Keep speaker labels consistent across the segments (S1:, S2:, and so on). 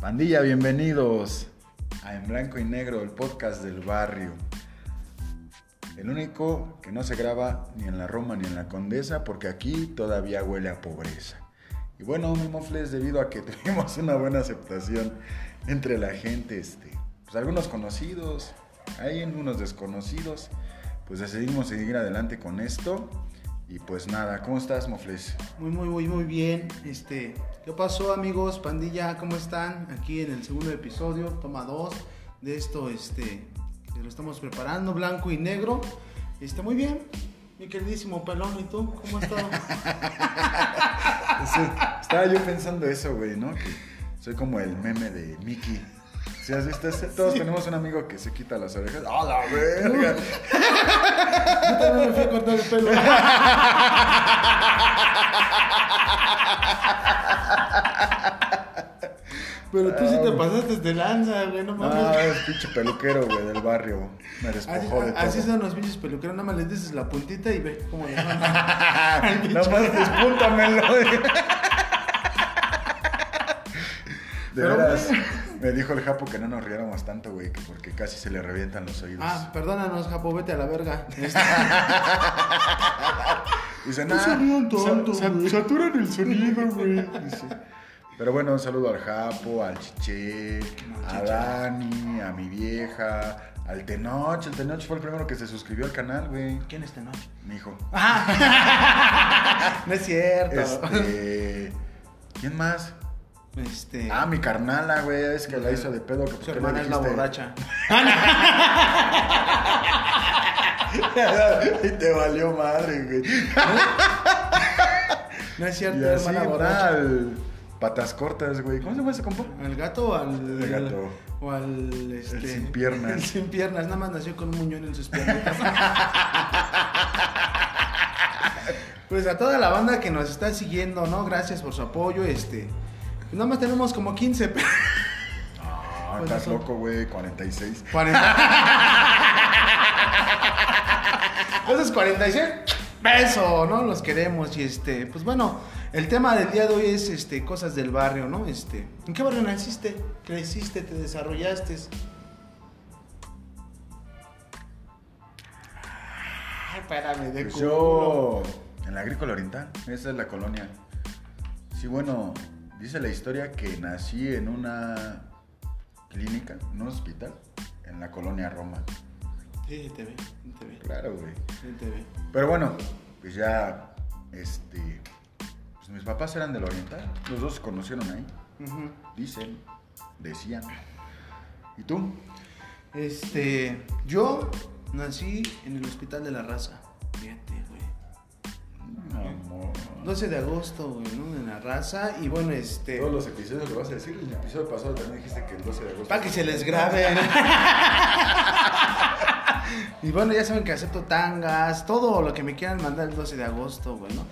S1: Pandilla, bienvenidos a En Blanco y Negro, el podcast del barrio. El único que no se graba ni en la Roma ni en la Condesa porque aquí todavía huele a pobreza. Y bueno, mi mofles, debido a que tuvimos una buena aceptación entre la gente, este, pues algunos conocidos, hay unos desconocidos, pues decidimos seguir adelante con esto. Y pues nada, ¿cómo estás, Mofles?
S2: Muy, muy, muy, muy bien. Este, ¿qué pasó, amigos? Pandilla, ¿cómo están? Aquí en el segundo episodio, toma dos de esto, este, que lo estamos preparando, blanco y negro. Este, muy bien. Mi queridísimo pelón, ¿y tú? ¿Cómo has estado?
S1: Sí, estaba yo pensando eso, güey, ¿no? Que soy como el meme de Mickey. Si has visto ese? Todos tenemos un amigo que se quita las orejas. ¡Ah, la verga!
S2: Yo también me fui a cortar el pelo. Pero tú sí te pasaste de lanza, güey, no mames.
S1: No, es pinche peluquero, güey, del barrio. Me
S2: Así,
S1: despojó de todo.
S2: así son los pinches peluqueros, nada más les dices la puntita y ve cómo le van.
S1: No más despúntamelo. De
S2: Pero,
S1: veras, me dijo el Japo que no nos riéramos tanto, güey, que porque casi se le revientan los oídos.
S2: Ah, perdónanos, Japo, vete a la verga. Este,
S1: Dice,
S2: No
S1: nah, sa- sa-
S2: güey".
S1: saturan el sonido, güey. Dice. Pero bueno, un saludo al Japo, al Chiché, a Dani, a mi vieja, al Tenoch. El Tenoch fue el primero que se suscribió al canal, güey.
S2: ¿Quién es noche?
S1: Mi hijo.
S2: No es cierto.
S1: Este. ¿Quién más?
S2: Este.
S1: Ah, mi carnala, güey. Es que la hizo de pedo. Que,
S2: su
S1: ¿por qué le
S2: hermana es la borracha.
S1: y te valió madre, güey.
S2: No es cierto,
S1: Y así,
S2: hermana borracha.
S1: al patas cortas, güey. ¿Cómo se llama ese compa?
S2: ¿Al gato o al.
S1: El gato.
S2: O al. Este,
S1: El sin piernas.
S2: El sin piernas, nada más nació con un muñón en sus piernas. pues a toda la banda que nos está siguiendo, ¿no? Gracias por su apoyo. Este. Nada más tenemos como 15. pe-
S1: Ah,
S2: Pues
S1: estás loco, güey. 46.
S2: 40. Esos 46 pesos, ¿no? Los queremos. Y este, pues bueno, el tema del día de hoy es este, cosas del barrio, ¿no? Este, ¿en qué barrio naciste? ¿Creciste? ¿Te desarrollaste? Ay, espérame, de
S1: Pues
S2: culo.
S1: yo. En la agrícola oriental. Esa es la colonia. Sí, bueno. Dice la historia que nací en una clínica, en un hospital, en la colonia Roma.
S2: Sí, te ve, te ve,
S1: Claro, güey.
S2: sí te ve.
S1: Pero bueno, pues ya, este, pues mis papás eran del oriental, los dos se conocieron ahí, dicen, decían. ¿Y tú?
S2: Este, yo nací en el Hospital de la Raza. Güey.
S1: Amor.
S2: 12 de agosto, güey, ¿no? En la raza. Y bueno, este.
S1: Todos los episodios lo vas a decir, el episodio pasado también dijiste que el 12 de agosto.
S2: Para que se les grabe. y bueno, ya saben que acepto tangas, todo lo que me quieran mandar el 12 de agosto, güey, ¿no?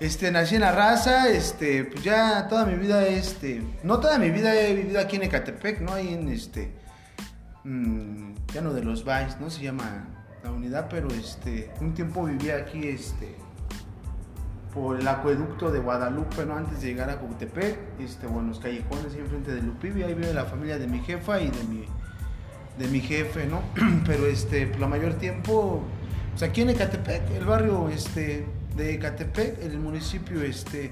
S2: Este, nací en la raza, este, pues ya toda mi vida, este, no toda mi vida he vivido aquí en Ecatepec, ¿no? Ahí en este, mm, Llano de los Valles, ¿no? Se llama la unidad, pero este, un tiempo viví aquí, este, por el acueducto de Guadalupe, ¿no? Antes de llegar a Coctepec, este, bueno, los callejones ahí enfrente de Lupibia, ahí vive la familia de mi jefa y de mi, de mi jefe, ¿no? Pero este, por la mayor tiempo, pues aquí en Ecatepec, el barrio este, de Ecatepec, el municipio este,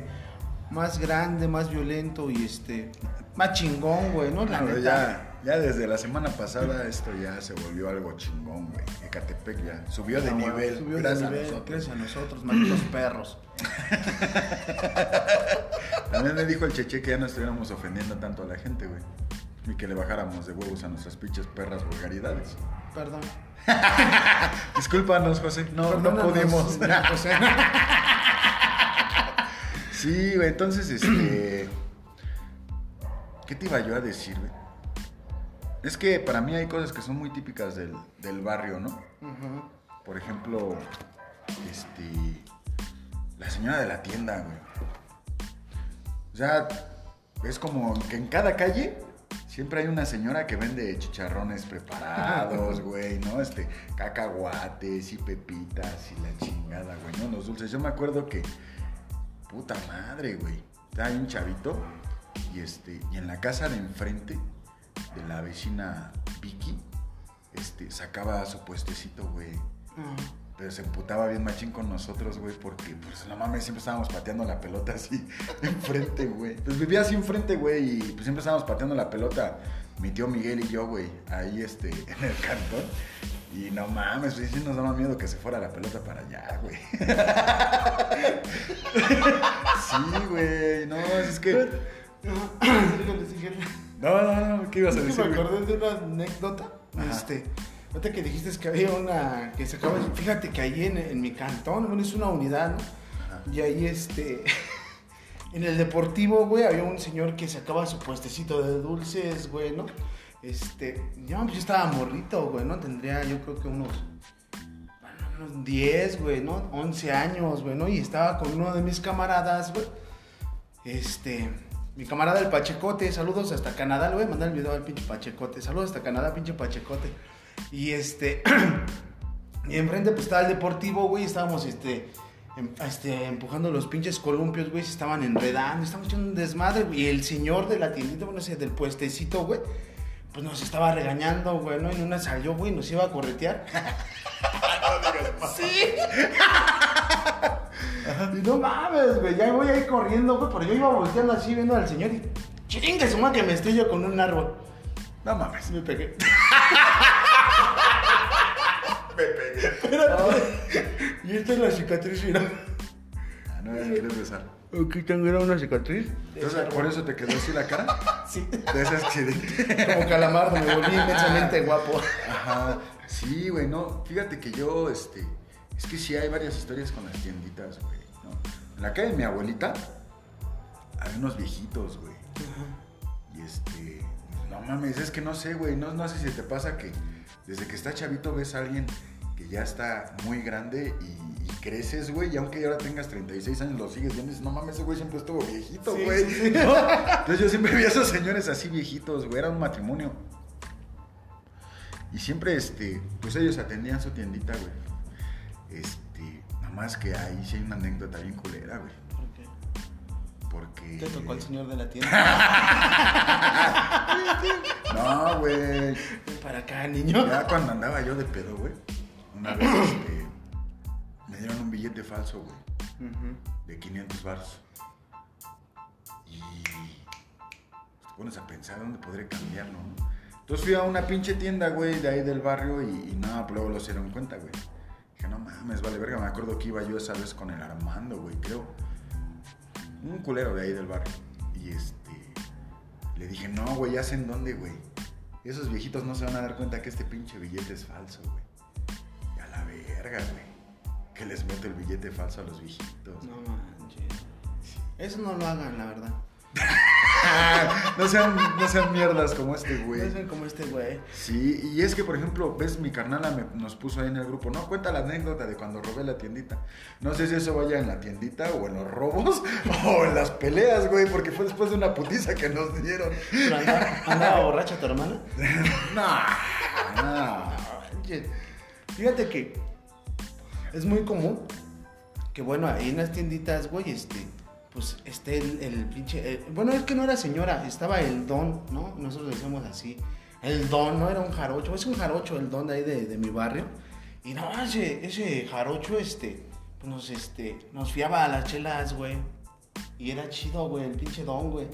S2: más grande, más violento y este, más chingón, güey, ¿no? La neta.
S1: ya, ya desde la semana pasada esto ya se volvió algo chingón, güey. Ecatepec ya subió de
S2: Ah,
S1: nivel.
S2: subió de
S1: gracias
S2: nivel,
S1: a nosotros.
S2: gracias a nosotros, malditos perros.
S1: También me dijo el cheche que ya no estuviéramos ofendiendo tanto a la gente, güey. Y que le bajáramos de huevos a nuestras pinches perras vulgaridades.
S2: Perdón.
S1: Discúlpanos, José. No, no pudimos.
S2: José.
S1: Sí, güey, entonces, este. ¿Qué te iba yo a decir, güey? Es que para mí hay cosas que son muy típicas del, del barrio, ¿no? Por ejemplo, este. La señora de la tienda, güey. O sea, es como que en cada calle siempre hay una señora que vende chicharrones preparados, güey, ¿no? Este, cacahuates y pepitas y la chingada, güey, ¿no? Los dulces. Yo me acuerdo que, puta madre, güey. Ahí un chavito Y, este, y en la casa de enfrente de la vecina Vicky, este, sacaba su puestecito, güey. Pero se emputaba bien machín con nosotros, güey, porque, pues, no mames, siempre estábamos pateando la pelota así enfrente, güey. Pues vivía así enfrente, güey, y pues siempre estábamos pateando la pelota, mi tío Miguel y yo, güey, ahí, este, en el cantón. Y no mames, pues sí nos daba miedo que se fuera la pelota para allá, güey. sí, güey, no, es que... No, no, no, ¿qué ibas a decir?
S2: me acordé de una anécdota.
S1: Ajá.
S2: Este, ahorita que dijiste que había una que se acaba. Fíjate que ahí en, en mi cantón, bueno, es una unidad, ¿no?
S1: Ajá.
S2: Y ahí, este. En el deportivo, güey, había un señor que sacaba su puestecito de dulces, güey, ¿no? Este. Ya, pues yo estaba morrito, güey, ¿no? Tendría yo creo que unos. bueno, Unos 10, güey, ¿no? 11 años, güey, ¿no? Y estaba con uno de mis camaradas, güey. Este. Mi camarada el Pachecote, saludos hasta Canadá, le voy a mandar el video al pinche Pachecote. Saludos hasta Canadá, pinche Pachecote. Y este. y enfrente pues estaba el deportivo, güey. Estábamos este. em- este, empujando los pinches columpios, güey, se estaban enredando, estábamos echando un desmadre, güey, y el señor de la tiendita, bueno, ese del puestecito, güey, pues nos estaba regañando, güey, ¿no? Y en una salió, güey, nos iba a corretear. sí. y no mames, güey, ya voy ahí corriendo, güey, pero yo iba volteando así viendo al señor y chingue su madre que me estrello con un árbol.
S1: No mames.
S2: Me pegué.
S1: Me pegué.
S2: Y esta es la cicatriz, mira.
S1: Ah, no, ya quieres besar.
S2: Aquí tengo una cicatriz.
S1: Entonces, ¿por eso te quedó así la cara?
S2: Sí.
S1: De ese accidente.
S2: Como calamardo, me volví inmensamente guapo.
S1: Ajá. Sí, güey, no. Fíjate que yo, este. Es que sí hay varias historias con las tienditas, güey. ¿No? En la calle de mi abuelita hay unos viejitos, güey. Y este. No mames, es que no sé, güey. No, no sé si te pasa que desde que está chavito ves a alguien que ya está muy grande y, y creces, güey. Y aunque ahora tengas 36 años, lo sigues viendo y dices, no mames, ese güey siempre estuvo viejito,
S2: Sí,
S1: güey.
S2: sí, sí.
S1: ¿No? Entonces yo siempre vi a esos señores así viejitos, güey. Era un matrimonio. Y siempre, este, pues ellos atendían su tiendita, güey. Este, más que ahí sí hay una anécdota bien culera, güey. Porque.
S2: ¿Te tocó al señor de la tienda?
S1: No, güey.
S2: Para acá, niño.
S1: Ya cuando andaba yo de pedo, güey. Una vez, este, me dieron un billete falso, güey. De 500 baros. Y te pones a pensar dónde podré cambiarlo, ¿no? Entonces fui a una pinche tienda, güey, de ahí del barrio y, y nada, pues luego lo se dieron cuenta, güey. Dije, no mames, vale verga. Me acuerdo que iba yo esa vez con el Armando, güey, creo. Un culero de ahí del barrio. Y este. Le dije, no, güey, ya sé en dónde, güey. Esos viejitos no se van a dar cuenta que este pinche billete es falso, güey. Y a la verga, güey. Que les meto el billete falso a los viejitos.
S2: No manches. Eso no lo hagan, la verdad.
S1: no, sean, no sean mierdas como este, güey.
S2: No sean como este güey.
S1: Sí, y es que, por ejemplo, ves, mi carnala me- nos puso ahí en el grupo, no, cuenta la anécdota de cuando robé la tiendita. No sé si eso vaya en la tiendita o en los robos o en las peleas, güey, porque fue después de una putiza que nos dieron.
S2: Andaba, borracha tu hermana.
S1: no, no.
S2: Fíjate que es muy común que, bueno, ahí en las tienditas, güey, este, pues esté el, pinche. eh, bueno, es que no era señora, estaba el don, ¿no? Nosotros decíamos así. El don, no era un jarocho, es un jarocho el don de ahí de, de mi barrio. Y no, ese, ese jarocho, este, nos, este, nos fiaba a las chelas, güey. Y era chido, güey, el pinche don, güey.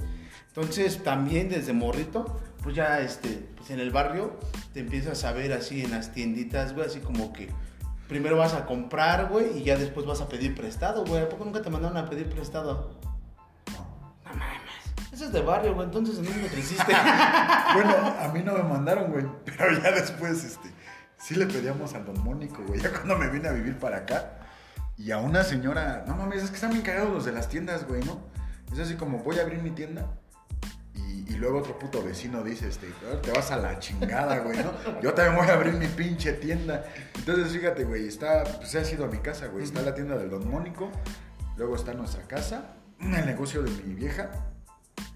S2: Entonces, también desde morrito, pues ya, este, pues en el barrio, te empiezas a ver así en las tienditas, güey, así como que primero vas a comprar, güey, y ya después vas a pedir prestado, güey. ¿A poco nunca te mandaron a pedir prestado? No mames. Eso es de barrio, güey, entonces ¿en dónde creciste?
S1: Bueno, a mí no me mandaron, güey, pero ya después, este, sí le pedíamos al don Mónico, güey, ya cuando me vine a vivir para acá. Y a una señora, no mames, es que están bien cagados los de las tiendas, güey, ¿no? Es así como, voy a abrir mi tienda. Y, luego otro puto vecino dice, este, "Ah, te vas a la chingada, güey, ¿no? Yo también voy a abrir mi pinche tienda. Entonces, fíjate, güey, está, pues ha sido a mi casa, güey. Está la tienda del Don Mónico, luego está nuestra casa, el negocio de mi vieja.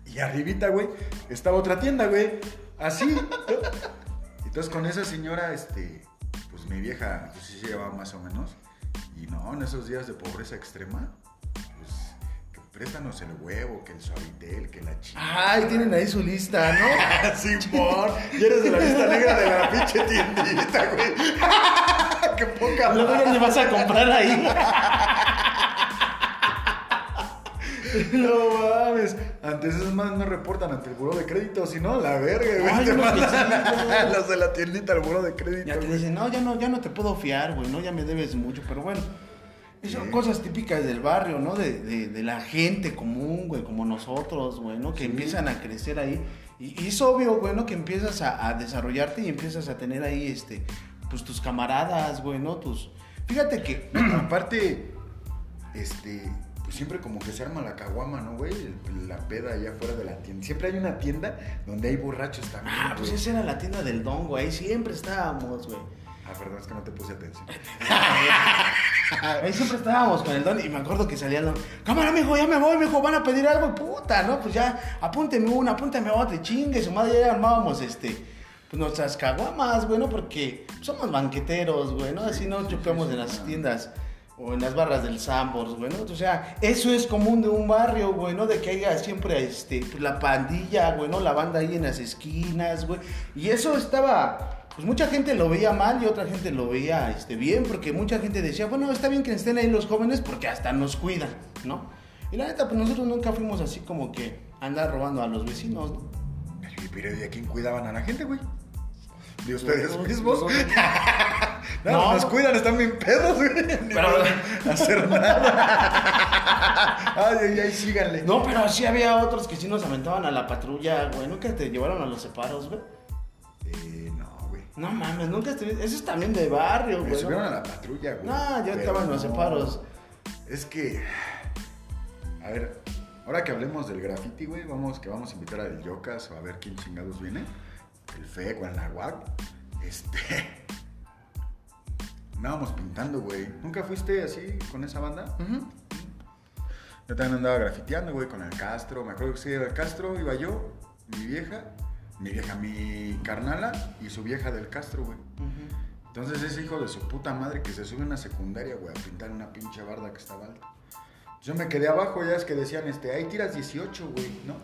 S1: Y arribita, güey, estaba otra tienda, güey. Así. Entonces, con esa señora, este, pues mi vieja, pues sí se llevaba más o menos. Y no, en esos días de pobreza extrema, préstanos el huevo, que el suavitel, que la chica.
S2: Ay, tienen ahí su lista, ¿no?
S1: Simón, y eres de la lista negra de la pinche tiendita, güey. Qué poca
S2: Luego ya
S1: madre.
S2: ni vas a comprar ahí.
S1: No mames. Antes esas más no reportan ante el buró de crédito, sino la verga, güey.
S2: Ay,
S1: Te
S2: que
S1: mandan a los de la tiendita al buró de crédito,
S2: Ya te
S1: güey.
S2: dicen, no, ya no, ya no te puedo fiar, güey, no, ya me debes mucho, pero bueno. Son cosas típicas del barrio, ¿no? De, de, de la gente común, güey, como nosotros, güey, ¿no? Que
S1: Sí.
S2: empiezan a crecer ahí. Y, y es obvio, güey, ¿no? Que empiezas a, a desarrollarte y empiezas a tener ahí, este, pues tus camaradas, güey, ¿no? Tus... Fíjate que...
S1: Aparte, este, pues siempre como que se arma la caguama, ¿no, güey? La peda allá afuera de la tienda. Siempre hay una tienda donde hay borrachos también.
S2: Ah, pues
S1: güey.
S2: esa era la tienda del don, güey, ahí siempre estábamos, güey.
S1: Ah, perdón, es que no te puse atención.
S2: Ahí siempre estábamos con el don y me acuerdo que salía el don. Cámara, mijo, ya me voy, mijo, van a pedir algo y puta, ¿no? Pues ya, apúnteme una, apúntame otra, chingue, su madre, ya armábamos este. Pues nuestras caguamas, güey, ¿no? Porque somos banqueteros, güey, ¿no? Así no chupamos en las tiendas o en las barras del Sambors, güey, ¿no? O sea, eso es común de un barrio, güey, ¿no? De que haya siempre, este, la pandilla, güey, ¿no? La banda ahí en las esquinas, güey. Y eso estaba, pues mucha gente lo veía mal y otra gente lo veía, este, bien, porque mucha gente decía, bueno, está bien que estén ahí los jóvenes porque hasta nos cuidan, ¿no? Y la neta, pues nosotros nunca fuimos así como que andar robando a los vecinos, ¿no?
S1: Y pero ¿y a quién cuidaban a la gente, güey? ¿De ustedes
S2: Nosotros-
S1: mismos? No,
S2: No.
S1: nos cuidan, están bien pedos, güey. Ni
S2: Pero-
S1: hacer nada. Ay, ay, ay, síganle.
S2: No, pero sí había otros que sí nos aventaban a la patrulla, güey. Nunca te llevaron a los separos, güey.
S1: Eh, no,
S2: mames, nunca estuviste. Eso es también de barrio,
S1: Me
S2: güey.
S1: subieron
S2: ¿no?
S1: a la patrulla, güey.
S2: No, yo estaba en los separos.
S1: Es que. A ver, ahora que hablemos del graffiti, güey, vamos, que vamos a invitar al Yocas o a ver quién chingados viene. El FEC o el Nahuac. Este. Andábamos pintando, güey. ¿Nunca fuiste así con esa banda?
S2: Ujú.
S1: Yo también andaba grafiteando, güey, con el Castro. Me acuerdo que sí, era el Castro, iba yo, mi vieja, mi vieja, mi carnala y su vieja del Castro, güey. Entonces ese hijo de su puta madre que se sube a una secundaria, güey, a pintar una pinche barda que estaba alta. Yo me quedé abajo, ya es que decían, este, ahí tiras 18, güey, ¿no?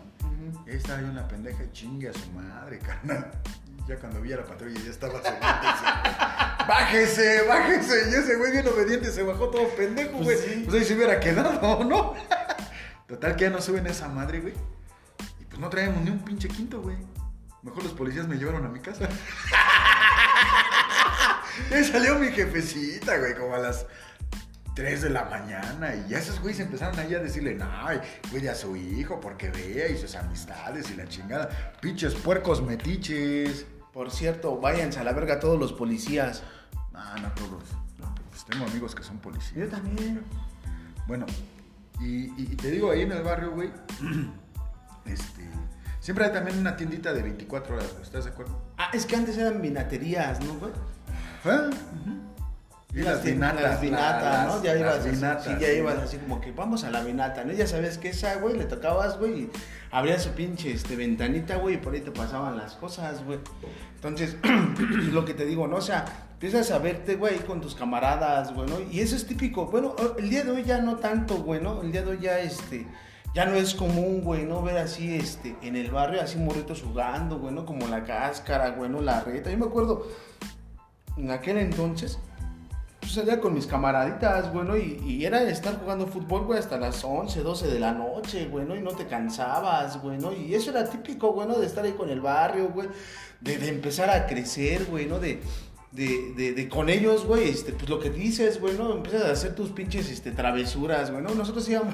S1: Y ahí estaba yo la pendeja y chingue a su madre, carnal. Ya cuando vi a la patrulla ya estaba subiendo. bájese, bájese. Y ese güey bien obediente se bajó todo pendejo,
S2: Pues
S1: güey.
S2: sí.
S1: Pues ahí se hubiera quedado, ¿no? Total que ya no suben esa madre, güey. Y pues no traemos ni un pinche quinto, güey. Mejor los policías me llevaron a mi casa. Y ahí salió mi jefecita, güey, como a las 3 de la mañana. Y ya esos güeyes empezaron ahí a decirle, no, cuide a su hijo porque vea y sus amistades y la chingada. Pinches puercos metiches.
S2: Por cierto, váyanse a la verga todos los policías.
S1: No, no todos. No, pues tengo amigos que son policías.
S2: Yo también.
S1: Bueno, y, y- y te digo, ahí en el barrio, güey, este, siempre hay también una tiendita de 24 horas, güey, ¿estás de acuerdo?
S2: Ah, es que antes eran vinaterías, ¿no, güey?
S1: ¿Ah? Y las vinatas.
S2: Las vinatas, ¿no?
S1: las-
S2: Ya ibas
S1: las
S2: así,
S1: vinatas,
S2: sí, ya ibas así como que vamos a la vinata, ¿no? Ya sabes que esa, güey, le tocabas, güey, y abrías su pinche este, ventanita, güey, y por ahí te pasaban las cosas, güey. Entonces, es lo que te digo, ¿no? O sea, empiezas a verte, güey, con tus camaradas, güey, ¿no? Y eso es típico. Bueno, el día de hoy ya no tanto, güey, ¿no? El día de hoy ya, este, ya no es común, güey, ¿no? Ver así, este, en el barrio, así morritos jugando, güey, ¿no? Como la cáscara, güey, ¿no? La reta. Yo me acuerdo, en aquel entonces, pues salía con mis camaraditas, güey, ¿no? Y, era estar jugando fútbol, güey, hasta las 11, 12 de la noche, güey, ¿no? Y no te cansabas, güey, ¿no? Y eso era típico, güey. De estar ahí con el barrio, güey, de, empezar a crecer, güey, ¿no? De, de, de, con ellos, güey, este, pues lo que dices, güey, ¿no? Empiezas a hacer tus pinches, este, travesuras, güey, ¿no? Nosotros íbamos...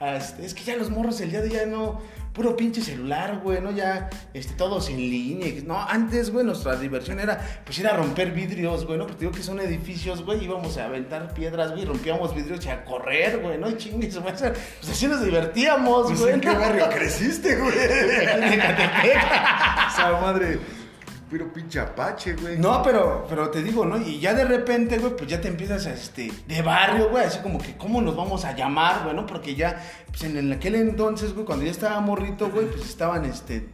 S2: este, es que ya los morros el día de hoy ya no... Puro pinche celular, güey, ¿no? Ya, este, todos en línea. No, antes, güey, nuestra diversión era, pues, ir a romper vidrios, güey, ¿no? Porque digo que son edificios, güey, íbamos a aventar piedras, güey, rompíamos vidrios y a correr, güey, ¿no? Y chingues, güey, pues así nos divertíamos,
S1: Pues,
S2: güey.
S1: ¿En qué barrio creciste, güey?
S2: Aquí en Ecatepec.
S1: Madre, pero pinche apache, güey.
S2: No, pero, pero te digo, ¿no? Y ya de repente, güey, pues ya te empiezas a, este, de barrio, güey, así como que, ¿cómo nos vamos a llamar, güey, no? Porque ya, pues en el- aquel entonces, güey, cuando ya estaba morrito, güey, pues estaban, este,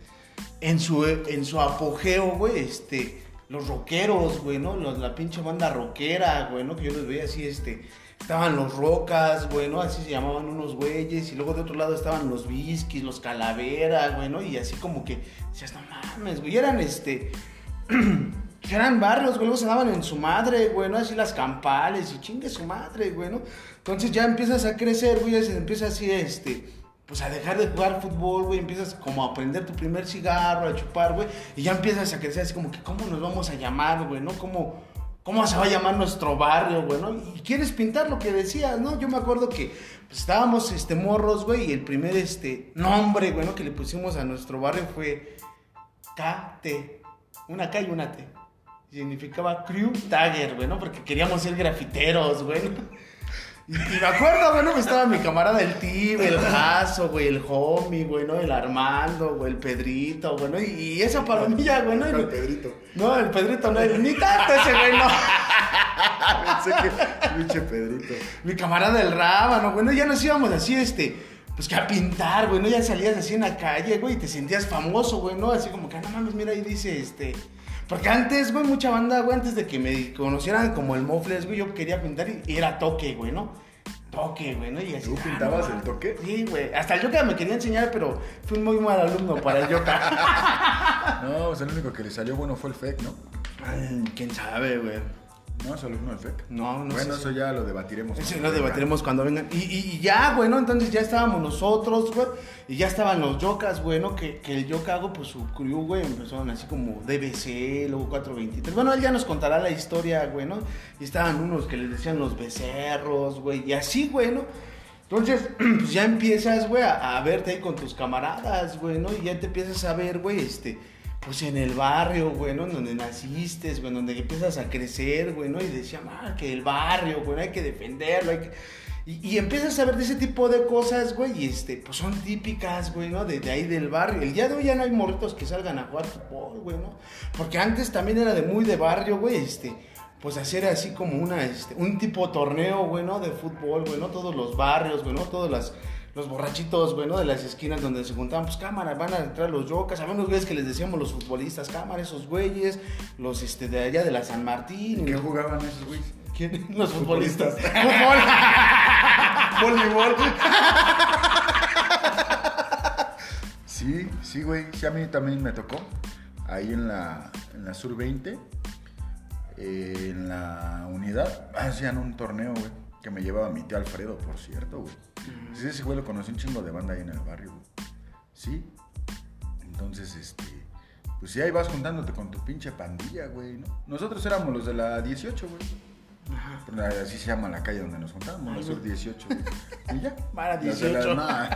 S2: en su, en su apogeo, güey, este, los rockeros, güey, ¿no? Los- la pinche banda rockera, güey, ¿no? Que yo los veía así, este, estaban los rocas, güey, ¿no? Así se llamaban unos güeyes, y luego de otro lado estaban los Biskis, los Calavera, güey, ¿no? Y así como que, decías, no mames, güey, y eran, este, eran barrios, güey, luego se daban en su madre, güey, ¿no? Así las campales y chingue su madre, güey, ¿no? Entonces ya empiezas a crecer, güey, se empieza así, este, pues a dejar de jugar fútbol, güey, empiezas como a prender tu primer cigarro, a chupar, güey, y ya empiezas a crecer así como que, ¿cómo nos vamos a llamar, güey, no? ¿Cómo, cómo se va a llamar nuestro barrio, güey? Y quieres pintar lo que decías, ¿no? Yo me acuerdo que pues, estábamos, este, morros, güey, y el primer, este, nombre, güey. Que le pusimos a nuestro barrio fue KT, una K y una T. Significaba Crew Tagger, güey, ¿no? Porque queríamos ser grafiteros, güey. Y, y me acuerdo, güey, ¿no? que estaba mi camarada el Tibe, el Jaso, güey, el Homie, güey, ¿no? El Armando, güey, el Pedrito, güey, ¿no? Y, y esa palomilla, güey, ¿no? Y-
S1: El Pedrito.
S2: No, el Pedrito no, ni tanto ese, güey, no.
S1: Pensé que. Pinche Pedrito.
S2: Mi camarada el Rábano, güey, ¿no? Ya nos íbamos así, este, pues que a pintar, güey, ¿no? Ya salías así en la calle, güey, y te sentías famoso, güey, ¿no? Así como que, no mames, mira, ahí dice, este... Porque antes, güey, mucha banda, güey, antes de que me conocieran como el Mofles, güey, yo quería pintar y, y era toque, güey, ¿no? Toque, güey, ¿no? Y así,
S1: ¿Tú
S2: ah,
S1: pintabas
S2: no,
S1: el toque?
S2: Sí, güey. Hasta el Yoka me quería enseñar, pero fui muy mal alumno para el Yoka.
S1: No, o sea, el único que le salió bueno fue el FEC, ¿no?
S2: Ay, ¿Quién sabe, güey?
S1: No, es alumno del FEC.
S2: No, no
S1: Bueno,
S2: sé.
S1: eso ya lo debatiremos.
S2: Eso lo debatiremos cuando vengan. Y, y- y ya, güey, ¿no? Entonces ya estábamos nosotros, güey. Y ya estaban los yocas, güey, ¿no? Que, que el yoka hago, pues su crew, güey, empezaron así como DBC, luego 423. Bueno, él ya nos contará la historia, güey, ¿no? Y estaban unos que les decían los becerros, güey. Y así, güey, ¿no? Entonces, pues ya empiezas, güey, a, a verte ahí con tus camaradas, güey, ¿no? Y ya te empiezas a ver, güey, este, pues en el barrio, güey. En donde naciste, güey, donde empiezas a crecer, güey, ¿no? Y decían, ah, que el barrio, güey, hay que defenderlo, hay que... Y, y empiezas a ver de ese tipo de cosas, güey, y este, pues son típicas, güey, ¿no? De, de ahí del barrio. El día de hoy ya no hay morritos que salgan a jugar fútbol, güey. Porque antes también era de muy de barrio, güey, este, pues hacer así como una, este, un tipo torneo, güey. De fútbol, güey. Todos los barrios, güey, ¿no? Todos las, los borrachitos, güey, ¿no? De las esquinas donde se juntaban, pues cámara, van a entrar los yocas, había unos güeyes que les decíamos los futbolistas, cámara, esos güeyes, los, este, de allá de la San Martín.
S1: ¿Qué
S2: los-
S1: jugaban esos güeyes?
S2: ¿Quién? Los futbolistas.
S1: Futbolistas.
S2: Fútbol.
S1: Voleibol. Sí, sí, güey. Sí, a mí también me tocó. Ahí en la, en la Sur 20, eh, en la unidad, hacían un torneo, güey. Que me llevaba mi tío Alfredo, por cierto, güey. Sí, ese güey lo conocí un chingo de banda ahí en el barrio, güey. Sí. Entonces, este. Pues sí, ahí vas juntándote con tu pinche pandilla, güey, ¿no? Nosotros éramos los de la 18, güey. Pero Así se llama la calle donde nos juntábamos, la
S2: Ay,
S1: Sur
S2: güey.
S1: 18. güey. Y ya.
S2: Mara
S1: Los de la-
S2: 18.
S1: nah.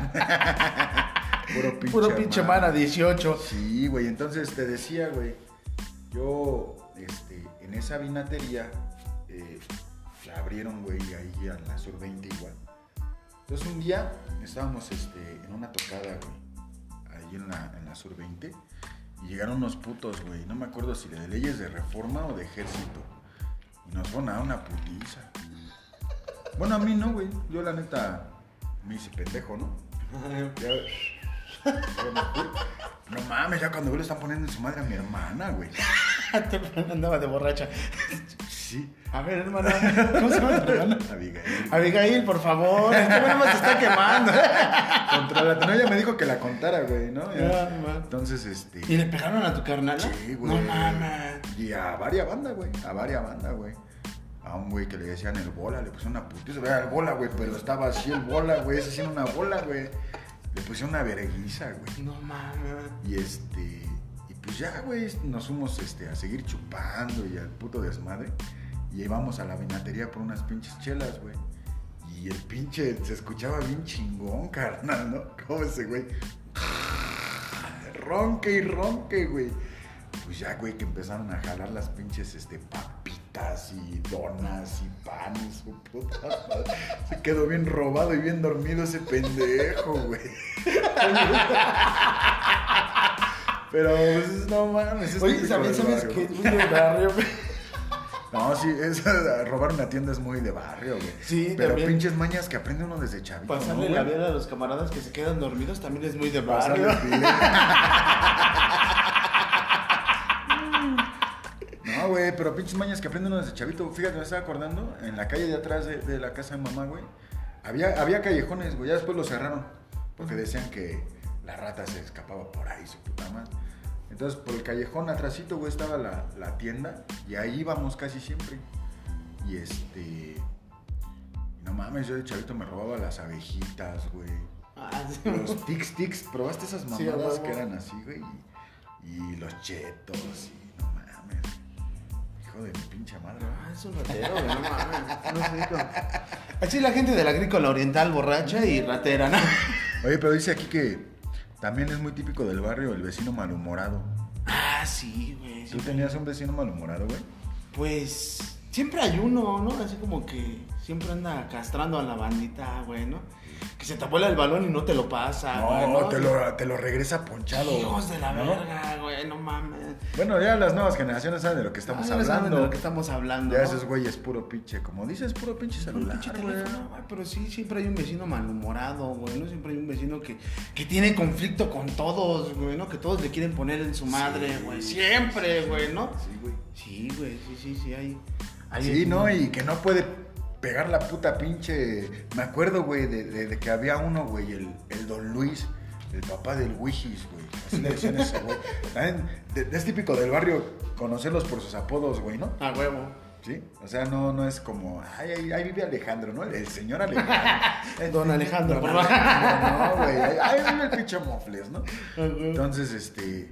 S1: Puro pinche,
S2: Puro pinche
S1: mara.
S2: mana 18.
S1: Sí, güey, entonces te decía, güey, yo, este, en esa vinatería, eh, la abrieron, güey, ahí a la Sur 20 igual. Entonces un día estábamos, este, en una tocada, güey, ahí en la, en la Sur 20, y llegaron unos putos, güey, no me acuerdo si de leyes de reforma o de ejército, y nos fueron a dar una putiza. Bueno, a mí no, güey, yo la neta me hice pendejo, ¿no? No mames, ya cuando veo le están poniendo en su madre a mi hermana, güey.
S2: Andaba de borracha.
S1: Sí.
S2: A ver, hermana, ¿cómo se llama tu hermana?
S1: Abigail.
S2: Abigail, por favor, nada más se está quemando.
S1: Contrólate. No, ella me dijo que la contara, güey, ¿no?
S2: Ya.
S1: Entonces, este.
S2: ¿Y le pegaron a tu carnal?
S1: Sí, güey.
S2: No mames.
S1: Y a varias bandas, güey. A varias bandas, güey. A un güey que le decían el bola, le pusieron una putiza. Era el bola, güey, pero estaba así el bola, güey. Ese haciendo una bola, güey. Le pusieron una verguiza, güey.
S2: No mames.
S1: Y este. Y pues ya, güey, nos fuimos este, a seguir chupando y al puto desmadre. Y íbamos a la vinatería por unas pinches chelas, güey. Y el pinche se escuchaba bien chingón, carnal, ¿no? Como ese güey. Ronque y ronque, güey. Pues ya, güey, que empezaron a jalar las pinches este, papitas y donas y panes, su puta madre. Se quedó bien robado y bien dormido ese pendejo, güey. Pero, pues, no mames. es
S2: Oye, ¿sabes, sabes
S1: barrio. No, sí, es, robar una tienda es muy de barrio, güey.
S2: Sí,
S1: Pero
S2: también.
S1: pinches mañas que aprende uno desde chavito.
S2: Pasarle
S1: ¿no,
S2: la vida a los camaradas que se quedan dormidos también es muy de barrio.
S1: pile. güey, pero pinches mañas que aprenden uno desde chavito. Fíjate, me estaba acordando, en la calle de atrás de, de la casa de mamá, güey, había, había callejones, güey, ya después lo cerraron. Porque decían que la rata se escapaba por ahí, su puta madre. Entonces, por el callejón atrásito, güey, estaba la, la tienda y ahí íbamos casi siempre. Y este... y No mames, yo de chavito me robaba las abejitas, güey.
S2: Ah, sí.
S1: Los tics tics, ¿probaste esas mamadas que eran así, güey? Y, y los chetos, y no mames. Hijo de mi pinche madre.
S2: Ah, es un ratero, güey, no mames. No sé, Así la gente del agrícola oriental borracha y ratera, ¿no?
S1: Oye, pero dice aquí que también es muy típico del barrio el vecino malhumorado.
S2: Ah, sí, güey.
S1: ¿Tú tenías un vecino malhumorado, güey?
S2: Pues siempre hay uno, ¿no? Así como que siempre anda castrando a la bandita, güey, ¿no? Que se te vuela el balón y no te lo pasa, güey.
S1: No, te lo, te lo regresa ponchado.
S2: Hijos de la
S1: ¿no?
S2: verga, güey, no mames.
S1: Bueno, ya las nuevas generaciones saben de lo que estamos
S2: Ah, ya saben
S1: hablando.
S2: de lo que estamos hablando.
S1: Ya
S2: ¿no?
S1: esos güeyes puro pinche, como dices, puro pinche
S2: Puro
S1: celular,
S2: pinche
S1: güey.
S2: teléfono, güey, pero sí, siempre hay un vecino malhumorado, güey, ¿no? Siempre hay un vecino que, que tiene conflicto con todos, güey, ¿no? Que todos le quieren poner en su madre,
S1: Sí.
S2: güey. Siempre, güey, ¿no?
S1: Sí, güey.
S2: Sí, güey, sí, sí, sí, hay. hay
S1: Sí. ¿no? Y que no puede pegar la puta pinche. Me acuerdo, güey, de, de- de que había uno, güey, el, el Don Luis, el papá del Wishis, güey. Así le decían ese güey. De- es típico del barrio conocerlos por sus apodos, güey, ¿no?
S2: A huevo.
S1: Sí. O sea, no, no es como. Ay, ahí, ahí vive Alejandro, ¿no? El señor Alejandro. El
S2: Don Alejandro,
S1: Don. Alejandro, No, güey. Ahí vive el pinche Mofles, ¿no?
S2: A huevo.
S1: Entonces, este,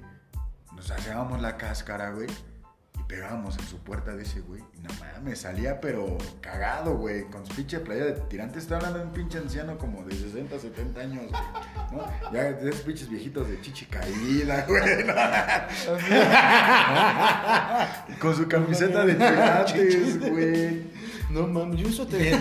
S1: nos hacíamos la cáscara, güey, pegábamos en su puerta de ese güey. Y no mames, salía pero cagado, güey, con su pinche playa de tirante. Estoy hablando de un pinche anciano como de 60, 70 años, güey, ¿no? Ya de esos pinches viejitos de chichi caída, güey, ¿no? Con su camiseta de tirantes, güey.
S2: No mames, yo eso te.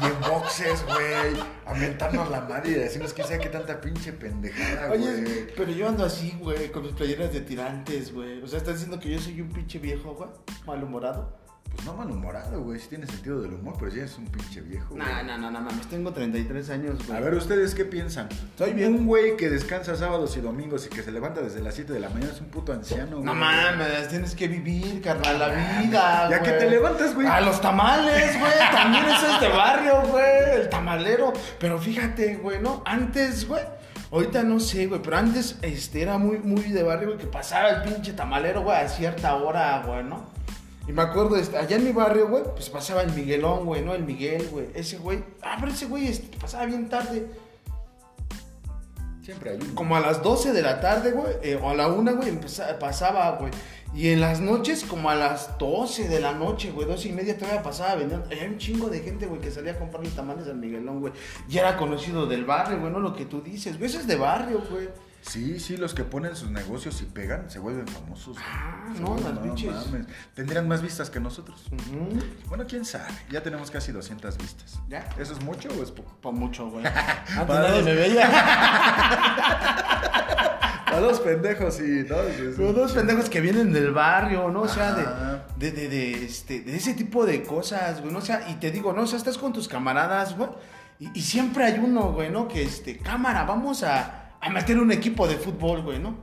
S1: Y en boxes, güey, aumentarnos la madre y decirnos que sea que tanta pinche pendejada, güey.
S2: Oye, pero yo ando así, güey, con mis playeras de tirantes, güey. O sea, ¿estás diciendo que yo soy un pinche viejo, güey? Malhumorado.
S1: Pues no malhumorado, güey. Sí tiene sentido del humor, pero sí es un pinche viejo. güey.
S2: No, no, no, no mames, tengo 33 años, güey.
S1: A ver, ¿ustedes qué piensan?
S2: Estoy bien.
S1: Un güey que descansa sábados y domingos y que se levanta desde las 7 de la mañana es un puto anciano,
S2: No
S1: güey.
S2: mames, tienes que vivir, carnal, la vida,
S1: Ya
S2: güey.
S1: que te levantas, güey.
S2: A los tamales, güey. También eso es de barrio, güey. El tamalero. Pero fíjate, güey, ¿no? Antes, güey. Ahorita no sé, güey, pero antes este, era muy, muy de barrio, güey, que pasaba el pinche tamalero, güey, a cierta hora, güey, ¿no? Y me acuerdo, este, allá en mi barrio, güey, pues pasaba el Miguelón, güey, ¿no? El Miguel, güey. Ese güey, ah, pero ese güey este, pasaba bien tarde.
S1: Siempre hay uno.
S2: Como a las 12 de la tarde, güey, eh, o a la 1, güey, pasaba, güey. Y en las noches, como a las 12 de la noche, güey, 12 y media todavía pasaba vendiendo. Hay un chingo de gente, güey, que salía a comprar los tamales al Miguelón, güey. Y era conocido del barrio, güey, no lo que tú dices, güey. Eso es de barrio, güey.
S1: Sí, sí, los que ponen sus negocios y pegan se vuelven famosos.
S2: Ah, no, las
S1: mames. Tendrían más vistas que nosotros. Bueno, quién sabe. Ya tenemos casi 200 vistas.
S2: ¿Ya?
S1: ¿Eso es mucho o es poco?
S2: Pa' mucho, güey. Antes
S1: Para
S2: nadie
S1: los-
S2: me veía.
S1: A los pendejos y no.
S2: Los dos pendejos que vienen del barrio, ¿no? O sea, de, de, de, de, este, de ese tipo de cosas, güey, ¿no? O sea, y te digo, ¿no? O sea, estás con tus camaradas, güey, y, y siempre hay uno, güey, ¿no? Que, este, cámara, vamos a, a meter un equipo de fútbol, güey, ¿no?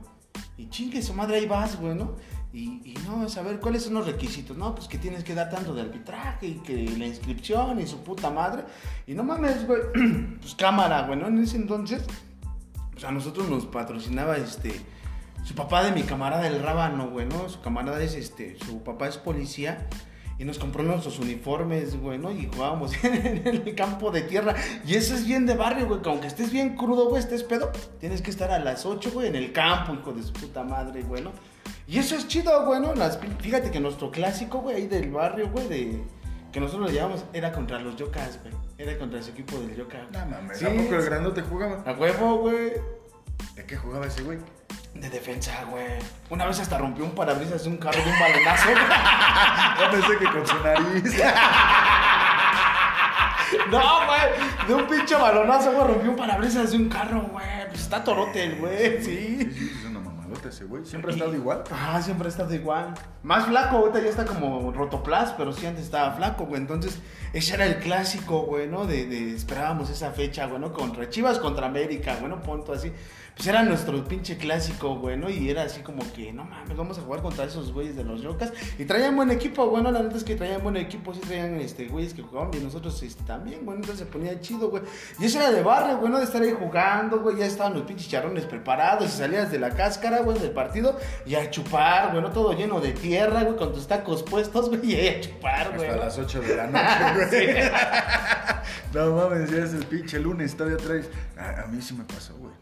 S2: Y chingue su madre, ahí vas, güey, ¿no? Y, no, saber cuáles son los requisitos, ¿no? Pues que tienes que dar tanto de arbitraje y que la inscripción y su puta madre. Y no mames, güey, pues cámara, güey, ¿no? En ese entonces, pues a nosotros nos patrocinaba este su papá de mi camarada el rábano, güey, ¿no? Su camarada es este, su papá es policía y nos compró nuestros uniformes, güey, ¿no? Y jugábamos en el campo de tierra. Y eso es bien de barrio, güey, que aunque estés bien crudo, güey, estés pedo, tienes que estar a las 8, güey, en el campo, hijo de su puta madre, güey, ¿no? Y eso es chido, güey, ¿no? Las, fíjate que nuestro clásico, güey, ahí del barrio, güey, de que nosotros le llamamos, era contra los Yocas, güey. Era contra ese equipo del Yoka.
S1: No mames,
S2: Sí,
S1: ¿a poco el grandote jugaba?
S2: A huevo, güey.
S1: ¿De qué jugaba ese güey?
S2: De defensa, güey. Una vez hasta rompió un parabrisas de un carro de un balonazo.
S1: Yo pensé que con su nariz.
S2: no, güey. De un pinche balonazo, güey. Rompió un parabrisas de un carro, güey. Pues está torote el güey,
S1: Sí,
S2: sí.
S1: es una mamadota ese güey. Siempre ha estado igual.
S2: Ah, siempre ha estado igual. Más flaco, ahorita ya está como rotoplas, pero sí antes estaba flaco, güey. Entonces, ese era el clásico, güey, ¿no? De, de esperábamos esa fecha, güey, ¿no? Contra Chivas contra América, güey, ¿no? Punto así. Pues era nuestro pinche clásico, güey, ¿no? Y era así como que, no mames, vamos a jugar contra esos güeyes de los Yocas. Y traían buen equipo, bueno, la neta es que traían buen equipo, sí traían este, güeyes que jugaban bien, nosotros este, también, güey, entonces se ponía chido, güey. Y eso era de barrio, güey, ¿no? De estar ahí jugando, güey, ya estaban los pinches charrones preparados y salías de la cáscara, güey, del partido y a chupar, güey, ¿no? Todo lleno de tierra, güey, con tus tacos puestos, güey, y a chupar, güey.
S1: Hasta las 8 de la noche, güey. no mames, ya es el pinche lunes, todavía traes. A, a mí sí me pasó, güey.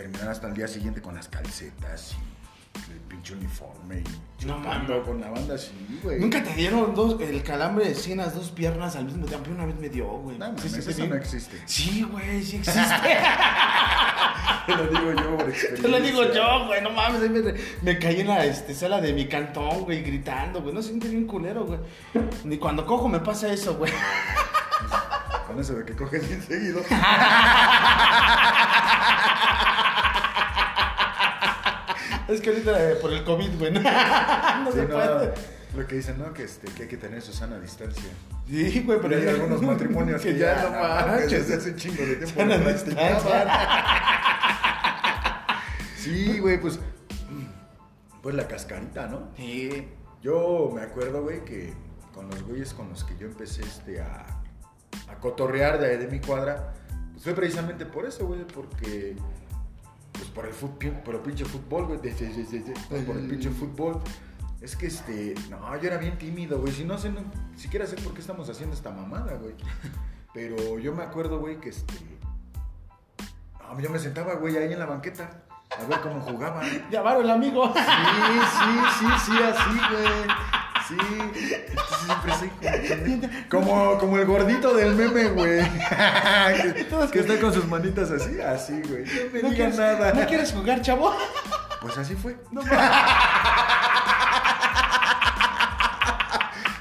S2: ¿Qué, güey?
S1: Terminar hasta el día siguiente con las calcetas y el pinche uniforme y
S2: No
S1: chupando con la banda así, güey.
S2: Nunca te dieron dos, el calambre de sí en las dos piernas al mismo tiempo. Una vez me dio, güey.
S1: No, mames,
S2: Sí, sí,
S1: eso
S2: sí.
S1: no existe.
S2: Sí, güey, sí existe.
S1: Te lo digo yo experiencia.
S2: Te lo digo yo, güey, no mames. ahí Me, me caí en la este, sala de mi cantón, güey, gritando, güey. No siente bien culero, güey. Ni cuando cojo me pasa eso, güey.
S1: Con eso de que coges bien seguido.
S2: Es que ahorita eh, por el COVID, güey. No, no
S1: Sí,
S2: se
S1: no,
S2: puede.
S1: lo que dicen, ¿no? Que, este, que hay que tener su sana distancia.
S2: Sí, güey, pero
S1: hay algunos matrimonios que, ya,
S2: no manches.
S1: desde hace un chingo de tiempo
S2: Sana
S1: no
S2: distancia.
S1: Sí, güey, pues. Pues la cascarita, ¿no?
S2: Sí.
S1: Yo me acuerdo, güey, que con los güeyes con los que yo empecé este, a, a cotorrear de, de mi cuadra, pues fue precisamente por eso, güey, porque. Pues por el, fut, por el pinche fútbol, güey, por el pinche fútbol. Es que este. No, yo era bien tímido, güey. Si no sé, no, siquiera sé por qué estamos haciendo esta mamada, güey. Pero yo me acuerdo, güey, que este. No, yo me sentaba, güey, ahí en la banqueta a ver cómo jugaban.
S2: Llamaron el amigo.
S1: Sí, sí, sí, sí, así, güey. Sí, siempre soy como, como, el gordito del meme, güey. que, que está con sus manitas así, así, güey. No me
S2: ¿No
S1: digan
S2: quieres,
S1: nada.
S2: ¿No quieres jugar, chavo?
S1: Pues así fue.
S2: No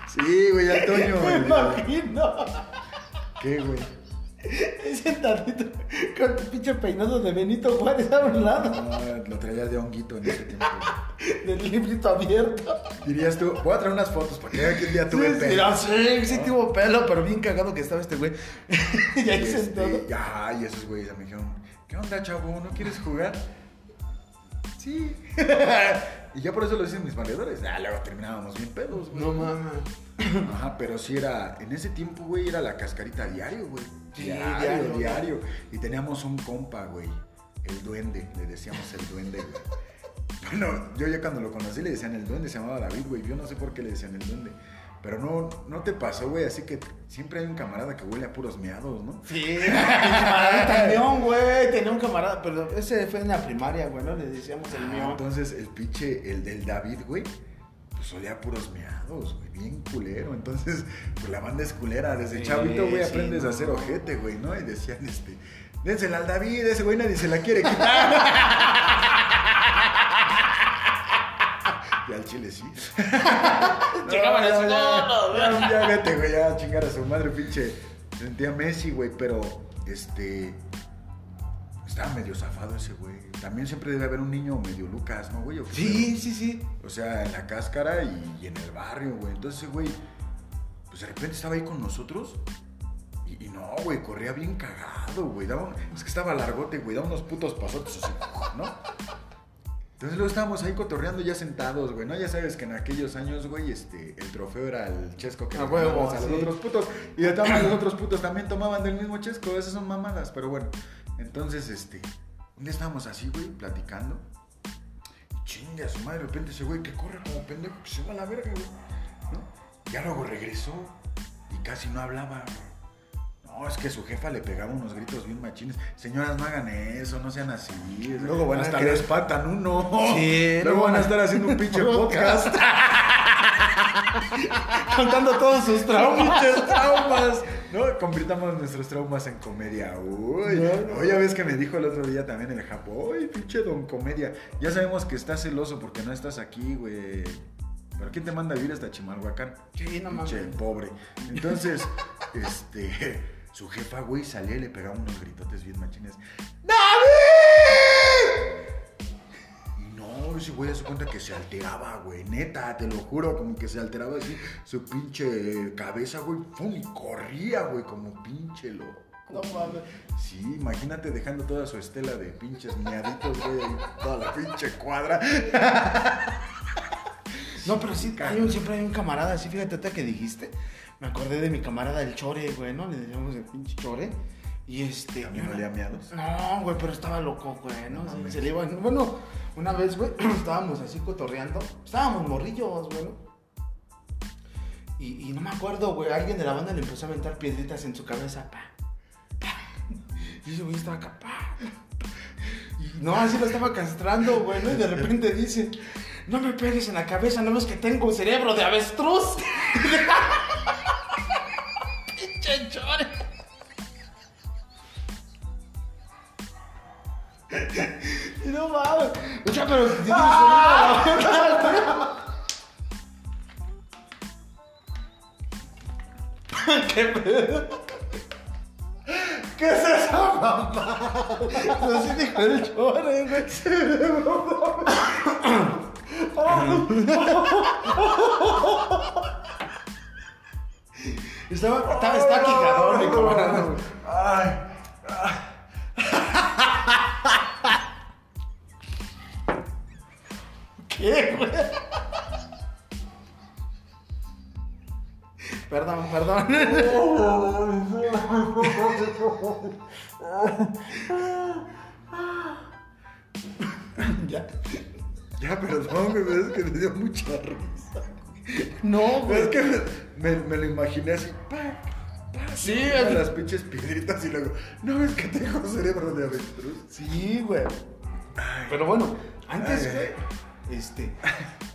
S1: Sí, güey, Antonio.
S2: me imagino.
S1: ¿Qué, güey?
S2: Sentadito con tu pinche peinado de Benito Juárez a un lado
S1: No, lo traía de honguito en ese tiempo.
S2: del librito abierto.
S1: Dirías tú, voy a traer unas fotos para que vean que día tuve
S2: sí,
S1: pelo.
S2: sí, sí, sí tuvo pelo, pero bien cagado que estaba este güey. y ahí
S1: Este,
S2: sentado.
S1: ya, y esos güeyes me dijeron, ¿qué onda, chavo? ¿No quieres jugar? Sí. y ya por eso lo dicen mis valedores. Ah, luego terminábamos bien pedos, güey.
S2: No mames.
S1: Ajá, pero sí era, en ese tiempo, güey, era la cascarita diario, güey.
S2: Sí,
S1: diario,
S2: diario.
S1: diario, Y teníamos un compa, güey, el duende, le decíamos el duende, güey. Bueno, yo ya cuando lo conocí le decían el duende, se llamaba David, güey. Yo no sé por qué le decían el duende. Pero no, no te pasó, güey, así que siempre hay un camarada que huele a puros meados, ¿no?
S2: Sí, mi camarada también, güey. Tenía un camarada, pero ese fue en la primaria, güey, ¿no? Le decíamos el
S1: Ah,
S2: mío.
S1: Entonces, el pinche, el del David, güey, pues olía a puros meados, güey, bien culero. Entonces, pues la banda es culera. Desde
S2: Sí,
S1: chavito, güey,
S2: sí,
S1: aprendes
S2: no.
S1: a hacer ojete, güey, ¿no? Y decían, este, dénsela al David, ese güey nadie se la quiere quitar. y al chile sí.
S2: Llegaban
S1: ya,
S2: así,
S1: ya,
S2: no, no,
S1: ya, ya vete, güey, ya a chingar a su madre, pinche. Sentía Messi, güey, pero, este... Estaba medio zafado ese güey. También siempre debe haber un niño medio Lucas, ¿no, güey? ¿O qué
S2: Sí, sí, sí.
S1: o sea, en la cáscara y, y en el barrio, güey. Entonces, güey, pues de repente estaba ahí con nosotros. Y, y no, güey, corría bien cagado, güey. Daba un- es que estaba largote, güey. Daba unos putos pasotes así, ¿no? Entonces luego estábamos ahí cotorreando ya sentados, güey, ¿no? Ya sabes que en aquellos años, güey, este, el trofeo era el chesco que
S2: A
S1: le
S2: huevo,
S1: dábamos a los
S2: sí.
S1: otros putos. Y de todas los otros putos también tomaban del mismo chesco. Esas son mamadas, pero bueno. Entonces, este, un día estábamos así, güey, platicando. Y chingue a su madre, de repente ese güey que corre como pendejo, que se va a la verga, güey. ¿No? Ya luego regresó y casi no hablaba, güey. No, es que su jefa le pegaba unos gritos bien machines. Señoras, no hagan eso, no sean así.
S2: Luego van a
S1: Hasta lo espantan uno.
S2: Sí,
S1: Luego
S2: no
S1: van a estar haciendo un pinche podcast.
S2: Contando todos sus traumas.
S1: Traumas. No, convirtamos nuestros traumas en comedia. Uy,
S2: No, no.
S1: Oye, ves que me dijo el otro día también el Japón. Uy, pinche don comedia. Ya sabemos que estás celoso porque no estás aquí, güey. ¿Pero quién te manda a vivir hasta Chimalhuacán?
S2: Sí, no
S1: Pinche
S2: mames.
S1: pobre. Entonces, este, su jefa, güey, salía y le pegaba unos gritotes bien machines. ¡David! Y no, ese güey se cuenta que se alteraba, güey. Neta, te lo juro, como que se alteraba así su pinche cabeza, güey. Pum, y corría, güey, como pinche loco.
S2: No mames.
S1: Sí, imagínate dejando toda su estela de pinches miaditos, güey, toda la pinche cuadra.
S2: No, pero sí, hay un, siempre hay un camarada así, fíjate, ahorita que dijiste. Me acordé de mi camarada el Chore, güey, ¿no? Le decíamos el pinche Chore. Y este.
S1: ¿También
S2: yo
S1: olía miados?
S2: No, güey, pero estaba loco, güey, ¿no?
S1: No
S2: Se- le iba. Bueno, una vez, güey, estábamos así cotorreando. Estábamos morrillos, güey, ¿no? Y, y no me acuerdo, güey, alguien de la banda le empezó a aventar piedritas en su cabeza, pa, pa. Y ese güey estaba acá, pa. Y no, así lo estaba castrando, güey, ¿no? Y de repente dice, no me pegues en la cabeza, no ves que tengo un cerebro de avestruz. Pinche chore. No mames. O sea, pero ¿Qué pedo? ¿Qué es esa mamá? Así dijo el chore, güey. Estaba, estaba, está quijadón, mi camarada, güey.
S1: Ay,
S2: ¿Qué, güey? Perdón, perdón. ya.
S1: Ya, perdón, güey, pero es que me dio mucha risa.
S2: No,
S1: es
S2: güey.
S1: que me, me lo imaginé así, pa, pa,
S2: Sí, así-
S1: las pinches piedritas y luego, ¿no ves que tengo cerebro de avestruz?
S2: Sí, güey. Pero bueno, antes,
S1: Ay.
S2: güey, este.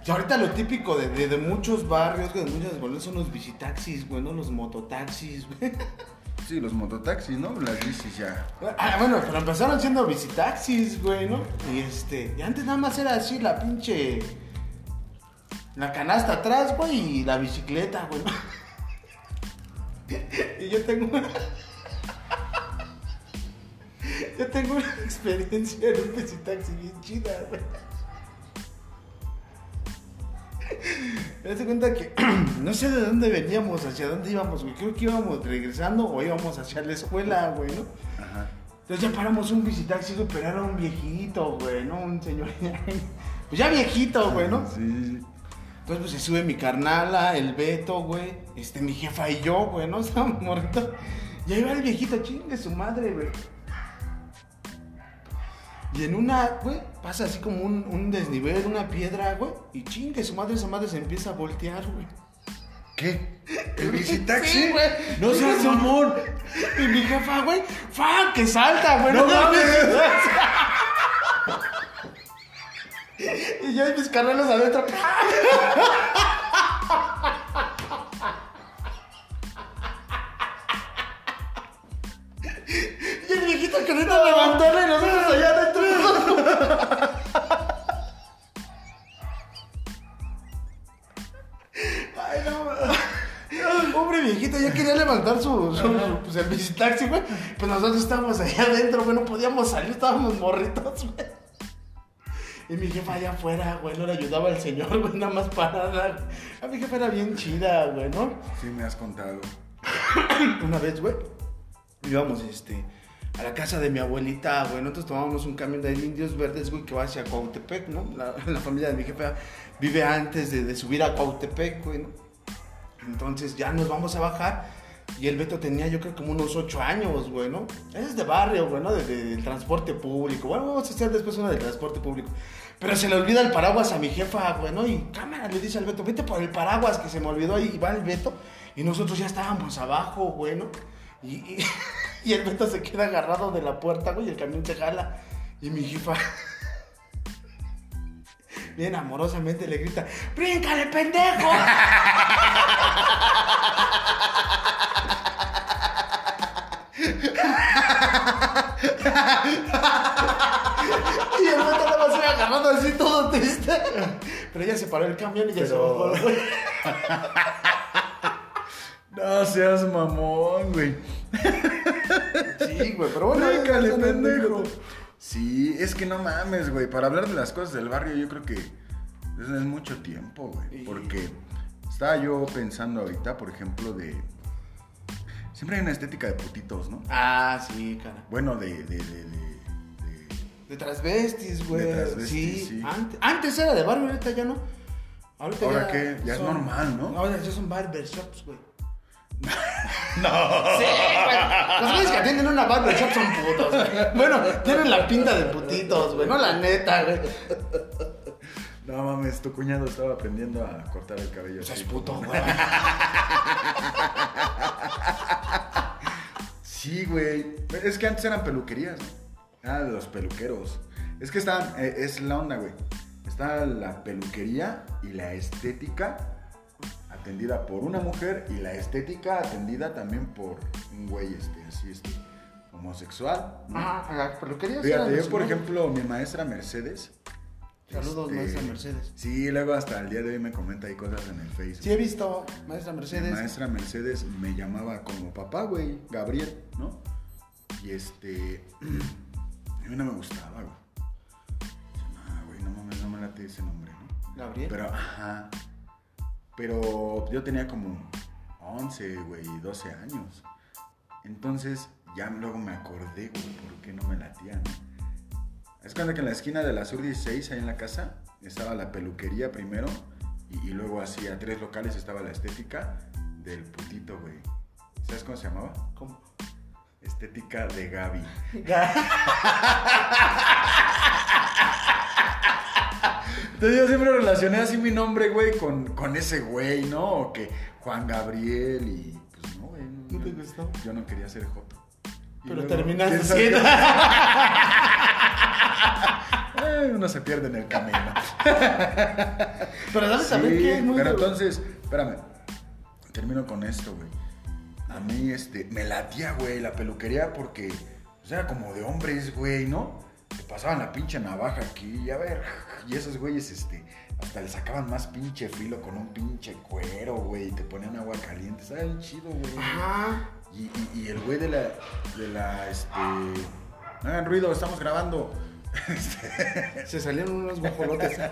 S2: Y ahorita lo típico de, de, de muchos barrios, güey, de muchas colonias son los visitaxis, güey, ¿no? Los mototaxis, güey.
S1: Sí, los mototaxis, ¿no? Las bicis ya.
S2: Ah, bueno, pero empezaron siendo visitaxis, güey, ¿no? Y este. Y antes nada más era así la pinche. La canasta atrás, güey, y la bicicleta, güey. Y yo tengo. Yo tengo una experiencia en un visitaxi bien chida, güey. Me das cuenta que no sé de dónde veníamos, hacia dónde íbamos, güey. Creo que íbamos regresando o íbamos hacia la escuela, güey, ¿no?
S1: Ajá.
S2: Entonces ya paramos un visitaxi, güey, pero era un viejito, güey, ¿no? Un señor. Pues ya viejito, güey, ¿no?
S1: Sí, sí, sí.
S2: Entonces pues se sube mi carnala, el Beto, güey, este, mi jefa y yo, güey, ¿no? Estábamos morritos. Y ahí va el viejito, chingue su madre, güey. Y en una, güey, pasa así como un, un desnivel, una piedra, güey. Y chingue su madre, esa madre se empieza a voltear, güey.
S1: ¿Qué? ¿El visitaxi?
S2: Sí, güey.
S1: No seas mamón.
S2: Y mi jefa, güey, ¡fan! que salta, güey.
S1: No mames.
S2: Y yo y mis carnalos adentro. Y el viejito queriendo levantarla y nosotros allá adentro. Ay, no. Pobre viejito, ya quería levantar su, su- su- pues, el visitaxi, güey. Pues nosotros estábamos allá adentro, güey. No podíamos salir, estábamos morritos, güey. Y mi jefa allá afuera, güey, no le ayudaba al señor, güey, nada más parada. A mi jefa era bien chida, güey, ¿no?
S1: Sí, me has contado.
S2: Una vez, güey, íbamos, este, a la casa de mi abuelita, güey. Nosotros tomábamos un camión de indios verdes, güey, que va hacia Cuautepec, ¿no? La, familia de mi jefa vive antes de, subir a Cuautepec, güey, ¿no? Entonces ya nos vamos a bajar. Y el Beto tenía, yo creo, como unos ocho años, güey, ¿no? Ese es de barrio, güey, ¿no? De- de- del transporte público. Bueno, vamos a hacer después una del transporte público. Pero se le olvida el paraguas a mi jefa, güey, ¿no? Y cámara le dice al Beto, vete por el paraguas que se me olvidó. Y va el Beto. Y nosotros ya estábamos abajo, güey, ¿no? Y, y el Beto se queda agarrado de la puerta, güey, y el camión se jala. Y mi jefa, bien amorosamente, le grita, ¡bríncale, pendejo! Y el Beto nada más se agarrando así todo triste. Pero ella se paró el camión y ya se
S1: Pero-
S2: bajó, güey.
S1: No seas mamón, güey.
S2: Sí, güey, pero bueno. Una
S1: pendejo. Sí, es que no mames, güey. Para hablar de las cosas del barrio, yo creo que es mucho tiempo, güey.
S2: Y-
S1: Porque estaba yo pensando ahorita, por ejemplo, de. Siempre hay una estética de putitos, ¿no?
S2: Ah, sí, cara.
S1: Bueno, de. de, de, de, de-
S2: transvestis, güey. Sí.
S1: sí.
S2: Antes, antes era de barrio, ahorita ya no. Ahorita
S1: ¿Ahora
S2: ya
S1: qué? Ya es normal, ¿no?
S2: Ahora ya son barbershops, güey. no. Sí, güey. Los güeyes que atienden una barbershop son putos, güey. Bueno, tienen la pinta de putitos, güey. No la neta, güey.
S1: No mames, tu cuñado estaba aprendiendo a cortar el cabello. Así.
S2: es puto, güey.
S1: Sí, güey. Es que antes eran peluquerías. Ah, los peluqueros. Es que están, eh, es la onda, güey. Está la peluquería y la estética atendida por una mujer y la estética atendida también por un güey, este, así, este, homosexual. ¿no?
S2: Ajá, a las peluquerías.
S1: Fíjate, yo, por ejemplo, mi maestra Mercedes.
S2: Saludos,
S1: este,
S2: maestra Mercedes.
S1: Sí, luego hasta el día de hoy me comenta ahí cosas en el Facebook.
S2: Sí, he visto, maestra
S1: Mi
S2: Mercedes.
S1: maestra Mercedes me llamaba como papá, güey, Gabriel, ¿no? Y este. A mí no me gustaba, güey. No, güey, no mames, no me late ese nombre, ¿no?
S2: Gabriel.
S1: Pero, ajá. Pero yo tenía como 11, güey, 12 años. Entonces, ya luego me acordé, güey, por qué no me latía, ¿no? Es cuando que en la esquina de la Sur 16, ahí en la casa, estaba la peluquería primero y, y luego así a tres locales estaba la estética del putito, güey. ¿Sabes cómo se llamaba?
S2: ¿Cómo?
S1: Estética de Gaby. Entonces yo siempre relacioné así mi nombre, güey, con, con ese güey, ¿no? O que Juan Gabriel y pues no, güey.
S2: ¿No te gustó?
S1: Yo no quería ser Joto. Y
S2: Pero
S1: luego,
S2: terminaste siendo.
S1: Eh, uno se pierde en el camino.
S2: Pero sabes también
S1: Sí,
S2: que es muy.
S1: pero entonces, espérame, termino con esto, güey. A mí, este, me latía, güey, la peluquería porque, pues, era como de hombres, güey, ¿no? Te pasaban la pinche navaja aquí, y a ver, y esos güeyes, este, hasta le sacaban más pinche filo con un pinche cuero, güey, y te ponían agua caliente, estaba bien chido, güey.
S2: Ajá.
S1: Y, y- y el güey de la, de la, este, no hagan ruido, estamos grabando. Este,
S2: Se salieron unos guajolotes.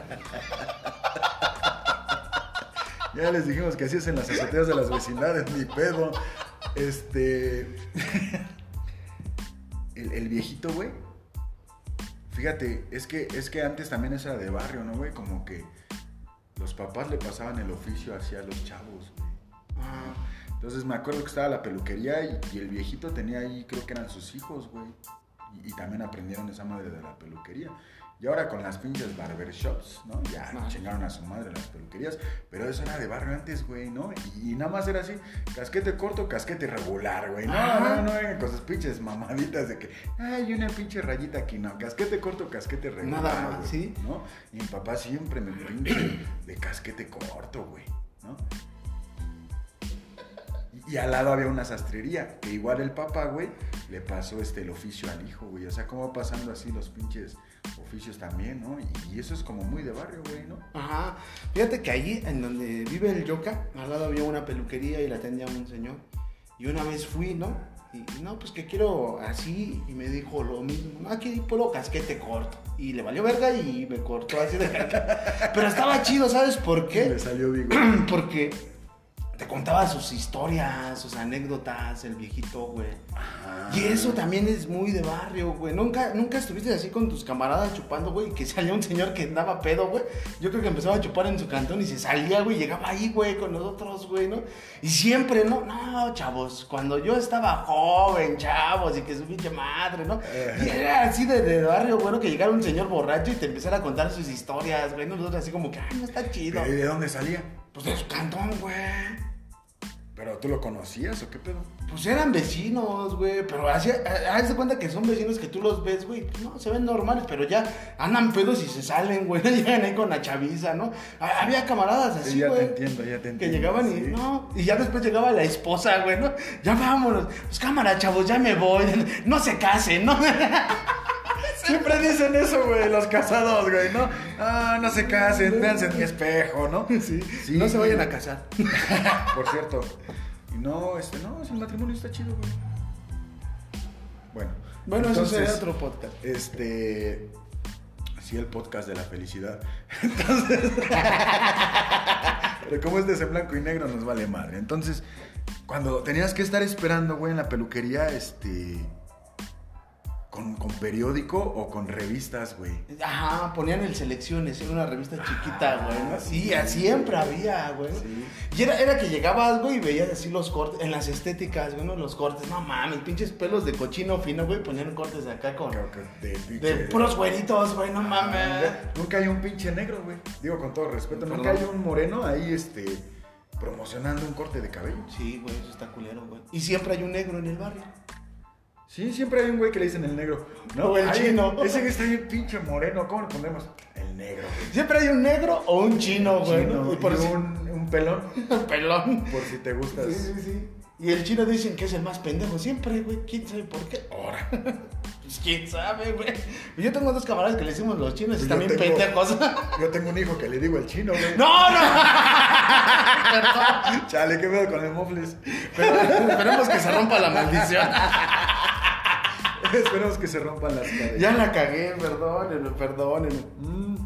S1: Ya les dijimos que así es en las azoteas de las vecindades, ni pedo. Este. El, el viejito, güey. Fíjate, es que, es que antes también era de barrio, ¿no, güey? Como que los papás le pasaban el oficio hacia los chavos, güey.
S2: Ajá.
S1: Entonces me acuerdo que estaba la peluquería y, y el viejito tenía ahí, creo que eran sus hijos, güey. Y, y también aprendieron esa madre de la peluquería. Y ahora con las pinches barbershops, ¿no? Ya
S2: Ajá.
S1: chingaron a su madre las peluquerías. Pero eso era de barrio antes, güey, ¿no? Y, y nada más era así, casquete corto, casquete regular, güey. No,
S2: Ajá.
S1: no, no vengan con sus pinches mamaditas de que, ay, una pinche rayita aquí, no. Casquete corto, casquete regular.
S2: Nada más, ¿sí?
S1: ¿No? Y mi papá siempre me pinche de casquete corto, güey, ¿no? Y al lado había una sastrería, que igual el papá, güey, le pasó este, el oficio al hijo, güey. O sea, cómo va pasando así los pinches oficios también, ¿no? Y, eso es como muy de barrio, güey, ¿no?
S2: Ajá. Fíjate que allí, en donde vive el Yoka, al lado había una peluquería y la atendía un señor. Y una vez fui, ¿no? Y no, pues que quiero así. Y me dijo lo mismo. Aquí puro casquete corto. Y le valió verga y me cortó así de. Pero estaba chido, ¿sabes por qué?
S1: salió Vigo.
S2: Porque te contaba sus historias, sus anécdotas, el viejito, güey. Y eso también es muy de barrio, güey. Nunca, nunca estuviste así con tus camaradas chupando, güey, que salía un señor que andaba pedo, güey. Yo creo que empezaba a chupar en su cantón y se salía, güey, llegaba ahí, güey, con nosotros, güey, ¿no? Y siempre, ¿no? No, chavos, cuando yo estaba joven, chavos, y que su pinche madre, ¿no? Y era así de, de barrio, bueno, que llegara un señor borracho y te empezara a contar sus historias, güey. Nosotros así como que, ay, no está chido.
S1: ¿Y de dónde salía?
S2: Pues de su cantón, güey.
S1: ¿Pero tú lo conocías o qué pedo?
S2: Pues eran vecinos, güey, pero así, haz de cuenta que son vecinos que tú los ves, güey, no, se ven normales, pero ya andan pedos y se salen, güey, llegan ahí con la chaviza, ¿no? Ha- Había camaradas así,
S1: Sí, ya te
S2: güey,
S1: entiendo, ya te
S2: que
S1: entiendo.
S2: llegaban y, no, y ya después llegaba la esposa, güey, ¿no? Ya vámonos, pues cámara, chavos, ya me voy, no se casen, ¿no?
S1: Siempre dicen eso, güey, los casados, güey, ¿no? Ah, no se casen, véanse en mi espejo, ¿no?
S2: Sí,
S1: Sí,
S2: no se vayan a casar.
S1: Por cierto. Y no, este, no, el matrimonio está chido, güey. Bueno.
S2: Bueno, eso
S1: entonces,
S2: sería otro podcast.
S1: Este. Sí, el podcast de la felicidad. Pero como es en blanco y negro, nos vale madre. Entonces, cuando tenías que estar esperando, güey, en la peluquería, este. Con, con periódico o con revistas, güey.
S2: Ajá, ponían el Selecciones, era una revista chiquita,
S1: Ah,
S2: güey. ¿no? Sí,
S1: sí.
S2: siempre había, güey.
S1: Sí.
S2: Y era, era que llegabas, güey, y veías así los cortes, en las estéticas, güey, ¿no? Los cortes, no mames, pinches pelos de cochino fino, güey, ponían cortes de acá con...
S1: De,
S2: De puros güeritos, güey, no
S1: Ah,
S2: mames.
S1: Nunca hay un pinche negro, güey. Digo con todo respeto, nunca hay un moreno ahí, este, promocionando un corte de cabello.
S2: Sí, güey, eso está culero, güey. Y siempre hay un negro en el barrio.
S1: Sí, siempre hay un güey que le dicen el negro. ¿no?
S2: O el chino.
S1: Ese que está bien pinche moreno, ¿cómo le ponemos? El negro, güey.
S2: Siempre hay un negro o un chino, güey. Y por
S1: y
S2: si-
S1: un, un pelón,
S2: un pelón.
S1: por si te gustas.
S2: Sí, sí, sí. Y el chino dicen que es el más pendejo siempre, güey. ¿Quién sabe por qué?
S1: Ahora.
S2: Pues quién sabe, güey. Yo tengo dos camaradas que le decimos los chinos y
S1: Pues
S2: también
S1: tengo-
S2: pendejos.
S1: Yo tengo un hijo que le digo el chino, güey.
S2: ¡No, no!
S1: Chale, ¿qué pedo con el mofles?
S2: Pero esperemos que se rompa la maldición.
S1: Esperemos que se rompan las cadenas.
S2: Ya la cagué, perdónenme, perdónenme.
S1: Mm.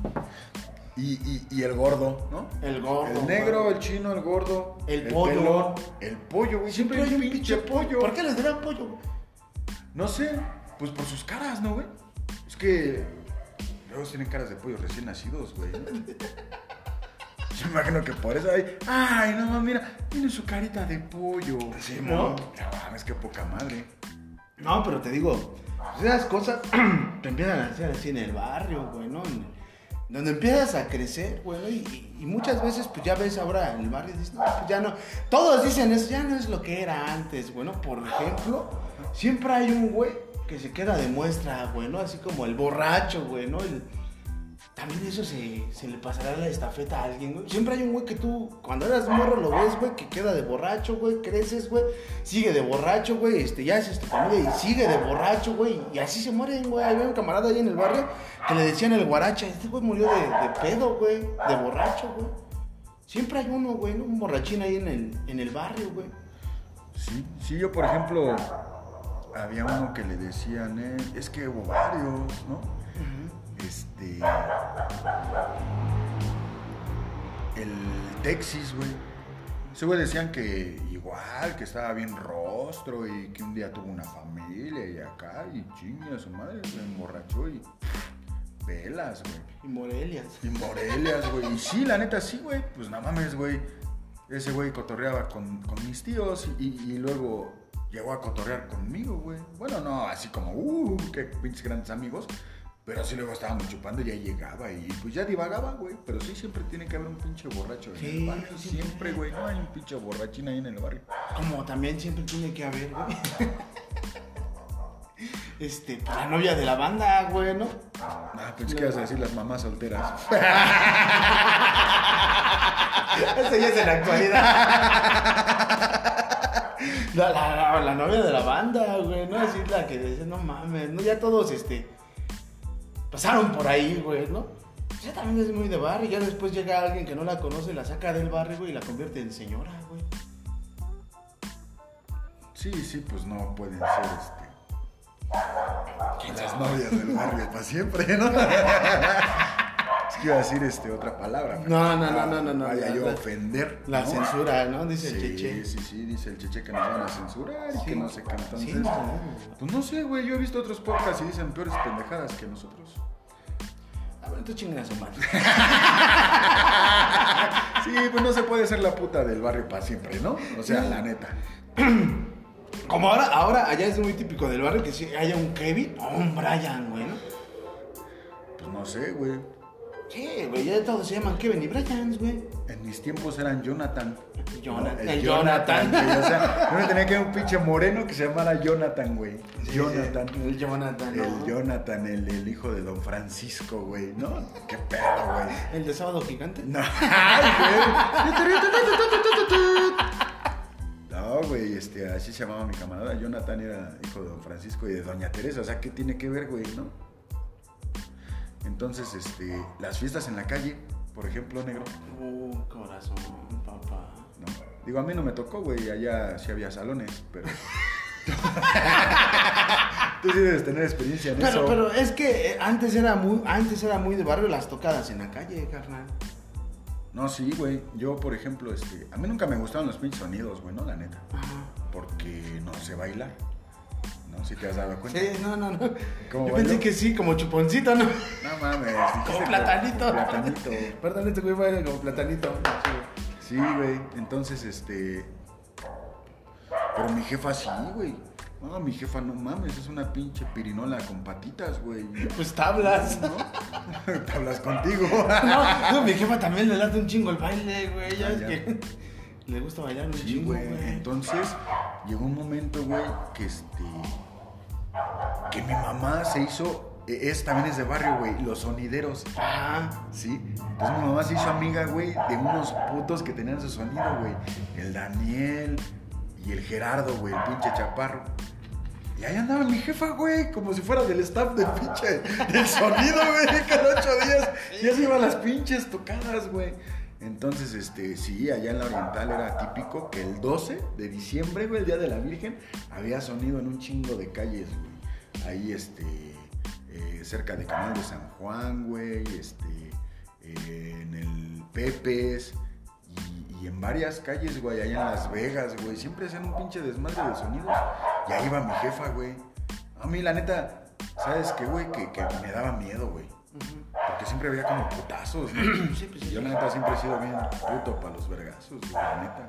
S1: Y, y, y el gordo, ¿no?
S2: El gordo.
S1: El negro,
S2: güey.
S1: el chino, el gordo.
S2: El pollo.
S1: pelón, el pollo, güey. Siempre hay un pinche pollo.
S2: ¿Por qué les dirán pollo? güey?
S1: No sé, pues por sus caras, ¿no, güey? Es que luego tienen caras de pollo recién nacidos, güey. Yo imagino que por eso hay. Ay, no mames, mira, tiene su carita de pollo.
S2: Sí,
S1: ¿no?
S2: ¿no?
S1: No mames, qué poca madre.
S2: No, pero te digo, esas cosas te empiezan a hacer así en el barrio, güey, ¿no? Donde empiezas a crecer, güey, y, muchas veces, pues ya ves ahora en el barrio, dices, no, pues ya no. Todos dicen eso, ya no es lo que era antes, güey, ¿no? Por ejemplo, siempre hay un güey que se queda de muestra, güey. Así como el borracho, güey, ¿no? El- también eso se, se le pasará la estafeta a alguien, güey. Siempre hay un güey que tú, cuando eras morro, lo ves, güey, que queda de borracho, güey, creces, güey, sigue de borracho, güey, este, ya haces tu familia y sigue de borracho, güey, y así se mueren, güey. Había un camarada ahí en el barrio que le decían el guaracha, este güey murió de, pedo, güey, de borracho, güey. Siempre hay uno, güey, un borrachín ahí en el, en el barrio, güey.
S1: Sí, sí, yo por ejemplo, había uno que le decían, eh, es que hubo varios, ¿no? Este. El Texas, güey. Ese güey decían que igual, que estaba bien rostro y que un día tuvo una familia y acá y chingue a su madre, se emborrachó y. Velas, güey.
S2: Y Morelias.
S1: Y Morelias, güey. Y sí, la neta, sí, güey. Pues no mames, güey. Ese güey cotorreaba con, con mis tíos y, y luego llegó a cotorrear conmigo, güey. Bueno, no así como, uh, qué pinches grandes amigos. Pero sí luego estábamos chupando y ya llegaba y pues ya divagaba, güey. Pero sí siempre tiene que haber un pinche borracho en
S2: Sí,
S1: el barrio. Siempre, güey. No hay un pinche borrachín ahí en el barrio.
S2: Como también siempre tiene que haber, güey. Este, la novia de la banda, güey, ¿no?
S1: Ah, pensé que ibas a decir las mamás solteras.
S2: Ese ya es en la actualidad. La, la, la- la novia de la banda, güey, ¿no? Así la que dice, no mames, ¿no? Ya todos, este, pasaron por ahí, güey, ¿no? Ya también es muy de barrio, ya después llega alguien que no la conoce, la saca del barrio, güey, y la convierte en señora, güey.
S1: Sí, sí, pues no pueden ser este. Las novias del barrio para siempre, ¿no? es que iba a decir este, otra palabra.
S2: No, no, no, no, no, no,
S1: Vaya yo a ofender.
S2: La
S1: ¿no?
S2: censura, ¿no? Dice el
S1: Sí,
S2: cheche.
S1: sí, sí, dice el cheche que nos van a censurar y
S2: Sí.
S1: que no qué. Entonces,
S2: Sí, no.
S1: pues no sé, güey. Yo he visto otros podcasts y dicen peores pendejadas que nosotros.
S2: A ver, tú chingas a su madre.
S1: Sí, pues no se puede ser la puta del barrio para siempre, ¿no? O sea, la neta.
S2: Como ahora, ahora allá es muy típico del barrio que si haya un Kevin o un Brian, güey, ¿no?
S1: Pues no sé, güey.
S2: Sí, güey, ya todos se llaman Kevin y Brian, güey.
S1: En mis tiempos eran Jonathan.
S2: Jonathan,
S1: ¿no?
S2: el Jonathan.
S1: güey. O sea, yo me tenía que ver un pinche moreno que se llamara Jonathan, güey. Jonathan.
S2: El Jonathan, ¿no?
S1: El Jonathan, el, el hijo de Don Francisco, güey, ¿no? Qué pedo, güey.
S2: El de sábado gigante.
S1: No, ay, güey. No, güey, este, así se llamaba mi camarada. Jonathan era hijo de Don Francisco y de Doña Teresa. O sea, ¿qué tiene que ver, güey, no? Entonces, este, las fiestas en la calle, por ejemplo, negro,
S2: Uh, corazón, papá.
S1: ¿no? Digo, a mí no me tocó, güey, allá sí había salones, pero... Tú sí debes tener experiencia en
S2: Pero,
S1: eso.
S2: pero es que eh, antes era muy, antes era muy de barrio las tocadas en la calle, carnal.
S1: No, sí, güey. Yo, por ejemplo, este. A mí nunca me gustaron los pinches sonidos, güey, ¿no? La neta.
S2: Ajá.
S1: Porque no sé bailar. ¿No? Si te has dado cuenta.
S2: Sí, no, no, no.
S1: ¿Cómo
S2: Yo pensé que sí, como chuponcito, ¿no?
S1: No mames.
S2: Como platanito.
S1: como Platanito.
S2: Perdón, este güey baila como platanito.
S1: Sí, güey. Entonces, este. Pero mi jefa sí, güey. No, mi jefa no mames, es una pinche pirinola con patitas, güey.
S2: Pues tablas.
S1: ¿No? Te hablas contigo.
S2: No, no, mi jefa también le late un chingo el baile, güey. Ya
S1: Ah,
S2: es que le gusta bailar un
S1: Sí,
S2: chingo,
S1: güey. Entonces, llegó un momento, güey, que este. Que mi mamá se hizo. e- Es, también es de barrio, güey. Los sonideros.
S2: Ah,
S1: ¿Sí? Entonces mi mamá se hizo amiga, güey, de unos putos que tenían su sonido, güey. El Daniel y el Gerardo, güey, el pinche chaparro. Y ahí andaba mi jefa, güey, como si fuera del staff del pinche del sonido, güey, cada ocho días. Ya se iban las pinches tocadas, güey. Entonces, este, sí, allá en la Oriental era típico que el 12 de diciembre, güey, el Día de la Virgen, había sonido en un chingo de calles, güey. Ahí, este, eh, cerca de Canal de San Juan, güey, este, eh, en el Pepes y, en varias calles, güey, allá en Las Vegas, güey. Siempre hacían un pinche desmadre de sonidos. Y ahí iba mi jefa, güey. A mí, la neta, ¿sabes qué, güey? Que, que me daba miedo, güey. Porque siempre había como putazos, ¿no?
S2: Pues
S1: Yo, la neta, siempre he sido bien puto para los vergazos, la neta.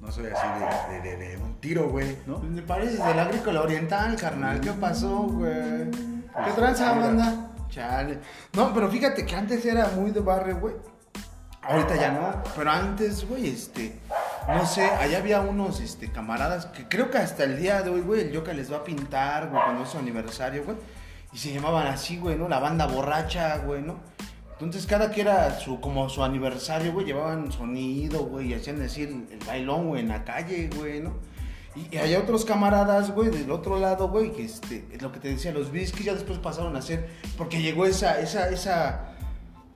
S1: No soy así de, de, de- de un tiro, güey, ¿no?
S2: Me pareces del agrícola oriental, carnal. ¿Qué pasó, güey? ¿Qué
S1: Pues,
S2: tranza, banda? Chale. No, pero fíjate que antes era muy de barrio, güey. Ahorita ya no. Pero antes, güey, este. No sé, allá había unos este, camaradas que creo que hasta el día de hoy, güey, el Yoka les va a pintar, güey, cuando es su aniversario, güey. Y se llamaban así, güey, ¿no? La banda borracha, güey, ¿no? Entonces cada que era su, como su aniversario, güey, llevaban sonido, güey, y hacían decir el bailón, güey, en la calle, güey, ¿no? Y, hay otros camaradas, güey, del otro lado, güey, que este, es lo que te decía, los whiskies ya después pasaron a ser, porque llegó esa, esa, esa,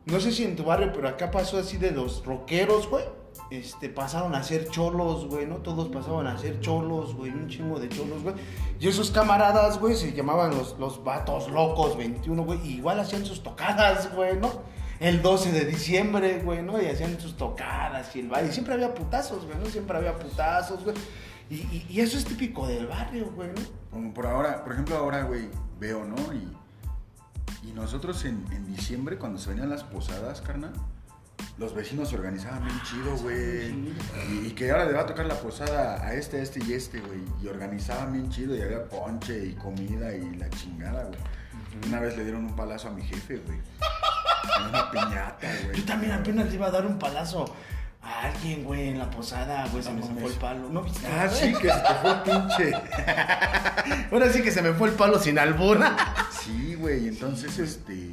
S2: no sé si en tu barrio, pero acá pasó así de los rockeros, güey, este, pasaron a ser cholos, güey, ¿no? Todos pasaban a ser cholos, güey, un chingo de cholos, güey. Y esos camaradas, güey, se llamaban los, los vatos locos 21, güey, y igual hacían sus tocadas, güey, ¿no? El 12 de diciembre, güey, ¿no? Y hacían sus tocadas y el baile. Y siempre había putazos, güey, ¿no? Siempre había putazos, güey. Y, y- eso es típico del barrio, güey, ¿no?
S1: Como por ahora, por ejemplo, ahora, güey, veo, ¿no? Y, y nosotros en, en diciembre, cuando se venían las posadas, carnal, los vecinos se organizaban bien chido, güey. Y, y que ahora le va a tocar la posada a este, a este y este, güey. Y organizaban bien chido y había ponche y comida y la chingada, güey. Una vez le dieron un palazo a mi jefe, güey. Una piñata, güey.
S2: Yo también apenas le iba a dar un palazo a alguien, güey, en la posada, güey, se
S1: No
S2: me fue el palo. ¿No viste?
S1: Ah, sí, que se te fue el pinche.
S2: Ahora sí que se me fue el palo sin albura.
S1: Sí, güey, entonces, este,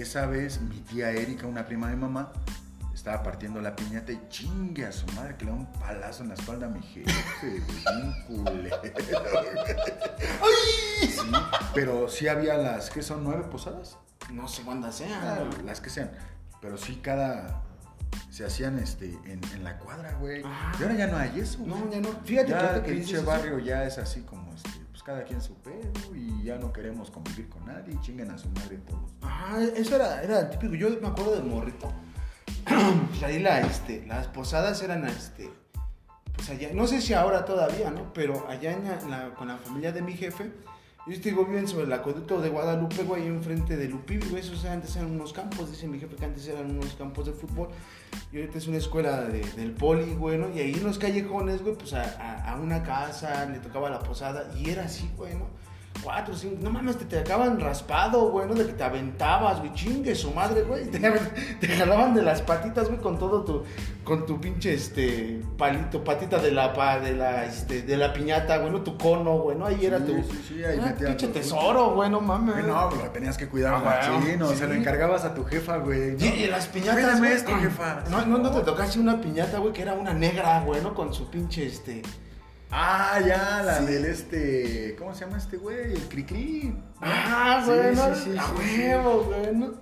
S1: esa vez mi tía Erika, una prima de mamá, estaba partiendo la piñata y chingue a su madre que le da un palazo en la espalda a mi jefe, güey, bien culero, güey. Sí, pero sí había las, ¿qué son? ¿Nueve posadas?
S2: No sé cuántas sean. güey.
S1: las que sean, pero sí cada, se hacían, este, en, en la cuadra, güey.
S2: Ah.
S1: Y ahora ya no hay eso, güey.
S2: No, ya no. Fíjate que
S1: Ya el
S2: que
S1: pinche barrio ya es así como cada quien su pedo y ya no queremos convivir con nadie y chinguen a su madre todos.
S2: Ajá, eso era, era típico. Yo me acuerdo del morrito. Pues ahí la, este, las posadas eran, este, pues allá, no sé si ahora todavía, ¿no? Pero allá con la familia de mi jefe, ellos te digo, viven sobre el acueducto de Guadalupe, güey, enfrente de Lupibi, güey, esos antes eran unos campos, dice mi jefe que antes eran unos campos de fútbol, y ahorita es una escuela de- del poli, güey, ¿no? Y ahí en los callejones, güey, pues a, a- a una casa le tocaba la posada, y era así, güey, ¿no? Cuatro, cinco, no mames, te, te acaban raspado, güey, ¿no? De que te aventabas, güey, chingue su madre, güey. Te, te jalaban de las patitas, güey, con todo tu, con tu pinche, este, palito, patita de la, pa- de la, este, de la piñata, güey, ¿no? Tu cono, güey, ¿no? Ahí era tu,
S1: sí, sí, ahí
S2: ah, pinche tesoro, güey, no mames.
S1: No, pero lo tenías que cuidar
S2: Ah,
S1: machín, o se lo encargabas a tu jefa, güey.
S2: y las piñatas, güey.
S1: esto, jefa.
S2: No, no, no te tocaste una piñata, güey, que era una negra, güey, ¿no? Con su pinche, este...
S1: Ah, ya, la
S2: Sí.
S1: del este, ¿cómo se llama este güey? El Cricri.
S2: Ah, güey,
S1: sí,
S2: no,
S1: sí,
S2: a
S1: sí, sí.
S2: huevo, güey, ¿no?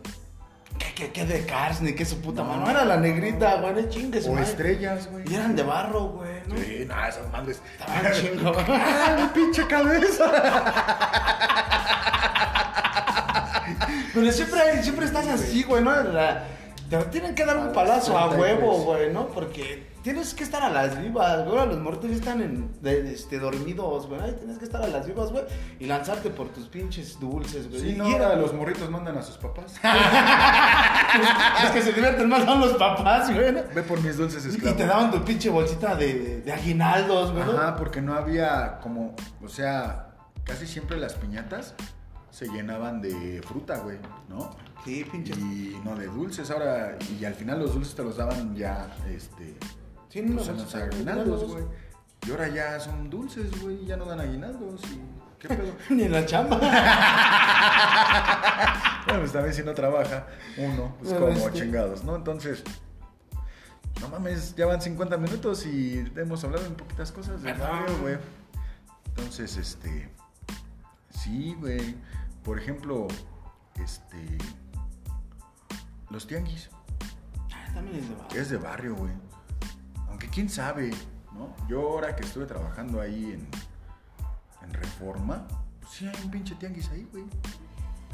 S2: ¿Qué, qué, qué de Carne? ¿Qué su puta mano? Era la negrita, güey, no chingues,
S1: O
S2: madre.
S1: estrellas, güey.
S2: Y eran de barro, güey, ¿no?
S1: Sí, no, esas madres.
S2: Estaban chingo.
S1: ¡Ah, mi pinche cabeza!
S2: Pero siempre, siempre estás así, güey, ¿no? La- te tienen que dar un palazo a
S1: 33.
S2: huevo, güey, ¿no? Porque tienes que estar a las vivas, güey. Ahora los morritos ya están en, de- este, dormidos, güey. Tienes que estar a las vivas, güey. Y lanzarte por tus pinches dulces, güey.
S1: Sí,
S2: Y
S1: no,
S2: era-
S1: los morritos mandan a sus papás.
S2: los que se divierten más son los papás, güey. ¿no?
S1: Ve por mis dulces
S2: Y, y
S1: esclavos.
S2: te daban tu pinche bolsita de, de aguinaldos, güey.
S1: Ajá, porque no había como, o sea, casi siempre las piñatas se llenaban de fruta, güey, ¿no?
S2: Sí, pinches.
S1: Y no de dulces, ahora, y al final los dulces te los daban ya, este,
S2: Sí, no,
S1: pues en
S2: no,
S1: los aguinaldos, güey. Y ahora ya son dulces, güey, ya no dan aguinaldos, y qué pedo.
S2: Ni en la chamba.
S1: bueno, pues también si no trabaja uno, pues
S2: Pero
S1: como
S2: este-
S1: chingados, ¿no? Entonces, no mames, ya van 50 minutos y hemos hablado en poquitas cosas de barrio, güey. Entonces, este, sí, güey. Por ejemplo, este, los tianguis.
S2: Ah, También es de barrio.
S1: Es de barrio, güey. Aunque quién sabe, ¿no? Yo ahora que estuve trabajando ahí en, en Reforma, pues sí hay un pinche tianguis ahí, güey.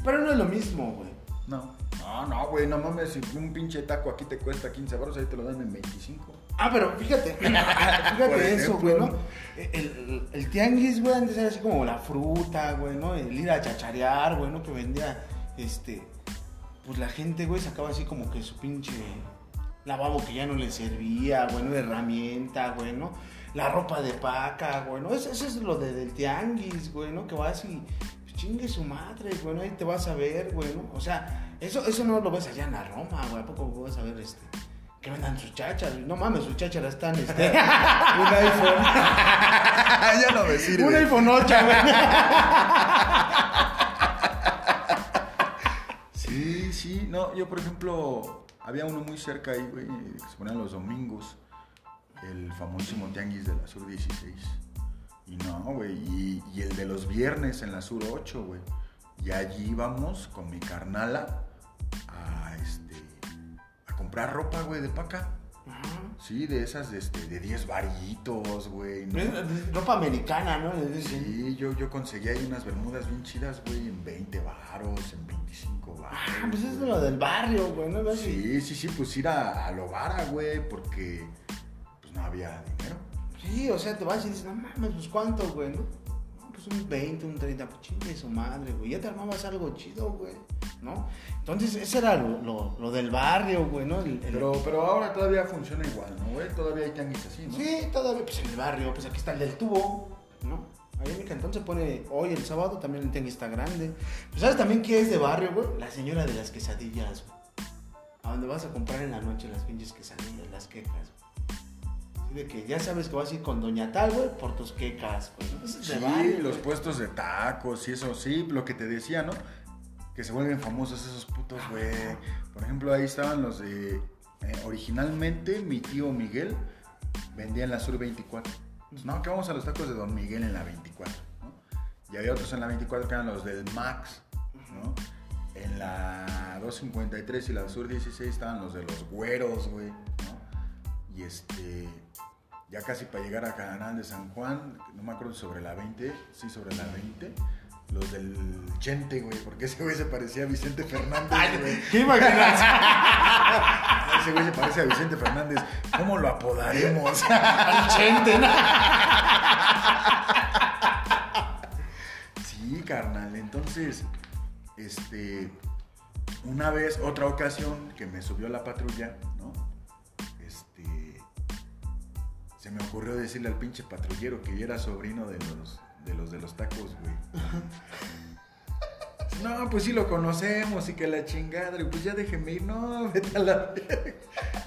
S2: Pero no es lo mismo, güey.
S1: No. No, no, güey, no mames, si un pinche taco aquí te cuesta 15 baros, ahí te lo dan en 25.
S2: Ah, pero fíjate, fíjate eso, güey. ¿no? El, el- el tianguis, güey, antes era así como la fruta, güey, ¿no? El ir a chacharear, güey, ¿no? Que vendía, este, pues la gente, güey, sacaba así como que su pinche lavabo que ya no le servía, güey, ¿no? Herramienta, güey, ¿no? La ropa de paca, güey, ¿no? Eso, eso es lo de- del tianguis, güey, ¿no? Que vas y chingue su madre, güey, ¿no? Ahí te vas a ver, güey, ¿no? O sea, eso, eso no lo ves allá en la Roma, güey, ¿a poco vas a ver, este... Que vendan sus chachas, no mames, sus chachas están, este...
S1: un iPhone. ya no me sirve.
S2: Un iPhone 8, güey.
S1: Sí, sí, no, yo por ejemplo, había uno muy cerca ahí, güey, que se ponían los domingos, el famosísimo tianguis de la Sur 16. Y no, güey, y, y el de los viernes en la Sur 8, güey. Y allí íbamos con mi carnala a, este, a comprar ropa, güey, de paca.
S2: Ajá.
S1: Sí, de esas, de, este, de 10 varitos, güey.
S2: Ropa americana, ¿no?
S1: Sí, yo, yo conseguí ahí unas bermudas bien chidas, güey, en 20 varos, en 25 varos.
S2: Ah, pues es de lo del barrio, güey, ¿no?
S1: Sí, sí, sí, pues ir a, a lo vara, güey, porque pues no había dinero.
S2: Sí, o sea, te vas y dices, no mames, pues cuánto, güey, ¿no? No, pues un 20, un 30, pues chingue su madre, güey. Ya te armabas algo chido, güey, ¿no? Entonces, ese era lo, lo, lo del barrio, güey, ¿no? El- el-
S1: Pero, pero ahora todavía funciona igual, ¿no, güey? Todavía hay tianguis así, ¿no?
S2: Sí, todavía, pues en el barrio, pues aquí está el del tubo, ¿no? Ahí en mi cantón se pone, hoy el sábado también el tianguis está grande. Pues, ¿Sabes también qué es de barrio, güey? La señora de las quesadillas, güey. A donde vas a comprar en la noche las pinches quesadillas, las quecas, güey. Así de que ya sabes que vas a ir con Doña Tal, güey, por tus quecas, güey.
S1: Sí, los
S2: güey.
S1: puestos de tacos y eso, sí, lo que te decía, ¿no? Que se vuelven famosos esos putos, güey. Por ejemplo, ahí estaban los de... eh, originalmente, mi tío Miguel vendía en la Sur 24. Pues, no, que vamos a los tacos de Don Miguel en la 24, ¿no? Y había otros en la 24 que eran los del Max, ¿no? En la 253 y la Sur 16 estaban los de los güeros, güey, ¿no? Y este... Ya casi para llegar a Canal de San Juan, no me acuerdo sobre la 20, sí, sobre la 20, los del Chente, güey, porque ese güey se parecía a Vicente Fernández, güey.
S2: ¿Qué imaginas?
S1: Ese güey se parece a Vicente Fernández. ¿Cómo lo apodaremos?
S2: Al chente, ¿no?
S1: Sí, carnal. Entonces, este, una vez, otra ocasión que me subió la patrulla, ¿no? Este, se me ocurrió decirle al pinche patrullero que yo era sobrino de los de los, de los tacos, güey. No, pues sí lo conocemos y que la chingada, pues ya déjeme ir, no, vete a la.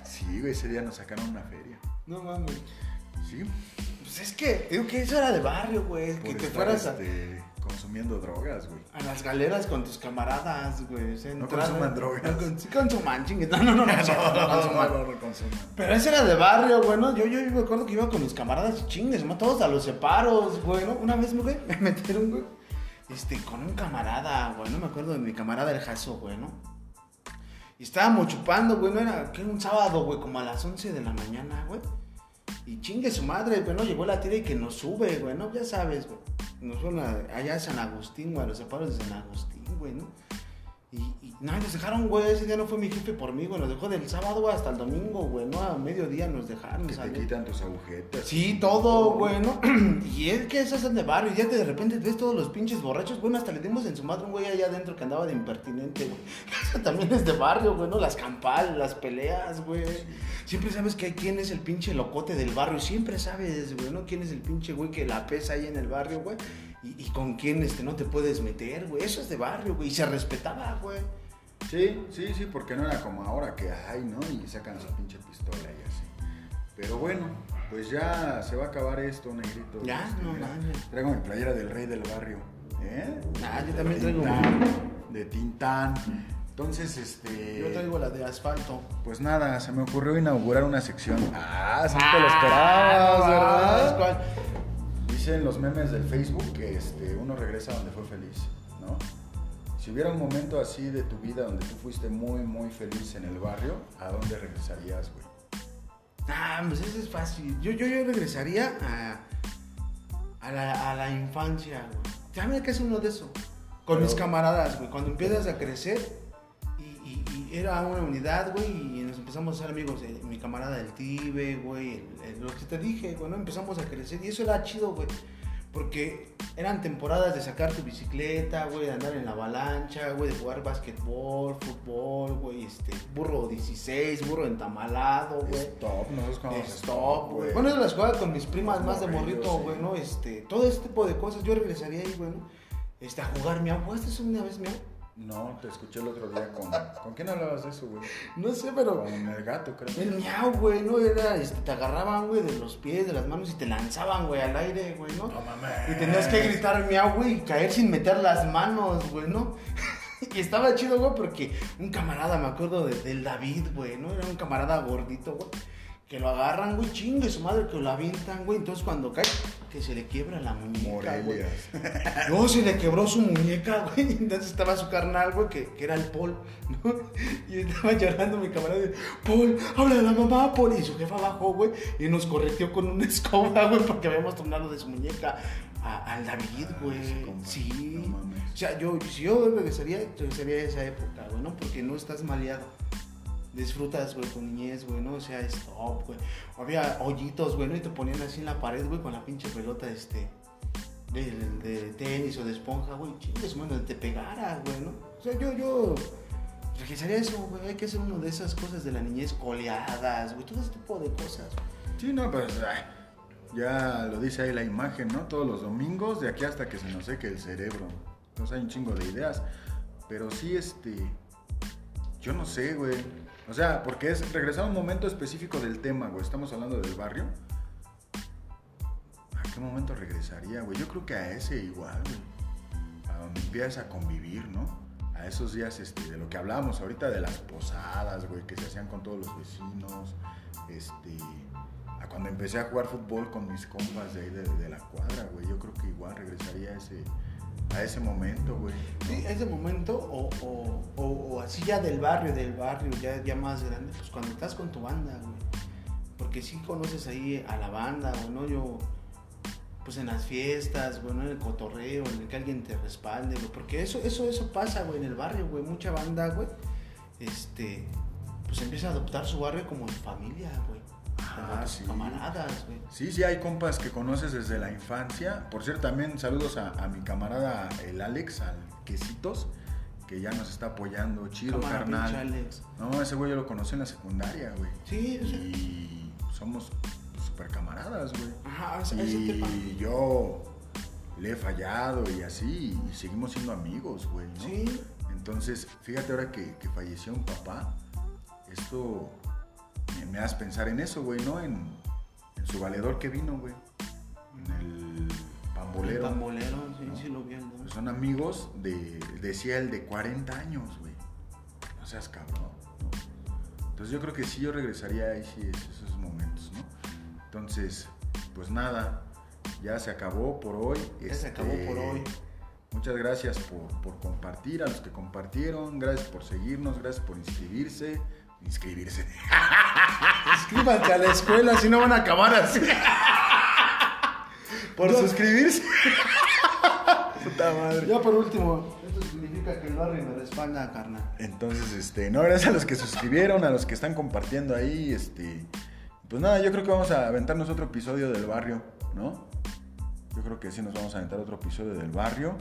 S1: Sí, güey, ese día nos sacaron una feria.
S2: No mames.
S1: Sí,
S2: Pues es que, digo que eso era de barrio, güey.
S1: por
S2: Que te fueras a,
S1: este, consumiendo drogas, güey.
S2: a las galeras con tus camaradas, güey.
S1: No consuman drogas.
S2: No, consuman, chingue. No, no, no, no, consuman. Pero ese era de barrio, güey, ¿no? Yo, yo me acuerdo que iba con mis camaradas chingues, ¿no? todos a los separos, güey, ¿no? Una vez, güey, me metieron, güey, este, con un camarada, güey, no me acuerdo de mi camarada el Jaso, güey, ¿no? Y estábamos chupando, güey, no era, que un sábado, güey, como a las 11 de la mañana, güey. Y chingue su madre, güey, ¿no? Llegó la tira y que nos sube, güey, ¿no? Ya sabes, güey. Nos fueron allá a San Agustín, güey, a los separos de San Agustín, güey, ¿no? Y, y no, nos dejaron, güey. Ese día no fue mi jefe por mí, güey. Nos dejó del sábado güey, hasta el domingo, güey. No, a mediodía nos dejaron.
S1: Que te quitan tus agujetas.
S2: Sí, todo, güey, ¿no? y es que esas son de barrio. Y ya te de repente ves todos los pinches borrachos. Bueno, hasta le dimos en su madre un güey allá adentro que andaba de impertinente, güey. Eso también es de barrio, güey, ¿no? Las campales, las peleas, güey. Siempre sabes que hay quién es el pinche locote del barrio. Siempre sabes, güey, ¿no? Quién es el pinche güey que la pesa ahí en el barrio, güey. Y, y con quién este, no te puedes meter, güey. Eso es de barrio, güey. Y se respetaba, güey.
S1: Sí, sí, sí, porque no era como ahora que hay, ¿no? Y sacan su pinche pistola y así. Pero bueno, pues ya se va a acabar esto, negrito.
S2: Ya,
S1: Este,
S2: no mames.
S1: Traigo mi playera del rey del barrio. ¿Eh?
S2: Ah, yo también traigo
S1: Tintán, De Tintán. Entonces, este.
S2: Yo traigo la de asfalto.
S1: Pues nada, se me ocurrió inaugurar una sección. Ah, sí te lo
S2: Ah,
S1: esperabas, ¿verdad?
S2: ¿cuál?
S1: Dicen los memes del Facebook que este, uno regresa donde fue feliz, ¿no? Si hubiera un momento así de tu vida donde tú fuiste muy, muy feliz en el barrio, ¿a dónde regresarías, güey?
S2: Ah, pues eso es fácil. Yo, yo, yo regresaría a, a, la, a la infancia, güey. También que es uno de eso. Con
S1: Pero-
S2: mis camaradas, güey. Cuando empiezas a crecer y, y- y era una unidad, güey, y nos empezamos a ser amigos. eh, mi camarada del Tibe, güey, el- lo que te dije, güey, ¿no? Empezamos a crecer y eso era chido, güey. Porque eran temporadas de sacar tu bicicleta, güey, de andar en la avalancha, güey, de jugar básquetbol, fútbol, güey, este, burro 16, burro entamalado, güey.
S1: Stop, nosotros jugamos
S2: Stop, güey. Bueno, yo las jugaba con mis primas
S1: Los
S2: más de morrito,
S1: sí.
S2: güey, ¿no? Este, todo este tipo de cosas, yo regresaría ahí, güey, ¿no? Este, a jugar miau. ¿Jugaste una vez miau?
S1: No, te escuché el otro día con... ¿Con quién hablabas de eso, güey?
S2: No sé, pero...
S1: Con el gato, creo.
S2: El miau, güey, ¿no? Era, este, te agarraban, güey, de los pies, de las manos y te lanzaban, güey, al aire, güey, ¿no?
S1: No mames.
S2: Y tenías que gritar miau, güey, y caer sin meter las manos, güey, ¿no? Y estaba chido, güey, porque un camarada, me acuerdo de- del David, güey, ¿no? Era un camarada gordito, güey. Que lo agarran, güey, chingue su madre, que lo avientan, güey. Entonces cuando cae, que se le quiebra la muñeca, güey. No, se le quebró su muñeca, güey. Entonces estaba su carnal, güey, que, que era el Paul, ¿no? Y estaba llorando mi camarada. Paul, habla de la mamá, Paul. Y su jefa bajó, güey, y nos correteó con una escoba, güey, porque habíamos tornado de su muñeca a- al David, güey. Sí.
S1: no
S2: o sea, yo, si yo regresaría, regresaría a esa época, güey, ¿no? Porque no estás maleado. Disfrutas, güey, tu niñez, güey, ¿no? O sea, stop, güey. Había hoyitos, güey. Y te ponían así en la pared, güey, con la pinche pelota, este de, tenis o de esponja, güey, chingues, mano, te pegara, güey, ¿no? O sea, yo, yo regresaría a eso, güey, hay que hacer una de esas cosas de la niñez, coleadas, güey, todo ese tipo de cosas.
S1: Sí, no, pues ya lo dice ahí la imagen, ¿no? Todos los domingos, de aquí hasta que se nos seque el cerebro. Entonces hay un chingo de ideas. Pero sí, este. Yo no sé, güey. O sea, porque es regresar a un momento específico del tema, güey. Estamos hablando del barrio. ¿A qué momento regresaría, güey? Yo creo que a ese igual, güey. A donde empiezas a convivir, ¿no? A esos días este, de lo que hablábamos ahorita de las posadas, güey, que se hacían con todos los vecinos. Este. A cuando empecé a jugar fútbol con mis compas de ahí de, de la cuadra, güey. Yo creo que igual regresaría a ese, a ese momento, güey.
S2: Sí, ese momento, o, o, o, así ya del barrio, del barrio, ya, ya más grande, pues cuando estás con tu banda, güey. Porque sí conoces ahí a la banda, o no, yo, pues en las fiestas, güey, ¿no? en el cotorreo, en el que alguien te respalde, güey. Porque eso, eso, eso pasa, güey, en el barrio, güey. Mucha banda, güey, este, pues empieza a adoptar su barrio como en familia, güey.
S1: Ah, sí.
S2: camaradas, güey.
S1: Sí, sí, hay compas que conoces desde la infancia. Por cierto, también saludos a, a mi camarada el Alex, al Quesitos, que ya nos está apoyando. Chido, carnal.
S2: Alex.
S1: No, ese güey yo lo conocí en la secundaria, güey.
S2: Sí, o sea,
S1: Y somos super camaradas, güey.
S2: ajá, ese tema.
S1: Y yo le he fallado y así, y seguimos siendo amigos, güey, ¿no?
S2: Sí,
S1: Entonces, fíjate ahora que, que falleció un papá, esto me, hace pensar en eso, güey, ¿no? En, en su valedor que vino, güey. En el pambolero.
S2: El pambolero, sí,
S1: ¿no?
S2: sí lo vi. ¿no?
S1: Pues son amigos de, decía el de 40 años, güey. No seas cabrón, ¿no? Entonces yo creo que sí, yo regresaría a esos momentos, ¿no? Entonces, pues nada, ya se acabó por hoy.
S2: Ya se acabó por hoy.
S1: Muchas gracias por, por compartir, a los que compartieron, gracias por seguirnos, gracias por inscribirse. Inscribirse.
S2: Inscríbanse a la escuela si no van a acabar así.
S1: Por
S2: Yo-
S1: suscribirse. puta madre.
S2: Ya por último, esto significa que el barrio me respalda, carnal.
S1: Entonces, este, no, gracias a los que suscribieron, a los que están compartiendo ahí, este, pues nada, yo creo que vamos a aventarnos otro episodio del barrio, ¿no? Yo creo que sí nos vamos a aventar otro episodio del barrio.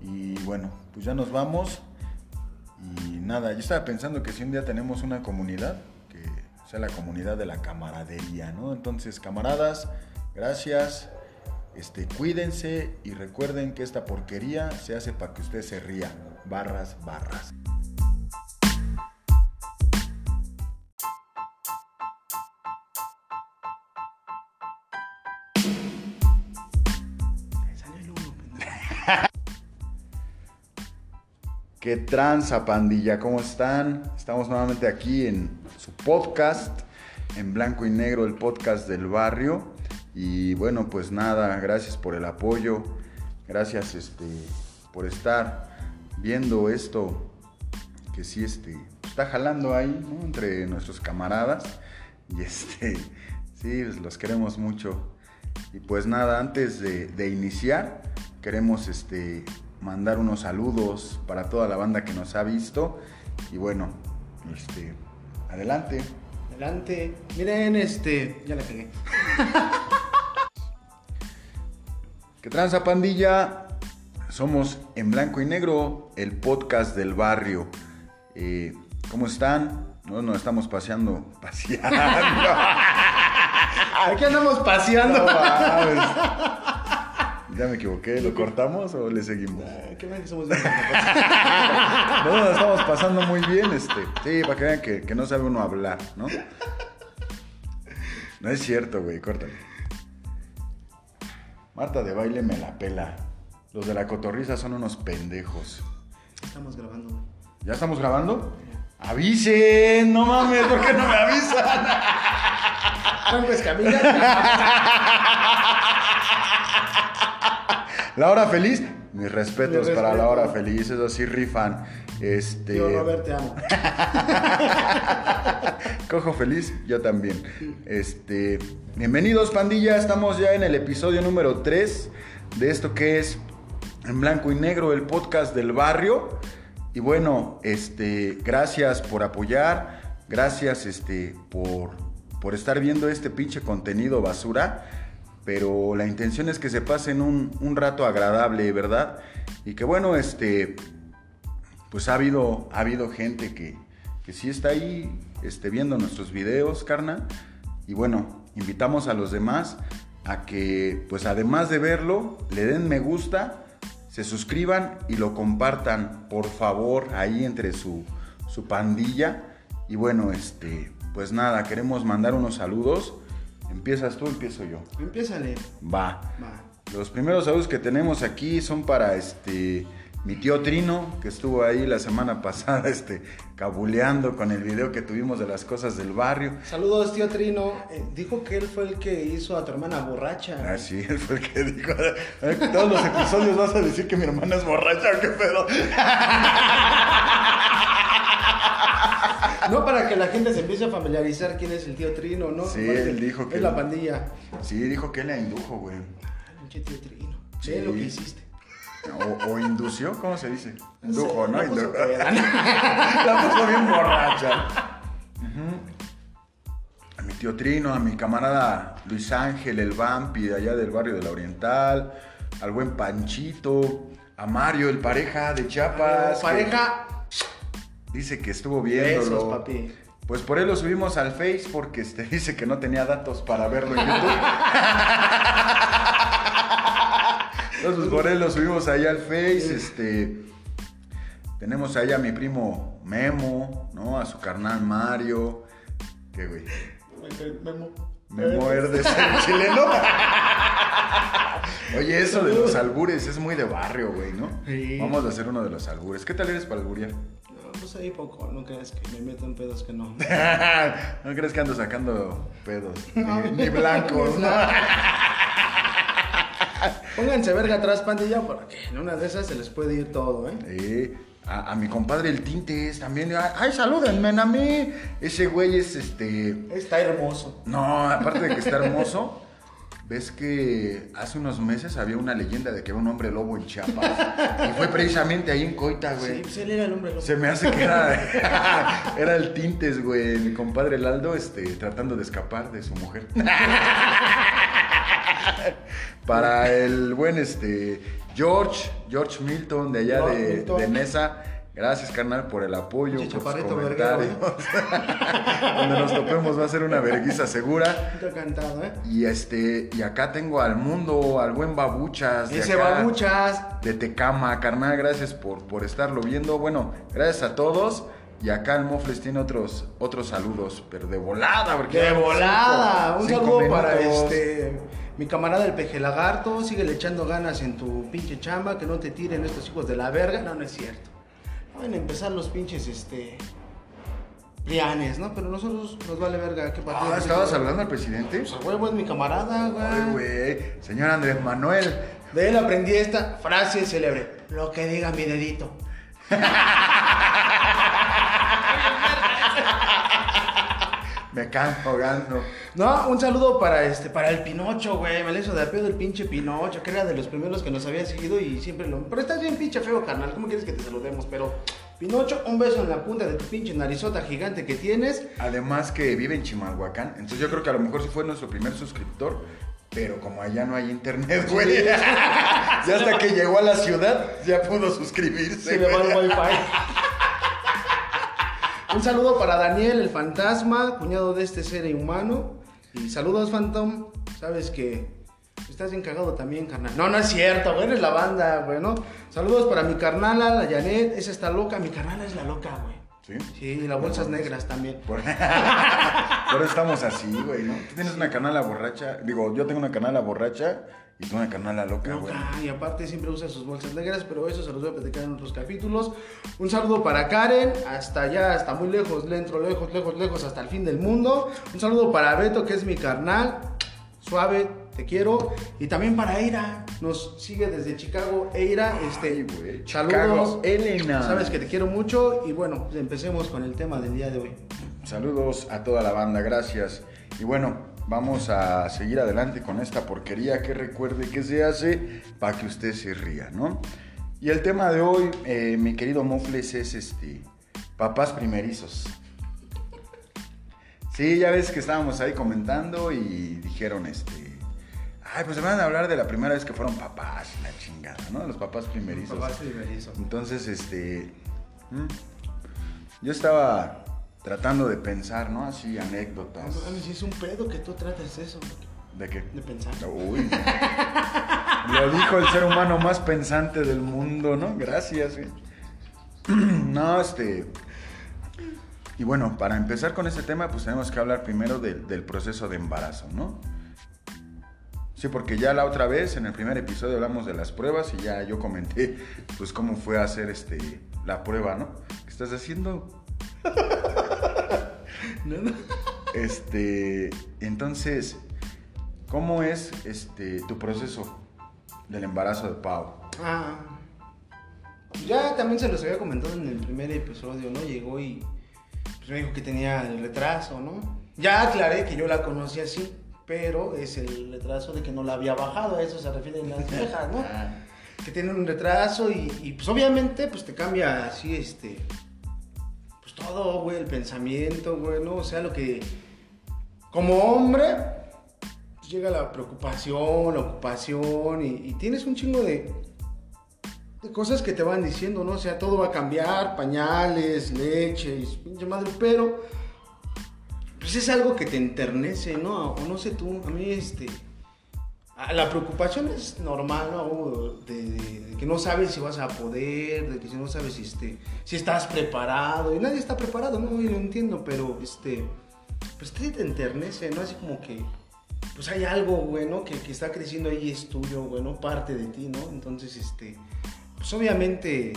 S1: Y bueno, pues ya nos vamos. Y nada, yo estaba pensando que si un día tenemos una comunidad, que sea la comunidad de la camaradería, ¿no? Entonces, camaradas, gracias. Este, cuídense y recuerden que esta porquería se hace para que usted se ría. Barras, barras. ¿Qué tranza, pandilla? ¿Cómo están? Estamos nuevamente aquí en su podcast, en blanco y negro, el podcast del barrio. Y bueno, pues nada, gracias por el apoyo, gracias este, por estar viendo esto que sí este, está jalando ahí ¿no? entre nuestros camaradas. Y este, sí, pues los queremos mucho. Y pues nada, antes de, de iniciar, queremos este, mandar unos saludos para toda la banda que nos ha visto. Y bueno, este, adelante.
S2: Adelante. Miren, este. Ya la cagué.
S1: ¿Qué tranza pandilla? Somos en blanco y negro, el podcast del barrio. Eh, ¿Cómo están? No nos estamos paseando, paseando.
S2: Aquí andamos paseando.
S1: No. Ya me equivoqué, ¿lo cortamos o le seguimos?
S2: Ay, Qué que somos bien.
S1: No, nos estamos pasando muy bien, este. Sí, para que vean que, que no sabe uno hablar, ¿no? No es cierto, güey, córtale. Marta de baile me la pela. Los de la cotorriza son unos pendejos.
S2: Estamos grabando. güey.
S1: ¿Ya estamos grabando? ¡Avisen! No mames, ¿por qué no me avisan?
S2: Franco Escamilla.
S1: La hora feliz. Mis respetos para la hora feliz, eso sí rifan. Este.
S2: Yo, Robert, te amo.
S1: Cojo feliz, yo también. Este, bienvenidos pandilla, estamos ya en el episodio número 3 de esto que es en blanco y negro el podcast del barrio. Y bueno, este, gracias por apoyar, gracias este por por estar viendo este pinche contenido basura, pero la intención es que se pasen un, un rato agradable, ¿verdad? Y que bueno, este pues ha habido, ha habido gente que, que sí está ahí este, viendo nuestros videos, carna. Y bueno, invitamos a los demás a que, pues además de verlo, le den me gusta, se suscriban y lo compartan, por favor, ahí entre su, su pandilla. Y bueno, este, pues nada, queremos mandar unos saludos. ¿Empiezas tú o empiezo yo?
S2: Empiézale.
S1: Va.
S2: Va.
S1: Los primeros saludos que tenemos aquí son para este mi tío Trino, que estuvo ahí la semana pasada este, cabuleando con el video que tuvimos de las cosas del barrio.
S2: Saludos, tío Trino. Eh, dijo que él fue el que hizo a tu hermana borracha.
S1: Ah, sí, él fue el que dijo. "Eh, Todos los episodios vas a decir que mi hermana es borracha, qué pedo.
S2: No para que la gente se empiece a familiarizar quién es el tío Trino, ¿no?
S1: Sí, él dijo que-
S2: Es la pandilla.
S1: Sí, dijo que él la indujo, güey.
S2: Ay, pinche tío Trino.
S1: Sí.
S2: Ve lo que hiciste.
S1: O, o indució, ¿cómo se dice? Indujo, ¿no?
S2: la puso.
S1: La bien borracha. Ujú. A mi tío Trino, a mi camarada Luis Ángel, el Vampi de allá del barrio de la Oriental, al buen Panchito, a Mario, el pareja de Chiapas.
S2: Pareja.
S1: Dice que estuvo viéndolo.
S2: Besos, papi.
S1: Pues por él lo subimos al Face porque este, dice que no tenía datos para verlo en YouTube. Entonces pues, por él lo subimos ahí al Face. Este, tenemos ahí a mi primo Memo, ¿no? A su carnal Mario. ¿Qué güey?
S2: Memo.
S1: Memo Herdes, el chileno. Oye, eso de los albures es muy de barrio, güey, ¿no?
S2: Sí.
S1: Vamos a hacer uno de los albures. ¿Qué tal eres para alburear?
S2: No, pues ahí poco, no creas que me meto en pedos que no.
S1: no crees que ando sacando pedos, ni, ni blancos, ¿no?
S2: Pónganse verga atrás, pandilla, porque en una de esas se les puede ir todo, ¿eh?
S1: A, a mi compadre el Tintes también. Ay, salúdenme a mí. Ese güey es este.
S2: Está hermoso.
S1: No, aparte de que está hermoso, ves que hace unos meses había una leyenda de que era un hombre lobo en Chiapas. y fue precisamente ahí en Coita, güey.
S2: Sí, pues él era el hombre lobo.
S1: Se me hace que era, era el Tintes, güey. Mi compadre Laldo, este, tratando de escapar de su mujer. Para el buen, este, George, George Milton, de allá
S2: George
S1: de,
S2: Milton.
S1: de Nesa. Gracias, carnal, por el apoyo,
S2: Pinche
S1: por
S2: chaparrito
S1: comentarios. Donde nos topemos va a ser una verguiza segura.
S2: Está cantado, ¿eh?
S1: Y este, y acá tengo al mundo, al buen Babuchas. de
S2: Ese
S1: acá,
S2: babuchas.
S1: De Tecama, carnal, gracias por, por estarlo viendo. Bueno, gracias a todos. Y acá el Mofles tiene otros, otros saludos, pero de volada, porque
S2: De volada.
S1: cinco-
S2: Un
S1: cinco
S2: saludo para este mi camarada el peje lagarto. Sigue echando ganas en tu pinche chamba. Que no te tiren estos hijos de la verga. No, no es cierto. A empezar los pinches este. Prianes, ¿no? Pero nosotros nos vale verga. ¿Qué partido
S1: Ah,
S2: es?
S1: ¿estabas saludando al presidente?
S2: Pues huevo es mi camarada,
S1: Ay,
S2: güey.
S1: güey. Señor Andrés Manuel.
S2: De él aprendí esta frase célebre. Lo que diga mi dedito.
S1: Me canto ahogando.
S2: No, un saludo para este, para el Pinocho, güey. Me le hizo de pedo el pinche Pinocho, que era de los primeros que nos había seguido y siempre lo. Pero estás bien pinche feo, carnal. ¿Cómo quieres que te saludemos? Pero, Pinocho, un beso en la punta de tu pinche narizota gigante que tienes.
S1: Además que vive en Chimalhuacán. Entonces yo creo que a lo mejor sí fue nuestro primer suscriptor. Pero como allá no hay internet, güey. ya hasta que llegó a la ciudad, ya pudo suscribirse.
S2: Se le va el wifi. un saludo para Daniel, el fantasma, cuñado de este ser humano. Y saludos, Phantom. Sabes que estás bien cagado también, carnal. No, no es cierto, güey. Eres la banda, güey, ¿no? Saludos para mi carnala, la Janet. Esa está loca. Mi carnala es la loca, güey.
S1: ¿Sí?
S2: Sí, las bolsas negras también.
S1: Por, por eso estamos así, güey, ¿no? Tú tienes una canala borracha. Digo, yo tengo una canala borracha y tú una canala loca, güey.
S2: Y aparte siempre usa sus bolsas negras, pero eso se los voy a platicar en otros capítulos. Un saludo para Karen, hasta allá, hasta muy lejos, dentro, lejos, lejos, lejos, hasta el fin del mundo. Un saludo para Beto, que es mi carnal, suave, te quiero. Y también para Eira, nos sigue desde Chicago. Eira, este,
S1: Ay,
S2: saludos.
S1: Elena.
S2: Sabes que te quiero mucho y bueno, pues empecemos con el tema del día de hoy.
S1: Saludos a toda la banda, gracias. Y bueno, vamos a seguir adelante con esta porquería que recuerde que se hace para que usted se ría, ¿no? Y el tema de hoy, eh, mi querido Mofles, es este, papás primerizos. Sí, ya ves que estábamos ahí comentando y dijeron, este, ay, pues se van a hablar de la primera vez que fueron papás, la chingada, ¿no? Los papás primerizos. Entonces, este. Yo estaba tratando de pensar, ¿no? Así, anécdotas.
S2: si es un pedo que tú trates eso,
S1: ¿De qué?
S2: de pensar.
S1: Uy. Lo dijo el ser humano más pensante del mundo, ¿no? Gracias, güey. No, este. Y bueno, para empezar con este tema, pues tenemos que hablar primero del, del proceso de embarazo, ¿no? Sí, porque ya la otra vez, en el primer episodio, hablamos de las pruebas y ya yo comenté, pues, cómo fue hacer este, la prueba, ¿no? ¿Qué estás haciendo? Este, entonces, ¿cómo es este, tu proceso del embarazo de Pau?
S2: Ah. Ya también se los había comentado en el primer episodio, ¿no? Llegó y pues, me dijo que tenía el retraso, ¿no? Ya aclaré que yo la conocí así, pero es el retraso de que no la había bajado, a eso se refieren las viejas, ¿no? Que tiene un retraso y, y, pues obviamente pues te cambia así, este, todo, güey, el pensamiento, güey, ¿no? O sea, lo que, como hombre, pues, llega la preocupación, la ocupación y, tienes un chingo de, cosas que te van diciendo, ¿no? O sea, todo va a cambiar, pañales, leche, y pinche madre, pero pues es algo que te enternece, ¿no? O no sé tú, a mí este... ah, La preocupación es normal, ¿no? De, que no sabes si vas a poder, de que si no sabes si, este, estás preparado. Y nadie está preparado, ¿no? Lo entiendo, pero este, pues te enternece, ¿no? Así como que, pues hay algo, güey, ¿no? Que, que está creciendo ahí es tuyo, güey, ¿no? Parte de ti, ¿no? Entonces, este, pues obviamente,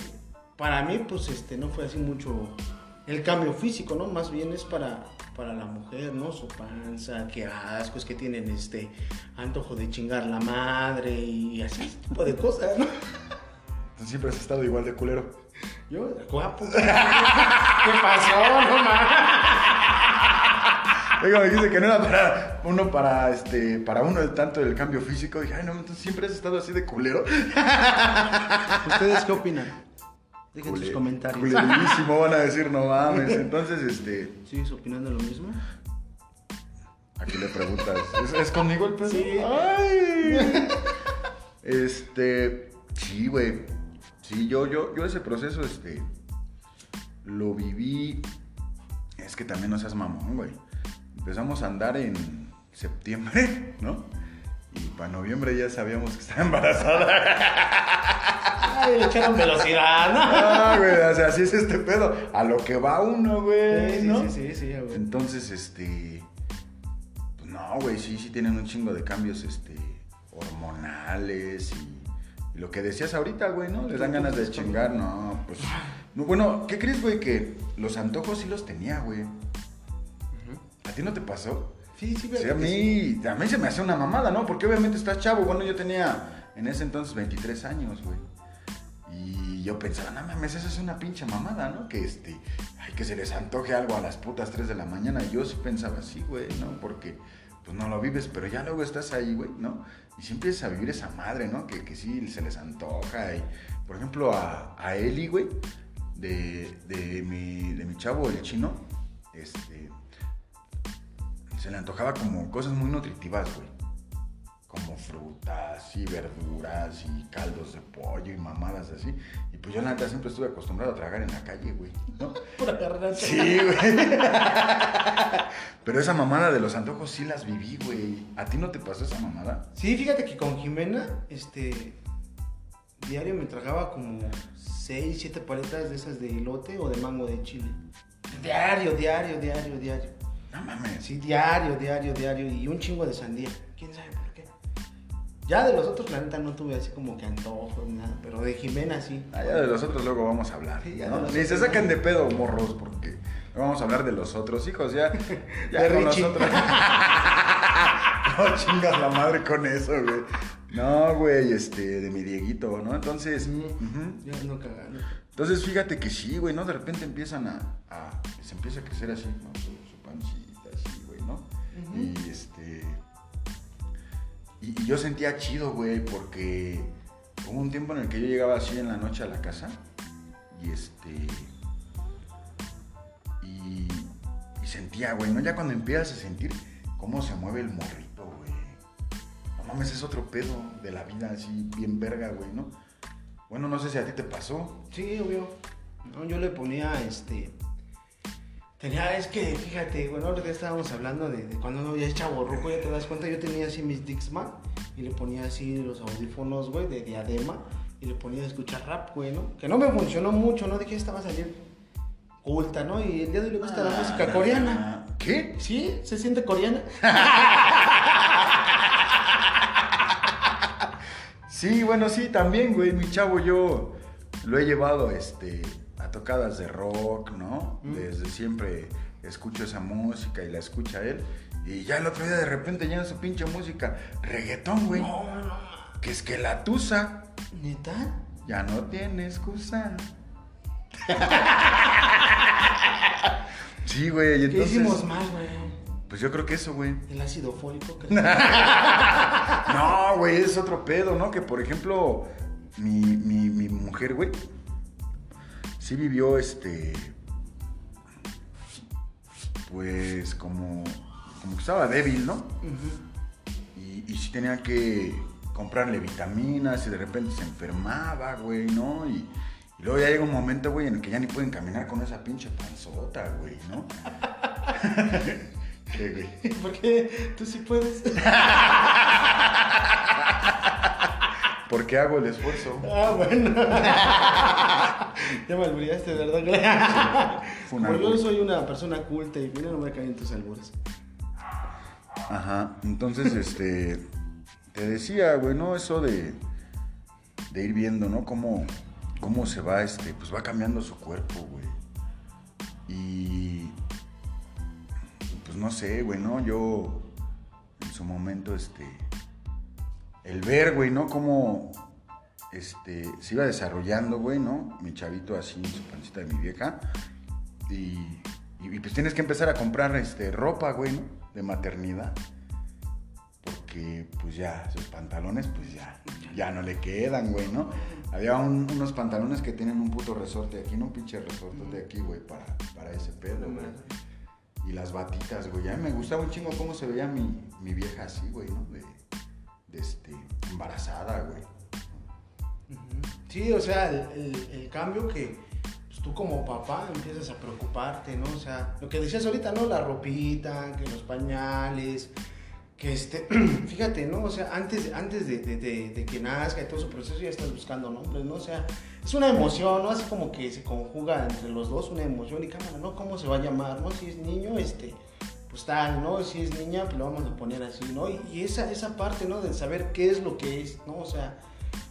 S2: para mí, pues este, no fue así mucho el cambio físico, ¿no? Más bien es para, para la mujer, ¿no? Su panza, qué asco, es que tienen este antojo de chingar la madre y así, ese tipo de cosas, ¿no?
S1: Tú siempre has estado igual de culero.
S2: Yo, guapo. ¿Qué pasó? No mames.
S1: Oiga, me dijiste que no era para uno para este para uno el tanto del cambio físico. Dije, ay no, entonces siempre has estado así de culero.
S2: ¿Ustedes qué opinan? Dejen sus comentarios.
S1: Culerísimo, van a decir, no mames. Entonces, este,
S2: ¿Sigues opinando lo mismo?
S1: aquí le preguntas, ¿es, es conmigo el pedo?
S2: Sí.
S1: Ay. Este, sí, güey. Sí, yo, yo, yo ese proceso, este, lo viví. Es que también no seas mamón, güey. Empezamos a andar en septiembre, ¿no? Y para noviembre ya sabíamos que estaba embarazada.
S2: Ay, le echaron velocidad, ¿no?
S1: Ah, güey, o sea, así es este pedo. A lo que va uno, güey,
S2: Sí, sí,
S1: ¿no?
S2: sí, sí, sí, güey.
S1: Entonces, este. Pues no, güey, sí, sí tienen un chingo de cambios, este. hormonales y. y lo que decías ahorita, güey, ¿no? Les dan ganas de chingar, no, pues. No, bueno, ¿qué crees, güey? Que los antojos sí los tenía, güey. ¿A ti no te pasó?
S2: Sí, sí,
S1: Sí,
S2: ¿verdad
S1: a
S2: que sí?
S1: mí, a mí se me hace una mamada, ¿no? Porque obviamente estás chavo. Bueno, yo tenía en ese entonces 23 años, güey. Y yo pensaba, no mames, eso es una pinche mamada, ¿no? Que este, ay, que se les antoje algo a las putas 3 de la mañana. Y yo sí pensaba así, güey, ¿no? Porque pues no lo vives, pero ya luego estás ahí, güey, ¿no? Y sí empiezas a vivir esa madre, ¿no? Que, que sí se les antoja. Y, por ejemplo, a, a Eli, güey, de, de, mi, de mi chavo, el chino, este, se le antojaba como cosas muy nutritivas, güey. Como frutas y verduras y caldos de pollo y mamadas así. Y pues yo la neta siempre estuve acostumbrado a tragar en la calle, güey. ¿no?
S2: Por
S1: Sí, güey. Pero esa mamada de los antojos sí las viví, güey. ¿A ti no te pasó esa mamada?
S2: Sí, fíjate que con Jimena, este, diario me tragaba como 6, 7 paletas de esas de elote o de mango de chile. Diario, diario, diario, diario.
S1: No mames.
S2: Sí, diario, diario, diario. Y un chingo de sandía. ¿Quién sabe por qué? Ya de los otros, la neta, no tuve así como que antojos ni nada. Pero de Jimena sí.
S1: Allá de los otros luego vamos a hablar.
S2: Sí, ya
S1: Ni se
S2: ¿no?
S1: de pedo, morros, porque no vamos a hablar de los otros hijos. Ya, ya
S2: De
S1: con
S2: Richie.
S1: no chingas la madre con eso, güey. No, güey, este, de mi Dieguito, ¿no? Entonces,
S2: Mm,
S1: ujú.
S2: Ya no cagando.
S1: entonces fíjate que sí, güey, ¿no? De repente empiezan a, a- se empieza a crecer así, ¿no? Y este, y, yo sentía chido, güey, porque hubo un tiempo en el que yo llegaba así en la noche a la casa y este, y, y sentía, güey, ¿no? Ya cuando empiezas a sentir cómo se mueve el morrito, güey. No mames, es otro pedo de la vida así, bien verga, güey, ¿no? Bueno, no sé si a ti te pasó.
S2: Sí, obvio. No, yo le ponía este. Tenía, es que fíjate, bueno, ahorita estábamos hablando de, de cuando uno ya es chaborruco, ya te das cuenta, yo tenía así mis Dixman y le ponía así los audífonos, güey, de diadema y le ponía a escuchar rap, güey, ¿no? Que no me funcionó mucho, ¿no? Dije, esta va a salir culta, ¿no? Y el día de hoy le gusta la música coreana.
S1: Ah, ¿Qué?
S2: ¿Sí? ¿Se siente coreana?
S1: Sí, bueno, sí, también, güey. Mi chavo, yo lo he llevado este, tocadas de rock, ¿no?
S2: Mm.
S1: Desde siempre escucho esa música y la escucha él. Y ya el otro día de repente ya en su pinche música, reggaetón, güey.
S2: No, no,
S1: Que es que la tusa
S2: ¿Neta?
S1: ya no tiene excusa. sí, güey. y
S2: ¿Qué
S1: entonces,
S2: hicimos mal, güey?
S1: Pues yo creo que eso, güey.
S2: El ácido fólico. que-
S1: No, güey, es otro pedo, ¿no? Que por ejemplo, mi, mi, mi mujer, güey, sí vivió este. Pues como. Como que estaba débil, ¿no? Y, y sí tenía que comprarle vitaminas y de repente se enfermaba, güey, ¿no? Y, y luego ya llega un momento, güey, en el que ya ni pueden caminar con esa pinche panzota, güey, ¿no? ¿Qué, güey?
S2: ¿Por qué? Tú sí puedes.
S1: Porque hago el esfuerzo.
S2: Ah, bueno. ya me albureaste, ¿verdad? Como yo soy una persona culta y mira, no me caen tus albures.
S1: Ajá, entonces, este, te decía, güey, ¿no? Eso de, de ir viendo, ¿no? Cómo, cómo se va, este, pues va cambiando su cuerpo, güey. Y, pues no sé, güey, ¿no? Yo, en su momento, este, el ver, güey, ¿no? Cómo, este, se iba desarrollando, güey, ¿no? Mi chavito así en su pancita de mi vieja. Y, Y, pues tienes que empezar a comprar este, ropa, güey, ¿no? De maternidad. Porque pues ya, esos pantalones pues ya, ya no le quedan, güey, ¿no? Había un- unos pantalones que tienen un puto resorte aquí, no un pinche resorte de aquí, güey, para, para ese pedo, güey. Y las batitas, güey. A mí me gustaba un chingo cómo se veía mi, mi vieja así, güey, ¿no? De este, embarazada, güey.
S2: Sí, o sea, el, el- el cambio que pues, tú como papá empiezas a preocuparte, ¿no? O sea, lo que decías ahorita, ¿no? La ropita, que los pañales, que este, fíjate, ¿no? O sea, antes, antes de, de- de- de que nazca y todo su proceso ya estás buscando nombres, ¿no? O sea, es una emoción, ¿no? Así como que se conjuga entre los dos una emoción y cámara, ¿no? ¿Cómo se va a llamar, ¿no? Si es niño, este, pues tal, ¿no? Si es niña, pues lo vamos a poner así, ¿no? Y, y esa, esa parte, ¿no? De saber qué es lo que es, ¿no? O sea,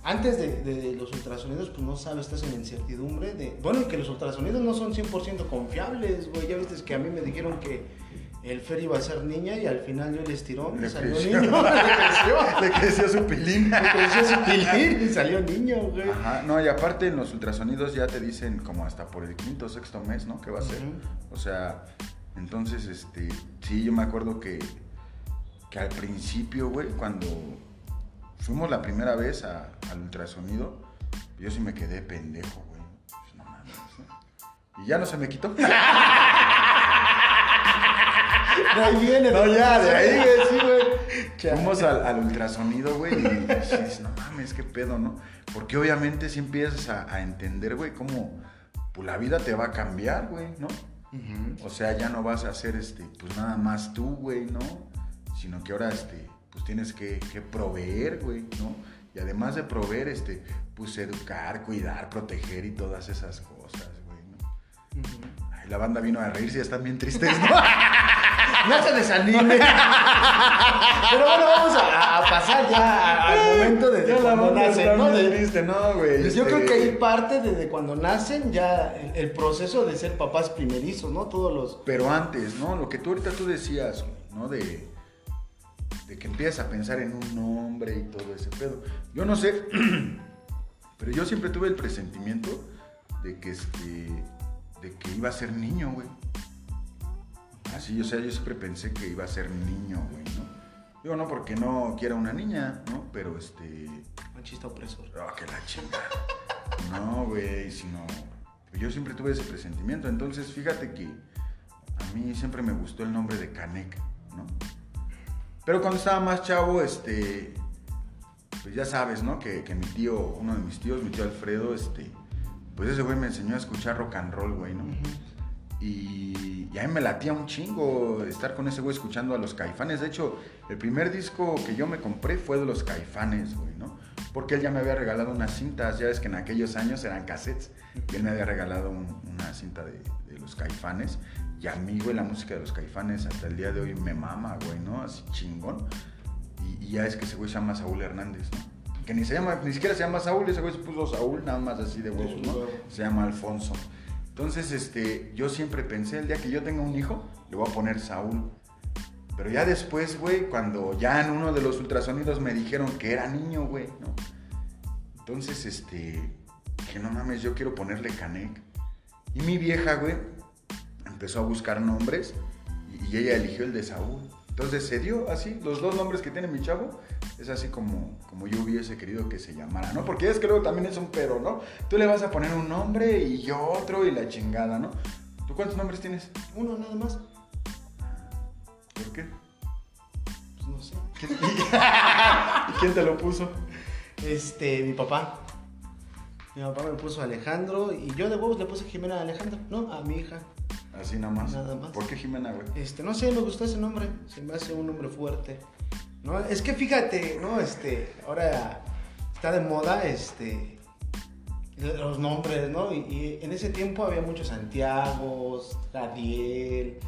S2: antes de, de los ultrasonidos, pues no sabes, estás en incertidumbre de... Bueno, y que los ultrasonidos no son 100% confiables, güey. Ya viste que a mí me dijeron que el Fer iba a ser niña y al final yo el estirón
S1: Le
S2: y salió
S1: creció.
S2: niño. Le creció.
S1: Le creció su pilín.
S2: Le creció su pilín y salió niño, güey.
S1: Ajá, no, y aparte en los ultrasonidos ya te dicen como hasta por el quinto o sexto mes, ¿no? ¿Qué va a ser?
S2: Ujú.
S1: O sea, entonces, este, sí, yo me acuerdo que, que al principio, güey, cuando fuimos la primera vez a- al ultrasonido, yo sí me quedé pendejo, güey. Pues, no mames, ¿no? Y ya no se me quitó.
S2: De ahí viene.
S1: No, ya, de ahí, güey,
S2: sí, güey.
S1: Fuimos al, al ultrasonido, güey, y dices, no mames, qué pedo, ¿no? Porque obviamente si empiezas a, a entender, güey, cómo pues, la vida te va a cambiar, güey, ¿no? O sea, ya no vas a hacer, este, pues nada más tú, güey, ¿no? Sino que ahora, este, pues tienes que, que proveer, güey, ¿no? Y además de proveer, este, pues educar, cuidar, proteger y todas esas cosas, güey, ¿no? Ay, la banda vino a reírse, ya están bien tristes, ¿no?
S2: No se desanime. Pero bueno, vamos a, a pasar ya al momento de, de
S1: Ya la
S2: cuando nacen, ¿no? De-
S1: triste, ¿no, güey?
S2: Pues yo
S1: Este,
S2: creo que ahí parte desde cuando nacen ya el, el proceso de ser papás primerizos, ¿no? Todos los...
S1: Pero antes, ¿no? Lo que tú ahorita tú decías, ¿no? De, de que empiezas a pensar en un nombre y todo ese pedo. Yo no sé, pero yo siempre tuve el presentimiento de que este, de que iba a ser niño, güey. Así, o sea, yo siempre pensé que iba a ser niño, güey, ¿no? Digo, no porque no quiera una niña, ¿no? Pero este,
S2: Machista opresor.
S1: Ah, que la chinga. No, güey, sino. Yo siempre tuve ese presentimiento. Entonces, fíjate que a mí siempre me gustó el nombre de Canek, ¿no? Pero cuando estaba más chavo, este. Pues ya sabes, ¿no? Que, que mi tío, uno de mis tíos, mi tío Alfredo, este. Pues ese güey me enseñó a escuchar rock and roll, güey, ¿no? Y, y a mí me latía un chingo estar con ese güey escuchando a los caifanes. De hecho, el primer disco que yo me compré fue de los caifanes, güey, ¿no? Porque él ya me había regalado unas cintas, ya ves que en aquellos años eran cassettes, y él me había regalado un- una cinta de, de los caifanes. Y a mí, güey, la música de los caifanes hasta el día de hoy me mama, güey, ¿no? Así chingón. Y, y ya es que ese güey se llama Saúl Hernández, ¿no? Que ni se llama, ni siquiera se llama Saúl, ese güey se puso Saúl, nada más así de huevos, ¿no? Se llama Alfonso. Entonces, este, yo siempre pensé, el día que yo tenga un hijo, le voy a poner Saúl. Pero ya después, güey, cuando ya en uno de los ultrasonidos me dijeron que era niño, güey, ¿no? Entonces, este, dije, no mames, yo quiero ponerle Canek. Y mi vieja, güey, empezó a buscar nombres y ella eligió el de Saúl. Entonces se dio así, los dos nombres que tiene mi chavo, es así como, como yo hubiese querido que se llamara, ¿no? Porque es que luego también es un pero, ¿no? Tú le vas a poner un nombre y yo otro y la chingada, ¿no? ¿Tú cuántos nombres tienes?
S2: Uno nada más.
S1: ¿Por qué?
S2: Pues no sé.
S1: ¿Y quién te lo puso?
S2: Este, mi papá. Mi papá me puso Alejandro y yo de huevos le puse Jimena Alejandro, ¿no? A mi hija.
S1: Así nada más.
S2: Nada más.
S1: ¿Por qué Jimena, güey?
S2: Este, no sé, me gustó ese nombre. Se me hace un nombre fuerte. No, es que fíjate, ¿no? Este, ahora está de moda, este, los nombres, ¿no? Y, y en ese tiempo había muchos Santiagos, Gadiel,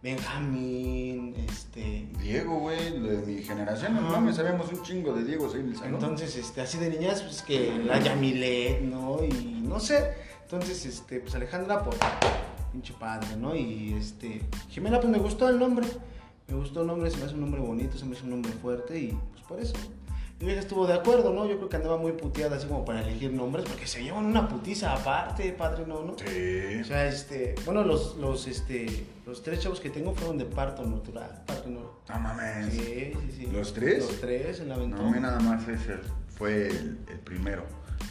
S2: Benjamín, este.
S1: Diego, güey, de mi generación, no mames, sabíamos un chingo de Diego ahí en el salón.
S2: Entonces, este, así de niñas, pues que la Yamilet, ¿no? Y no sé. Entonces, este, pues Alejandra, por pinche padre, ¿no? Y este, Jimena, pues me gustó el nombre. Me gustó el nombre, se me hace un nombre bonito, se me hace un nombre fuerte y pues por eso. Mi vieja estuvo de acuerdo, ¿no? Yo creo que andaba muy puteada así como para elegir nombres, porque se llevan una putiza aparte, padre, ¿no? ¿no?
S1: Sí.
S2: O sea, este, bueno, los, los, este, los tres chavos que tengo fueron de parto natural, parto no.
S1: No mames.
S2: Sí, sí, sí.
S1: ¿Los tres?
S2: Los tres en la
S1: No,
S2: aventura.
S1: a mí nada más ese fue el, el primero.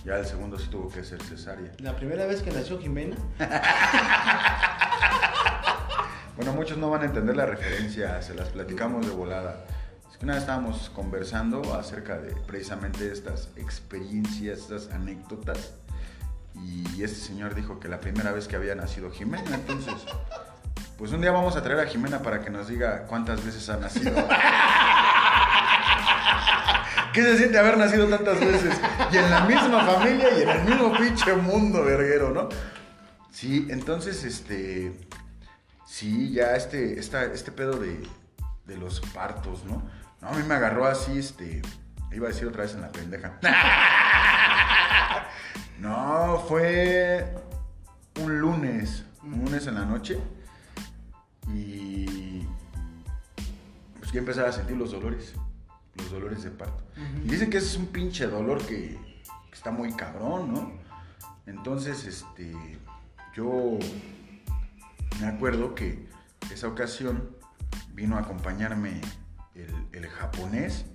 S1: Ya el segundo sí tuvo que ser cesárea.
S2: La primera vez que nació Jimena,
S1: Bueno, muchos no van a entender la referencia, se las platicamos de volada. Es que una vez estábamos conversando acerca de precisamente estas experiencias, estas anécdotas. Y este señor dijo que la primera vez que había nacido Jimena, entonces, pues un día vamos a traer a Jimena para que nos diga cuántas veces ha nacido. ¿Qué se siente haber nacido tantas veces? Y en la misma familia y en el mismo pinche mundo, verguero, ¿no? Sí, entonces, este. Sí, ya este, esta, este pedo de, de los partos, ¿no? No, a mí me agarró así, este. Iba a decir otra vez en la pendeja. No, fue un lunes, un lunes en la noche. Y. Pues que empezaba a sentir los dolores, los dolores de parto. Y dicen que ese es un pinche dolor que, que está muy cabrón, ¿no? Entonces, este. Yo me acuerdo que esa ocasión vino a acompañarme el, el japonés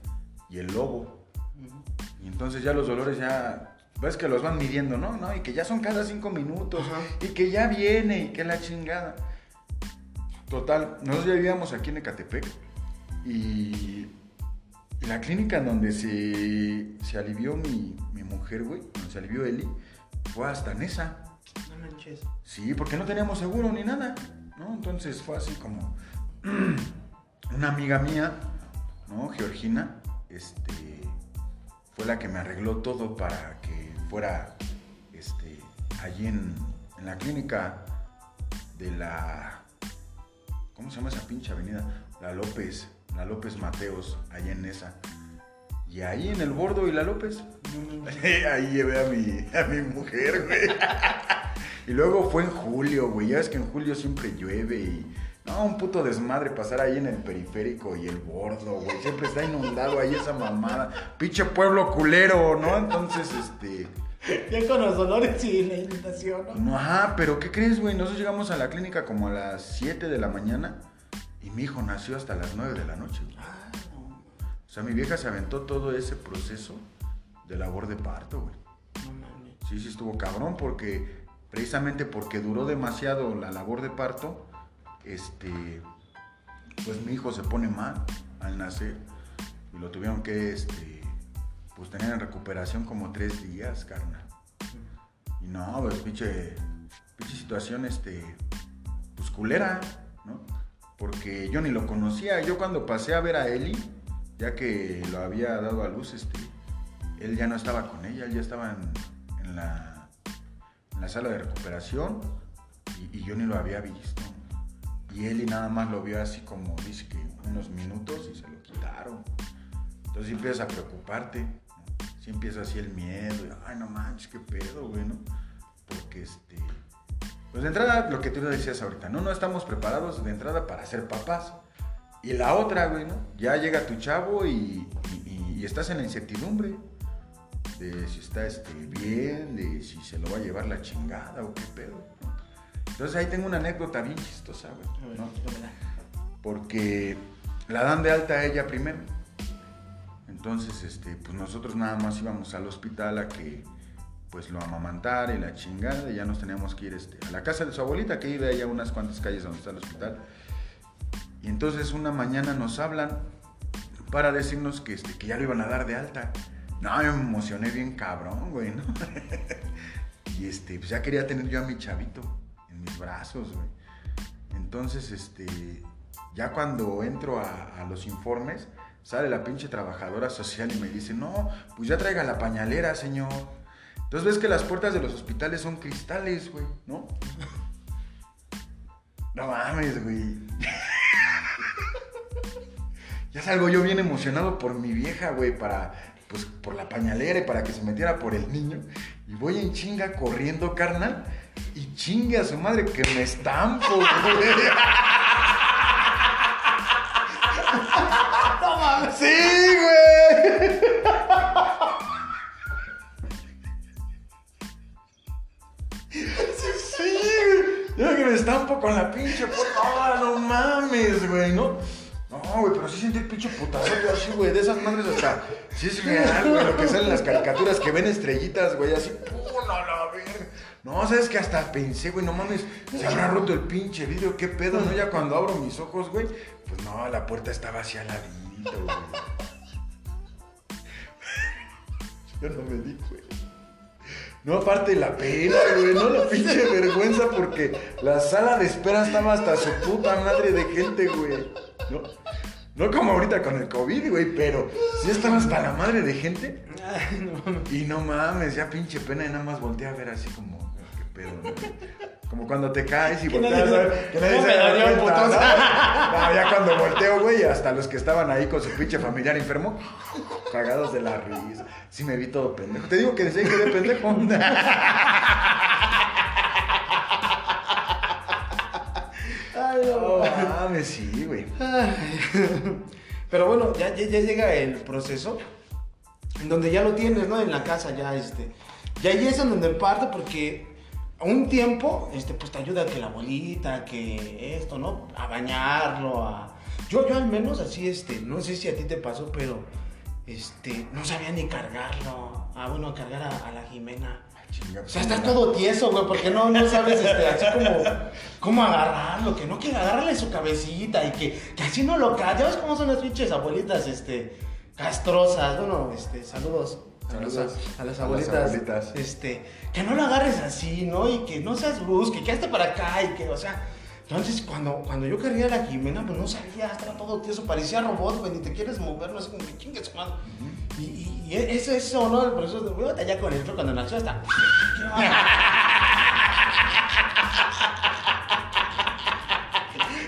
S1: y el lobo. Y entonces ya los dolores ya, ves que los van midiendo, ¿no? ¿no? Y que ya son cada cinco minutos.
S2: Ajá.
S1: Y que ya viene y que la chingada. Total, nosotros ya vivíamos aquí en Ecatepec. Y la clínica en donde se, se alivió mi, mi mujer, güey, donde se alivió Eli, fue hasta Nesa.
S2: no manches.
S1: Sí, porque no teníamos seguro ni nada, ¿no? Entonces fue así como una amiga mía, ¿no? Georgina, este, fue la que me arregló todo para que fuera, este, allí en, en la clínica de la, ¿cómo se llama esa pinche avenida? La López, la López Mateos, allá en esa. Y ahí en el bordo y la López, ahí llevé a mi, a mi mujer, güey. Y luego fue en julio, güey. Ya ves que en julio siempre llueve y. No, un puto desmadre pasar ahí en el periférico y el bordo, güey. Siempre está inundado ahí esa mamada. Pinche pueblo culero, ¿no? Entonces, este.
S2: Ya con los dolores y la inundación, ¿no?
S1: No, ajá, pero ¿qué crees, güey? Nosotros llegamos a la clínica como a las 7 de la mañana y mi hijo nació hasta las 9 de la noche, güey.
S2: Ah, no,
S1: O sea, mi vieja se aventó todo ese proceso de labor de parto, güey.
S2: no mames.
S1: Sí, sí estuvo cabrón porque precisamente porque duró demasiado la labor de parto, este, pues mi hijo se pone mal al nacer y lo tuvieron que, este, pues tener en recuperación como tres días, carnal. Y no, pues pinche, pinche situación, este, pues culera. Porque yo ni lo conocía. Yo cuando pasé a ver a Eli, ya que lo había dado a luz, este, él ya no estaba con ella, él ya estaba en, la, en la sala de recuperación y, yo ni lo había visto. Y Eli nada más lo vio así como, dice que unos minutos y se lo quitaron. Entonces empiezas a preocuparte, ¿no? sí empieza así el miedo, ay no manches, qué pedo, güey, ¿no? Porque este, pues de entrada lo que tú decías ahorita, no, no estamos preparados de entrada para ser papás. Y la otra, güey, ¿no? Ya llega tu chavo y, y- y estás en la incertidumbre de si está este, bien, de si se lo va a llevar la chingada o qué pedo. ¿no? Entonces ahí tengo una anécdota bien chistosa, güey, ¿no? porque la dan de alta a ella primero. Entonces, este, pues nosotros nada más íbamos al hospital a que pues lo amamantara y la chingada, y ya nos teníamos que ir este, a la casa de su abuelita, que vive allá unas cuantas calles donde está el hospital. Y entonces una mañana nos hablan para decirnos que, este, que ya lo iban a dar de alta. No, me emocioné bien cabrón, güey, ¿no? y este, pues ya quería tener yo a mi chavito en mis brazos, güey. Entonces, este, ya cuando entro a los informes, sale la pinche trabajadora social y me dice, no, pues ya traiga la pañalera, señor. Entonces ves que las puertas de los hospitales son cristales, güey, ¿no? No mames, güey. ya salgo yo bien emocionado por mi vieja, güey, para, pues, por la pañalera y para que se metiera por el niño. Y voy en chinga corriendo, carnal. Y chingue a su madre que me estampo, güey.
S2: No mames.
S1: Sí, güey. Con la pinche puta. ¡Ah, no mames, güey! ¿No? No, güey, pero sí sentí el pinche putazo, yo así, güey, de esas madres hasta. Sí es real, güey, lo que salen en las caricaturas que ven estrellitas, güey, así, ¡pum! a la verga! No, sabes que hasta pensé, güey, no mames, se habrá roto el pinche vidrio, qué pedo, ¿no? Ya cuando abro mis ojos, güey, pues no, la puerta estaba así al ladito, güey. Yo no me di, güey. No, aparte la pena, güey, no la pinche vergüenza porque la sala de espera estaba hasta su puta madre de gente, güey. ¿No? No como ahorita con el COVID, güey, pero sí estaba hasta la madre de gente.
S2: Ay, no.
S1: Y no mames, ya pinche pena y nada más volteé a ver así como, qué pedo, ¿no? Como cuando te caes y
S2: Que
S1: volteas
S2: nadie-
S1: a ver, que nadie
S2: ¿Cómo
S1: se da cuenta? ¿no? No, ya cuando volteo, güey, hasta los que estaban ahí con su pinche familiar enfermo, cagados de la risa. Sí me vi todo pendejo. Te digo que desde ahí quedé pendejo.
S2: Ay, no.
S1: No mames, sí, güey.
S2: Pero bueno, ya, ya, ya llega el proceso en donde ya lo tienes, ¿no? En la casa ya, este. Y ahí es en donde parte porque un tiempo, este, pues te ayuda que la abuelita, que esto, ¿no? A bañarlo, a... Yo, yo al menos así, este, no sé si a ti te pasó, pero, este, no sabía ni cargarlo. Ah, bueno, cargar a, a la Jimena.
S1: Chinga,
S2: O sea, estás todo tieso, güey, porque no, no sabes, este, así como, cómo agarrarlo, que no que agarrarle su cabecita y que, que así no lo cae. Ya ves cómo son las pinches abuelitas, este, castrosas. Bueno, este, saludos. A, las-
S1: Saludos
S2: a las
S1: a las
S2: abuelitas, este, que no lo agarres así, ¿no? Y que no seas brusco, que hazte para acá, y que, o sea, entonces cuando, cuando yo cargué a la Jimena, pues no sabía, estaba todo tieso, parecía robot, güey, ni te quieres mover, no sé, como que chingues, madre. Y, y, y eso, eso, ¿no? Por eso, güey, allá con el otro cuando nació hasta...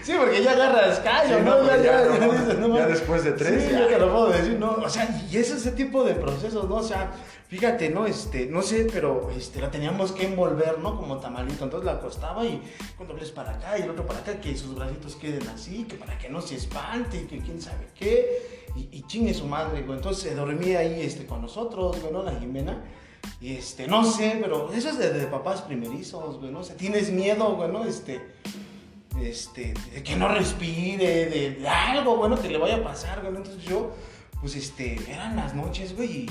S2: Sí, porque ya agarras callo,
S1: Sí,
S2: ¿no?
S1: no,
S2: Ya,
S1: pues
S2: ya, dices, no
S1: ya después de tres,
S2: Sí,
S1: ya.
S2: te lo puedo decir, ¿no? O sea, y es ese tipo de procesos, ¿no? O sea, fíjate, ¿no? Este, no sé, pero este, la teníamos que envolver, ¿no? Como tamalito. Entonces la acostaba y con dobles para acá y el otro para acá, que sus bracitos queden así, que para que no se espante, que quién sabe qué. Y, y chingue su madre, güey. Entonces se dormía ahí este, con nosotros, güey, ¿no? La Jimena. Y este, no sé, pero eso es de, de papás primerizos, güey, ¿no? O sea, tienes miedo, güey, ¿no? Este, este, de que no respire, de, de algo bueno que le vaya a pasar, güey. Entonces yo, pues este, eran las noches, güey, y,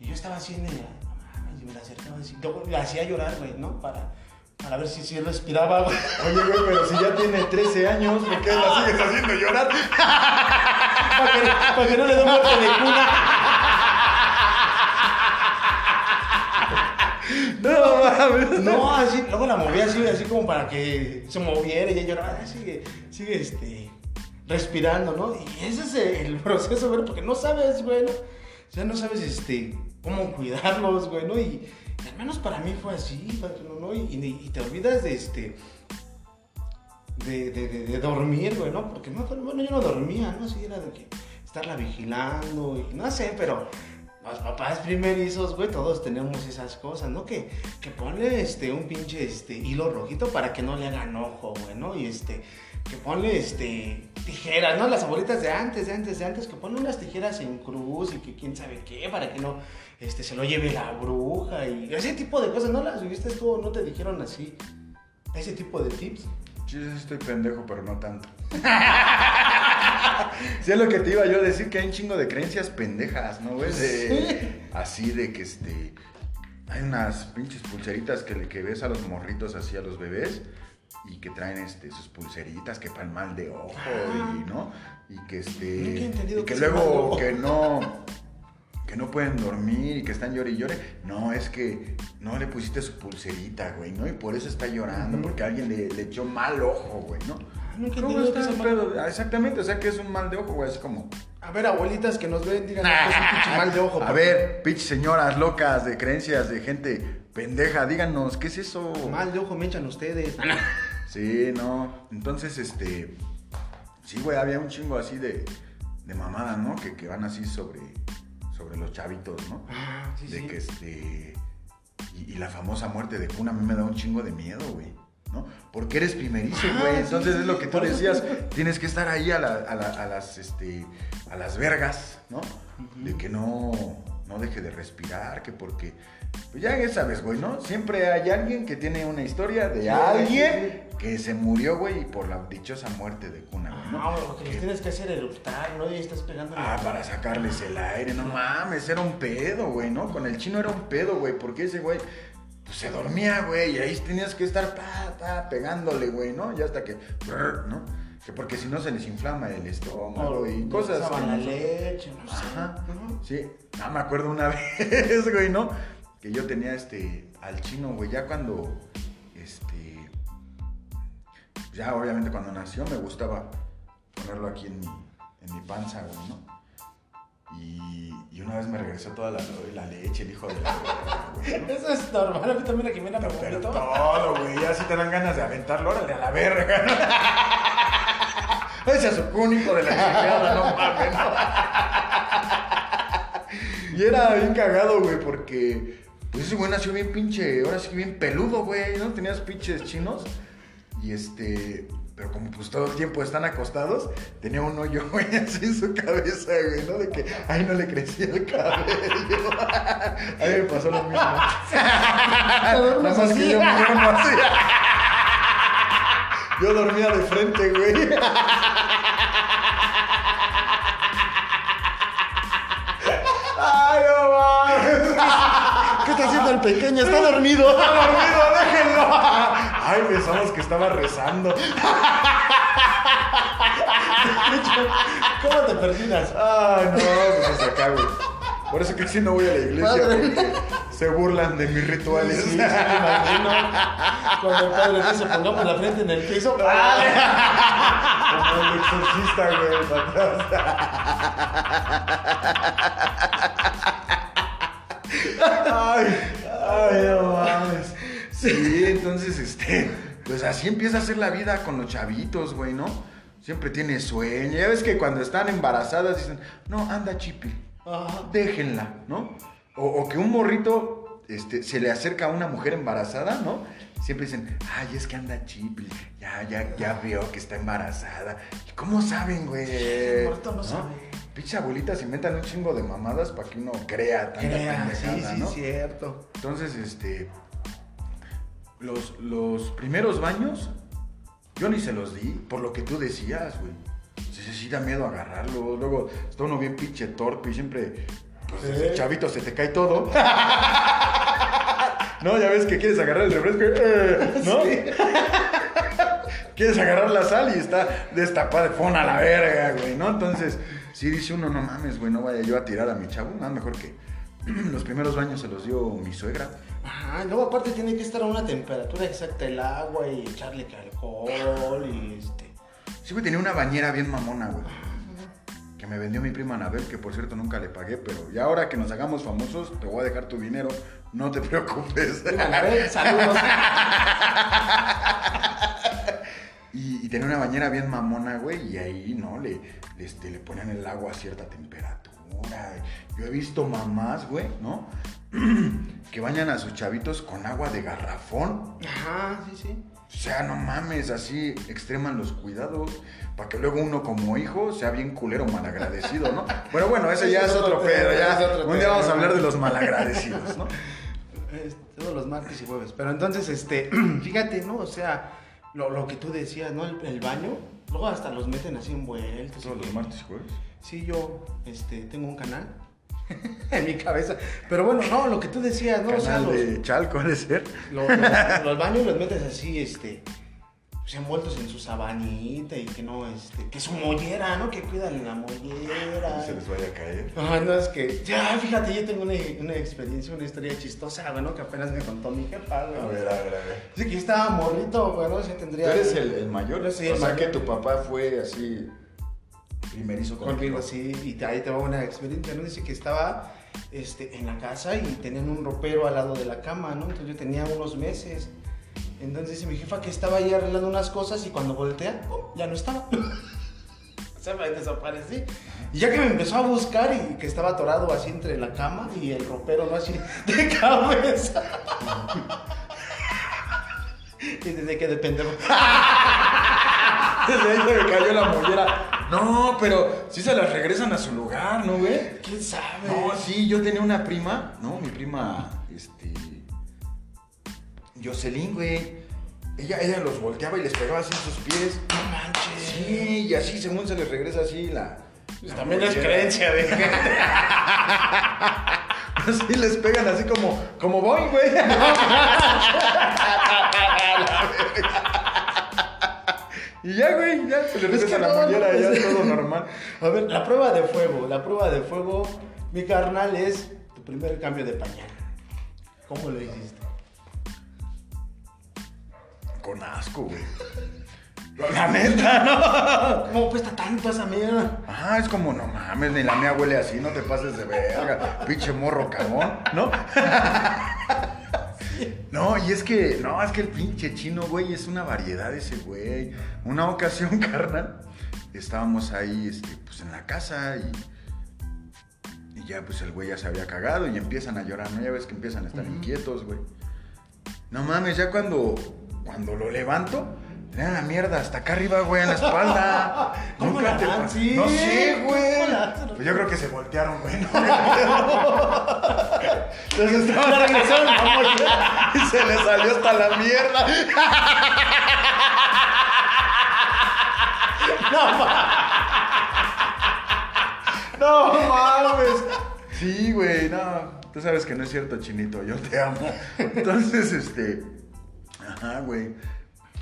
S2: y yo estaba así en el, no mames, y me la acercaba así, yo la hacía llorar, güey, ¿no? Para, para ver si, si respiraba, güey.
S1: Oye, güey, pero si ya tiene 13 años, ¿por qué la sigues haciendo llorar?
S2: para, que, para que no le dé muerte de cuna.
S1: No mames.
S2: No, así, luego la movía así, así como para que se moviera y ella lloraba, "Ah, sigue, sigue, este, respirando, ¿no? Y ese es el proceso, güey, porque no sabes, güey, ¿no? O sea, no sabes, este, cómo cuidarlos, güey, ¿no? Y, y al menos para mí fue así, ¿no? Y, y- y te olvidas de, este, de, de, de- de dormir, güey, ¿no? Porque, no, bueno, yo no dormía, ¿no? Así era de que estarla vigilando y no sé, pero los papás primerizos, güey, todos tenemos esas cosas, ¿no? Que, que ponle este, un pinche este, hilo rojito para que no le hagan ojo, güey, ¿no? Y este, que ponle este, tijeras, ¿no? Las abuelitas de antes, de antes, de antes, que ponle unas tijeras en cruz y que quién sabe qué, para que no este, se lo lleve la bruja y ese tipo de cosas, ¿no las viviste tú no te dijeron así? Ese tipo de tips.
S1: Sí, sí, estoy pendejo, pero no tanto. sí, es lo que te iba yo a decir, que hay un chingo de creencias pendejas, ¿no, güey? De- Así de que, este... Hay unas pinches pulseritas que, que ves a los morritos, así a los bebés, y que traen, este, sus pulseritas que para el mal de ojo, y, ¿no? Y que, este... Y
S2: que
S1: que luego, que no... Que no pueden dormir y que están llore y llore. No, es que no le pusiste su pulserita, güey, ¿no? Y por eso está llorando, porque alguien le, le echó mal ojo, güey, ¿no?
S2: Nunca he
S1: ¿Cómo
S2: que
S1: está
S2: mal-?
S1: Ah, Exactamente, o sea que es un mal de ojo, güey, así como...
S2: A ver, abuelitas que nos ven, que es un pinche mal de ojo.
S1: A ver, pinches señoras locas de creencias, de gente pendeja, díganos, ¿qué es eso?
S2: Mal de ojo me echan ustedes.
S1: Sí, no. Entonces, este. Sí, güey, había un chingo así de, de mamada, ¿no? Que, que van así sobre, sobre los chavitos, ¿no?
S2: Ah, sí,
S1: de
S2: sí.
S1: que este. Y, y la famosa muerte de cuna a mí me da un chingo de miedo, güey. ¿No? Porque eres primerizo,
S2: Ah,
S1: güey. Entonces
S2: sí,
S1: es lo que tú decías. Tienes que estar ahí a, la- a la- a las, este, a las vergas, ¿no? De que no. no deje de respirar, que porque, pues ya sabes, güey, ¿no? Siempre hay alguien que tiene una historia de
S2: Sí,
S1: alguien que se murió, güey, y por la dichosa muerte de cuna, güey, ¿no?
S2: Lo que les tienes que hacer es eructar, ¿no? Y estás pegando.
S1: Ah, para sacarles el aire, no mames, era un pedo, güey, ¿no? Con el chino era un pedo, güey, porque ese güey, pues se dormía, güey, y ahí tenías que estar, pa, pa, pegándole, güey, ¿no? Ya hasta que, brr, ¿no? Que porque si no se les inflama el estómago y cosas. Que
S2: la leche, no sé.
S1: Ajá. Sí, no me acuerdo una vez, güey, ¿no? Que yo tenía este al chino, güey, ya cuando este ya obviamente cuando nació me gustaba ponerlo aquí en mi en mi panza, güey, ¿no? Y, y una vez me regresó toda la, la leche, el hijo de la verga, güey, ¿no?
S2: Eso es normal, a mí también la Jimena me
S1: Pero
S2: vomitó.
S1: todo, güey, ya si te dan ganas de aventarlo, órale a la verga, ¿no? Ese es su hijo de la chingada, no mames, ¿no? Y era bien cagado, güey, porque pues ese güey nació bien pinche, ahora sí que bien peludo, güey, ¿no? Tenías pinches chinos y este, pero como pues todo el tiempo están acostados, tenía un hoyo, güey, así en su cabeza, güey, ¿no? De que ahí no le crecía el cabello. A mí me pasó lo mismo. Nada más que yo me así. Yo dormía de frente, güey. Ay, no mames.
S2: ¿Qué está haciendo el pequeño? Está dormido.
S1: Está dormido, déjenlo. Ay, pensamos que estaba rezando.
S2: ¿Cómo te persinas?
S1: Ay, no, pues hasta acá, güey. Por eso que sí no voy a la iglesia,
S2: Padre.
S1: porque se burlan de mis rituales.
S2: Sí, sí, me imagino. Cuando el padre dice, pongamos la frente en el piso.
S1: Como el exorcista, güey, para atrás. Ay, ay, no mames. Sí, entonces, este, pues así empieza a ser la vida con los chavitos, güey, ¿no? Siempre tiene sueño. Ya ves que cuando están embarazadas dicen, no, anda chipi, déjenla, ¿no? O, o que un morrito este, se le acerca a una mujer embarazada, ¿no? Siempre dicen, ay, es que anda chipi, ya, ya, ya veo que está embarazada. ¿Y cómo saben, güey?
S2: el morrito no sabe.
S1: Pinche abuelitas inventan un chingo de mamadas para que uno crea tanta
S2: Crea, sí, sí,
S1: ¿no?
S2: cierto.
S1: Entonces, este. Los, los primeros baños, yo ni se los di, por lo que tú decías, güey. Sí, sí, sí da miedo agarrarlo. Luego está uno bien pinche torpe y siempre, pues desde
S2: Sí.
S1: chavito se te cae todo. no, ya ves que quieres agarrar el refresco, eh, ¿no? quieres agarrar la sal y está destapada de fona a la verga, güey, ¿no? Entonces, sí dice uno, no mames, güey, no vaya yo a tirar a mi chavo, nada mejor que los primeros baños se los dio mi suegra.
S2: Ajá, luego aparte tiene que estar a una temperatura exacta el agua y echarle alcohol y este.
S1: Sí, güey, tenía una bañera bien mamona, güey. Que me vendió mi prima Anabel, que por cierto nunca le pagué, pero ya ahora que nos hagamos famosos, te voy a dejar tu dinero, no te preocupes.
S2: A ver, saludos.
S1: Y, y tenía una bañera bien mamona, güey, y ahí, ¿no? Le, le, este, le ponían el agua a cierta temperatura. Yo he visto mamás, güey, ¿no? que bañan a sus chavitos con agua de garrafón.
S2: Ajá, sí, sí.
S1: O sea, no mames, así extreman los cuidados para que luego uno como hijo sea bien culero malagradecido, ¿no? Bueno, bueno, ese ya es otro pedo, ya.
S2: es otro
S1: Un día vamos a hablar de los malagradecidos, ¿no?
S2: Todos los martes y jueves. Pero entonces, este, fíjate, ¿no? O sea, lo, lo que tú decías, ¿no? El, el baño, luego hasta los meten así envueltos.
S1: Todos
S2: y
S1: los martes y jueves.
S2: Sí, yo, este, tengo un canal en mi cabeza. Pero bueno, no, lo que tú decías, ¿no? o sea,
S1: Canal
S2: los,
S1: de Chalco, ha de ser.
S2: los, los- los baños los metes así, este, pues envueltos en su sabanita y que no, este, que su mollera, ¿no? Que cuidan la mollera.
S1: No se les vaya a caer.
S2: Ah, no, es que, ya, fíjate, yo tengo una, una experiencia, una historia chistosa, bueno, que apenas me contó mi jefa, güey.
S1: A ver, a ver, a ver.
S2: Dice que yo estaba morrito, güey, ¿no? Se tendría...
S1: ¿Tú eres el, el mayor?
S2: Yo soy
S1: o
S2: el
S1: sea,
S2: mayor.
S1: que tu papá fue así primerizo
S2: Conmigo, sí, y ahí te va una experiencia, ¿no? Dice que estaba este, en la casa y tenían un ropero al lado de la cama, ¿no? Entonces yo tenía unos meses. Entonces dice mi jefa que estaba ahí arreglando unas cosas y cuando voltea, ya no estaba. o sea, me desaparecí. Y ya que me empezó a buscar y que estaba atorado así entre la cama y el ropero, ¿no? Así de cabeza. y desde que de pendejo.
S1: Desde ahí se me cayó la mollera. No, pero sí se las regresan a su lugar, ¿no, güey?
S2: ¿Quién sabe?
S1: No, sí, yo tenía una prima, ¿no? Mi prima, este. Jocelyn, güey. Ella, ella los volteaba y les pegaba así en sus pies.
S2: No manches.
S1: Sí, y así según se les regresa así la.
S2: Pues
S1: la
S2: también es creencia de gente.
S1: Así les pegan así como, como voy, güey. y ya, güey, ya se
S2: Es
S1: regresa la
S2: no,
S1: mollera,
S2: no,
S1: ya
S2: es-
S1: todo normal.
S2: A ver, la prueba de fuego. La prueba de fuego, mi carnal, es tu primer cambio de pañal. ¿Cómo lo hiciste?
S1: Con asco, güey. La neta, ¿no?
S2: ¿Cómo cuesta tanto esa mierda?
S1: Ah, es como, no mames, ni la mía huele así, no te pases de verga, pinche morro cagón, ¿no? No, y es que, no, es que el pinche chino, güey, es una variedad ese güey. Una ocasión, carnal, estábamos ahí, este, pues en la casa y, y ya, pues el güey ya se había cagado y empiezan a llorar, ¿no? Ya ves que empiezan a estar inquietos, güey. No mames, ya cuando, cuando lo levanto, le dan la mierda hasta acá arriba, güey, en la espalda.
S2: ¿Cómo
S1: Nunca
S2: la
S1: te
S2: dan?
S1: pa-
S2: Sí.
S1: No sé, güey. Pues yo creo que se voltearon, güey. ¿no?
S2: Entonces estaban regresando.
S1: Y se le salió hasta la mierda. No mames. Sí, güey, no. Tú sabes que no es cierto, chinito. Yo te amo. Entonces, este. Ajá, güey.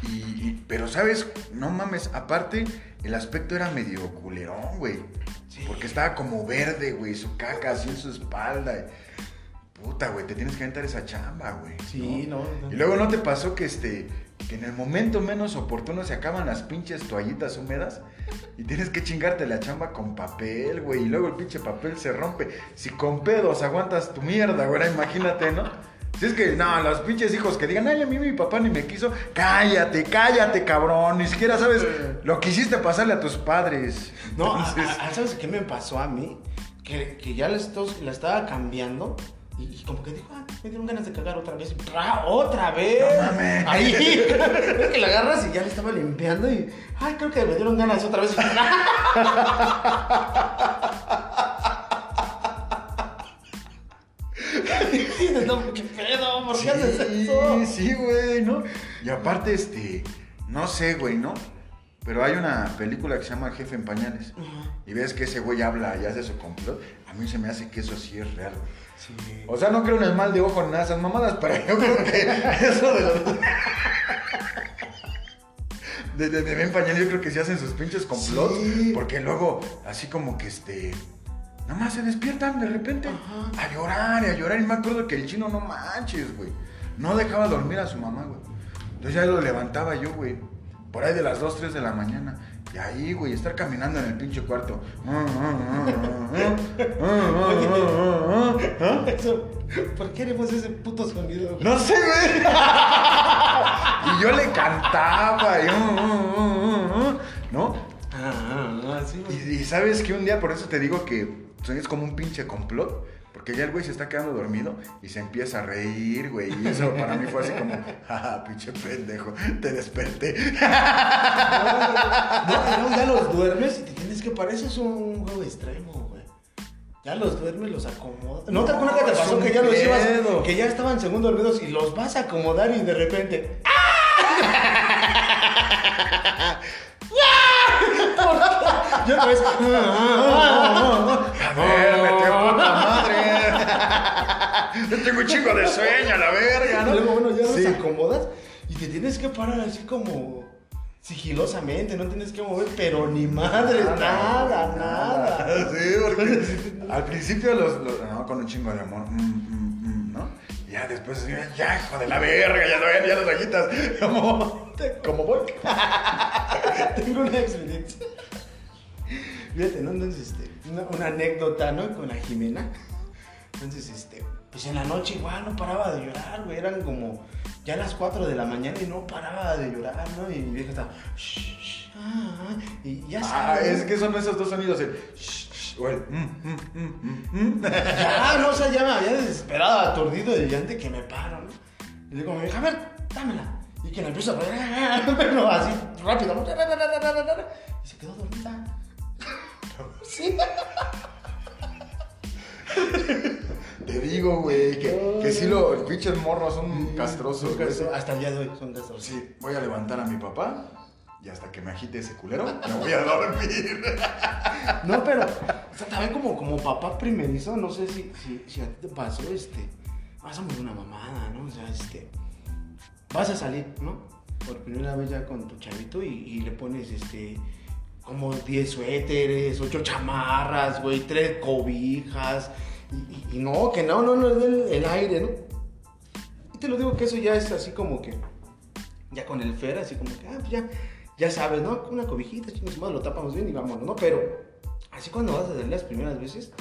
S1: Y, y- pero, ¿sabes? No mames. Aparte, el aspecto era medio culerón, güey. Porque estaba como verde, güey. Su caca así en su espalda. Puta, güey, te tienes que aventar esa chamba, güey.
S2: Sí, no, no.
S1: Y luego no te pasó que este. Que en el momento menos oportuno se acaban las pinches toallitas húmedas y tienes que chingarte la chamba con papel, güey. Y luego el pinche papel se rompe. Si con pedos aguantas tu mierda, güey, imagínate, ¿no? Si es que, no, los pinches hijos que digan, ay, a mí mi papá ni me quiso, cállate, cállate, cabrón. Ni siquiera sabes lo que hiciste pasarle a tus padres.
S2: No, a-
S1: Entonces,
S2: a- a- ¿sabes qué me pasó a mí? Que, que ya la, estos- la estaba cambiando y, y como que dijo, ah, me dieron ganas de cagar otra vez. ¡Ra! ¡Otra vez!
S1: No mames.
S2: Ahí, es que la agarras y ya le estaba limpiando y, ay, creo que me dieron ganas otra vez. No, ¿qué pedo? ¿Por qué haces eso?
S1: Sí, sí, güey, ¿no? Y aparte, este, no sé, güey, ¿no? Pero hay una película que se llama Jefe en Pañales. Y ves que ese güey habla y hace su complot. A mí se me hace que eso sí es real, güey.
S2: Sí.
S1: O sea, no creo en el mal de ojo ni nada de esas mamadas, pero yo creo que eso de los... De, de, de Ben Pañales yo creo que sí hacen sus pinches complots.
S2: Sí.
S1: Porque luego, así como que este... Nada más se despiertan de repente
S2: Ajá.
S1: a llorar y a llorar. Y me acuerdo que el chino, no manches, güey. No dejaba dormir a su mamá, güey. Entonces ya lo levantaba yo, güey. Por ahí de las 2, 3 de la mañana. Y ahí, güey, estar caminando en el pinche cuarto.
S2: Eso, ¿Por qué haremos ese puto sonido? güey?
S1: No sé, güey. Y yo le cantaba. Y, ¿No?
S2: Ah, sí,
S1: Y, y sabes que un día, por eso te digo que es como un pinche complot. Porque ya el güey se está quedando dormido y se empieza a reír, güey. Y eso para mí fue así como, ah, pinche pendejo, te desperté.
S2: No, no, ya los duermes y te tienes que parar. Eso es un juego extremo, güey. Ya los duermes, los acomodas. ¿No, te
S1: No,
S2: acuerdas que te pasó que ya los ibas, que ya estaban segundo dormidos y los vas a acomodar y de repente. ¡ah! ¿Por qué? Yo otra vez. ¡ah!
S1: A ver, vete, puta madre. Yo tengo un chingo de sueño, la verga, ¿no?
S2: luego, bueno, ya
S1: Sí.
S2: acomodas y te tienes que parar así como sigilosamente, no tienes que mover, pero ni madre, nada, nada.
S1: Sí, porque al principio los, no, con un chingo de amor, mm, mm, mm, ¿no? Ya después, ya, hijo de la verga, ya, lo- ya los ojitos, como, como voy.
S2: Tengo una experiencia. Fíjate, ¿no? Entonces, este, una, una anécdota, ¿no? Con la Jimena. Entonces, este, pues en la noche igual no paraba de llorar, güey. Eran como ya las 4 de la mañana y no paraba de llorar, ¿no? Y mi vieja estaba, "Shh, shh, ah, ah", y ya
S1: Ah,
S2: sabes.
S1: es que son esos dos sonidos, el shh, shh, o el mm, mm, mm, mm, mm.
S2: Ya, no, o sea, ya me había desesperado, aturdido de llante que me paro, ¿no? Y le digo a mi vieja, a ver, dámela. Y que la empiezo a pero así, rápido. Y se quedó dormida. Sí.
S1: Te digo, güey, que, que sí pinches morros son castrosos,
S2: Son
S1: güey.
S2: castro- Hasta el día de hoy son castrosos.
S1: Sí, voy a levantar a mi papá y hasta que me agite ese culero, me voy a dormir.
S2: No, pero, o sea, también como, como papá primerizo, no sé si, si, si a ti te pasó, este, vas a morir una mamada, ¿no? O sea, este, vas a salir, ¿no? Por primera vez ya con tu chavito y, y le pones, este, como 10 suéteres, 8 chamarras, güey, 3 cobijas, y, no, que no, no, no, el, el aire, ¿no? Y te lo digo que eso ya es así como que, ya con el Fer, así como que, ah, pues ya, ya sabes, ¿no? Una cobijita, chingos, madre, lo tapamos bien y vámonos, ¿no? Pero así cuando vas a salir las primeras veces,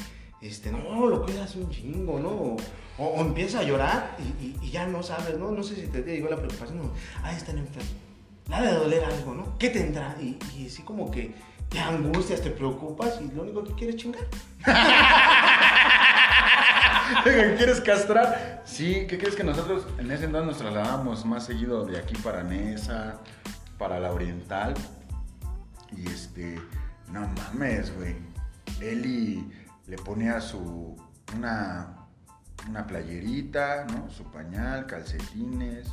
S2: este, no, lo cuidas un chingo, ¿no? O, o empieza a llorar y ya no sabes, ¿no? No sé si te digo la preocupación, no, ah, están enfermos. Ha de doler algo, ¿no? ¿Qué tendrá? Y, así como que te angustias, te preocupas y lo único que quieres es chingar.
S1: ¿Quieres castrar? Sí, ¿qué crees que nosotros en ese entonces nos trasladábamos más seguido de aquí para Nesa, para la Oriental? Y este, no mames, güey. Eli le ponía su, una, una playerita, ¿no? Su pañal, calcetines,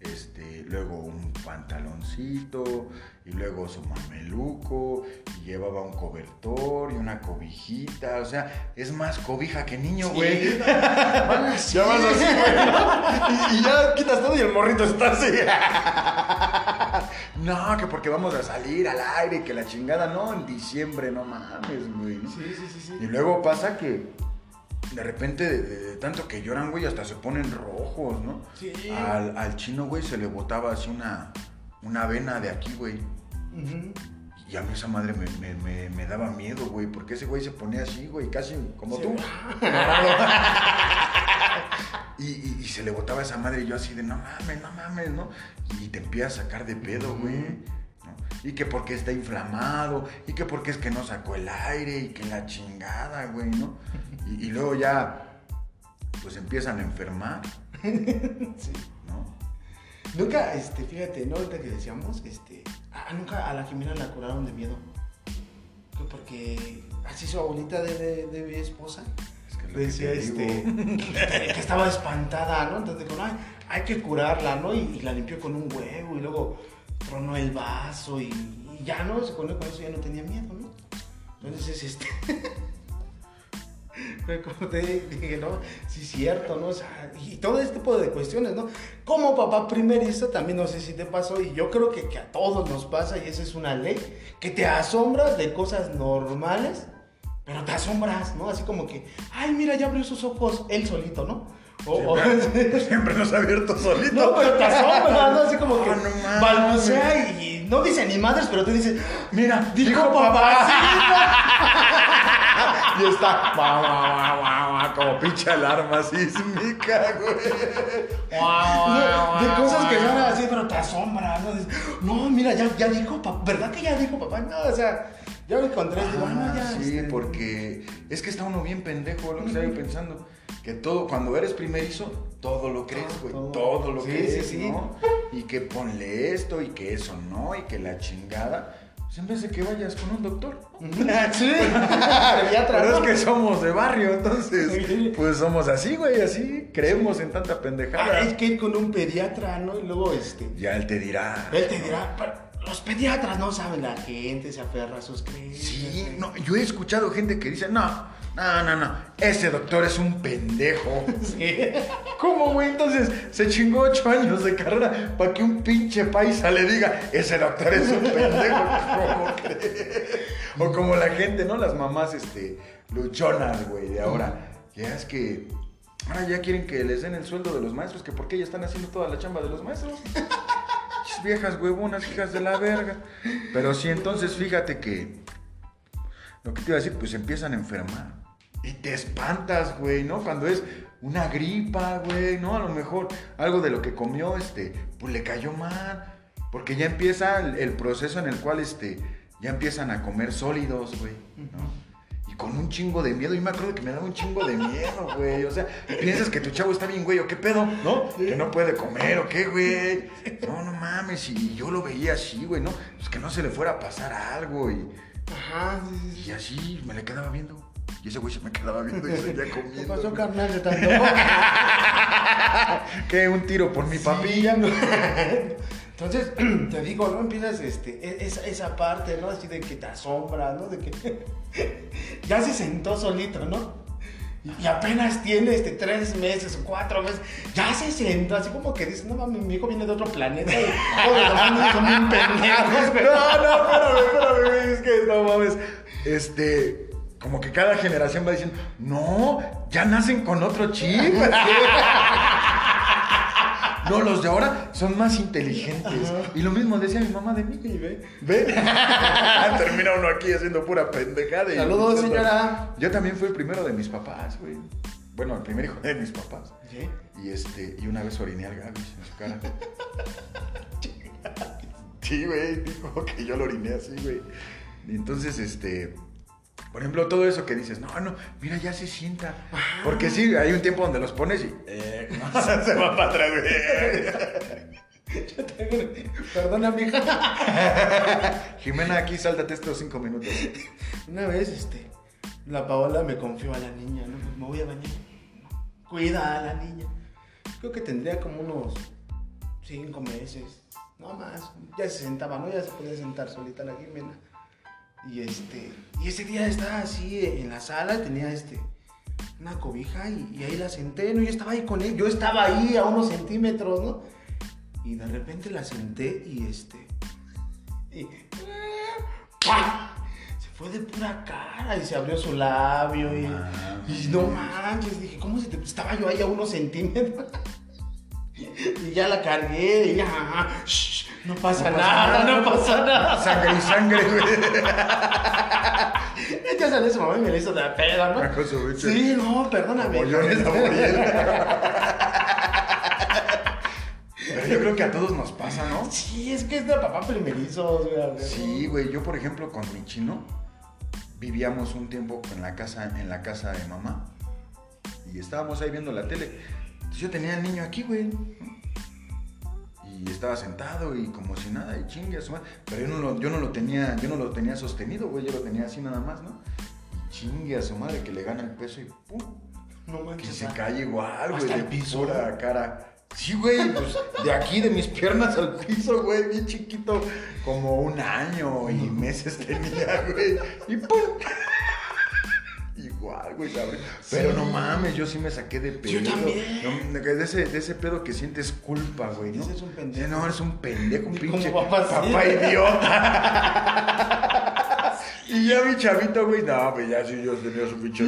S1: este, luego un pantaloncito, y luego su mameluco, y llevaba un cobertor y una cobijita, o sea, es más cobija que niño, güey. Ya vas así, güey. Y, y ya quitas todo y el morrito está así. No, que porque vamos a salir al aire, que la chingada, no, en diciembre, no mames, güey.
S2: Sí, sí, sí, sí.
S1: Y luego pasa que de repente, de, de- de tanto que lloran, güey, hasta se ponen rojos, ¿no?
S2: Sí.
S1: Al, al chino, güey, se le botaba así una, una vena de aquí, güey.
S2: Ujú.
S1: Y a mí esa madre me, me- me- me daba miedo, güey, porque ese güey se ponía así, güey, casi como
S2: Sí.
S1: tú. Y, y- y se le botaba esa madre y yo así de, no mames, no mames, ¿no? Y te empieza a sacar de pedo, güey. Y que porque está inflamado, y que porque es que no sacó el aire, y que la chingada, güey, ¿no? Y, y luego ya, pues empiezan a enfermar,
S2: Sí.
S1: ¿no?
S2: Nunca, este, fíjate, ¿no? Ahorita que decíamos, este, ah, nunca a la Jimena la curaron de miedo. Que Porque así su abuelita de, de, de mi esposa decía, este, que estaba espantada, ¿no? Entonces dijo, ay, hay que curarla, ¿no? Y, y la limpió con un huevo y luego tronó el vaso y, y ya, ¿no? Se con eso, ya no tenía miedo, ¿no? Entonces, este... Como te dije, ¿no? Sí, cierto, ¿no? O sea, y todo este tipo de cuestiones, ¿no? Como papá primerizo, también no sé si te pasó, y yo creo que, que a todos nos pasa, y esa es una ley, que te asombras de cosas normales, pero te asombras, ¿no? Así como que, ay, mira, ya abrió sus ojos él solito, ¿no? O- o-
S1: Siempre nos ha abierto solito.
S2: no, pero te asombras, ¿no? Así como que
S1: Ah, mames.
S2: balbucea y, y no dice ni madres, pero tú dices,
S1: Mira,
S2: dijo papá,
S1: Y está guau, guau, guau, guau, como pinche alarma sísmica, güey.
S2: De cosas que son así, pero te asombra, ¿no? Dices, no, mira, ya, ya dijo papá, ¿verdad que ya dijo papá? No, o sea, ya me encontré, digo, ah, no, ya.
S1: sí,
S2: este,
S1: porque es que está uno bien pendejo, lo que estaba yo pensando. Que todo, cuando eres primerizo, todo lo crees, güey.
S2: Todo.
S1: Todo lo
S2: Sí,
S1: crees,
S2: sí, sí.
S1: ¿no? Y que ponle esto y que eso no, y que la chingada. Pues en vez de que vayas con un doctor.
S2: Sí,
S1: Pero es
S2: ¿no?
S1: que somos de barrio, entonces, pues somos así, güey, así. Creemos en tanta pendejada.
S2: Ah, es que ir con un pediatra, ¿no? Y luego, este,
S1: Ya él te dirá.
S2: él te dirá, "Pero los pediatras no saben, la gente se aferra a sus creencias.
S1: Sí, no, yo he escuchado gente que dice, no, no, no, no, ese doctor es un pendejo.
S2: Sí.
S1: ¿Cómo, güey? Entonces se chingó ocho años de carrera para que un pinche paisa le diga, ese doctor es un pendejo. ¿Cómo crees? O como la gente, ¿no? Las mamás, este, luchonas, güey, de ahora. Ya es que ahora ya quieren que les den el sueldo de los maestros, que porque ya están haciendo toda la chamba de los maestros. Viejas huevonas, hijas de la verga. Pero sí, entonces fíjate que lo que te iba a decir, pues empiezan a enfermar. Y te espantas, güey, ¿no? Cuando es una gripa, güey, ¿no? A lo mejor algo de lo que comió, este, pues le cayó mal. Porque ya empieza el, el proceso en el cual, este, ya empiezan a comer sólidos, güey, ¿no? Y con un chingo de miedo. Yo me acuerdo que me daba un chingo de miedo, güey. O sea, piensas que tu chavo está bien, güey, o qué pedo, ¿no? Que no puede comer, o qué, güey. No, no mames. Y yo lo veía así, güey, ¿no? Pues que no se le fuera a pasar algo. Y,
S2: Ajá.
S1: Y así me le quedaba viendo. Y ese güey se me quedaba viendo y seguía
S2: ¿Qué
S1: comiendo.
S2: pasó, carnal? De tanto.
S1: ¿Qué? ¿Un tiro por mi papi?
S2: Sí, ya no. Entonces, te digo, ¿no? Empiezas este, e- esa, esa parte, ¿no? Así de que te asombra, ¿no? De que ya se sentó solito, ¿no? Y- apenas tiene este, tres meses o cuatro meses, ya se sentó, así como que dice, no mames, mi hijo viene de otro planeta y niños son bien pendejos.
S1: No, no, espérame, espérame, es que no mames. Este, como que cada generación va diciendo, no, ya nacen con otro chip. No, los de ahora son más inteligentes. Y lo mismo decía mi mamá de mí.
S2: Ve,
S1: ¿Ve? Termina uno aquí haciendo pura pendejada. y-
S2: Saludos, señora.
S1: Yo también fui el primero de mis papás, güey. Bueno, el primer hijo de mis papás.
S2: ¿Sí?
S1: Y este, y una vez oriné al Gaby en su cara. Sí, güey, dijo que yo lo oriné así, güey. Y entonces, este, por ejemplo, todo eso que dices, no, no, mira, ya se sienta. Porque sí, hay un tiempo donde los pones y eh, se va para atrás.
S2: Yo tengo- Perdona, mija.
S1: Jimena, aquí sáltate estos cinco minutos.
S2: Una vez, este, la Paola me confió a la niña, ¿no? Pues me voy a bañar. Cuida a la niña. Creo que tendría como unos cinco meses, no más. Ya se sentaba, ¿no? Ya se podía sentar solita la Jimena. Y este, y ese día estaba así en la sala, tenía este, una cobija y, y ahí la senté, ¿no? Yo estaba ahí con él, yo estaba ahí a unos centímetros, ¿no? Y de repente la senté y este, y ¡pam! Se fue de pura cara y se abrió su labio y, y no manches, dije, ¿cómo se te estaba yo ahí a unos centímetros? Y ya la cargué y ya, shh, no pasa, nada, no pasa nada.
S1: Sangre y sangre, güey.
S2: Ya salió su mamá y me le hizo de pedo, ¿no?
S1: Su bicho.
S2: Sí, no, perdóname.
S1: Bollones a morir. Pero yo creo que a todos nos pasa, ¿no?
S2: Sí, es que es de papá primerizo, güey.
S1: Sí, güey, yo por ejemplo con mi chino vivíamos un tiempo en la casa, en la casa de mamá y estábamos ahí viendo la tele. Entonces yo tenía al niño aquí, güey. Y estaba sentado y como si nada, y chingue a su madre. Pero yo no lo, yo no lo tenía, yo no lo tenía sostenido, güey, yo lo tenía así nada más, ¿no? Y chingue a su madre que le gana el peso y pum,
S2: No
S1: que
S2: manches.
S1: se
S2: ah.
S1: cae igual, güey, de
S2: piso.
S1: pura cara. Sí, güey, pues de aquí, de mis piernas al piso, güey, bien chiquito, como un año y meses tenía, güey, y ¡pum! Igual, güey, ¿sabes? Pero no mames, yo sí me saqué de pedo.
S2: Yo también.
S1: No, de, ese, de ese pedo que sientes culpa, güey, ¿no?
S2: Ese es un pendejo.
S1: Sí, No, eres un pendejo, un pinche
S2: papá,
S1: idiota. Y ya mi chavito, güey, no, pues ya sí yo tenía su pinche.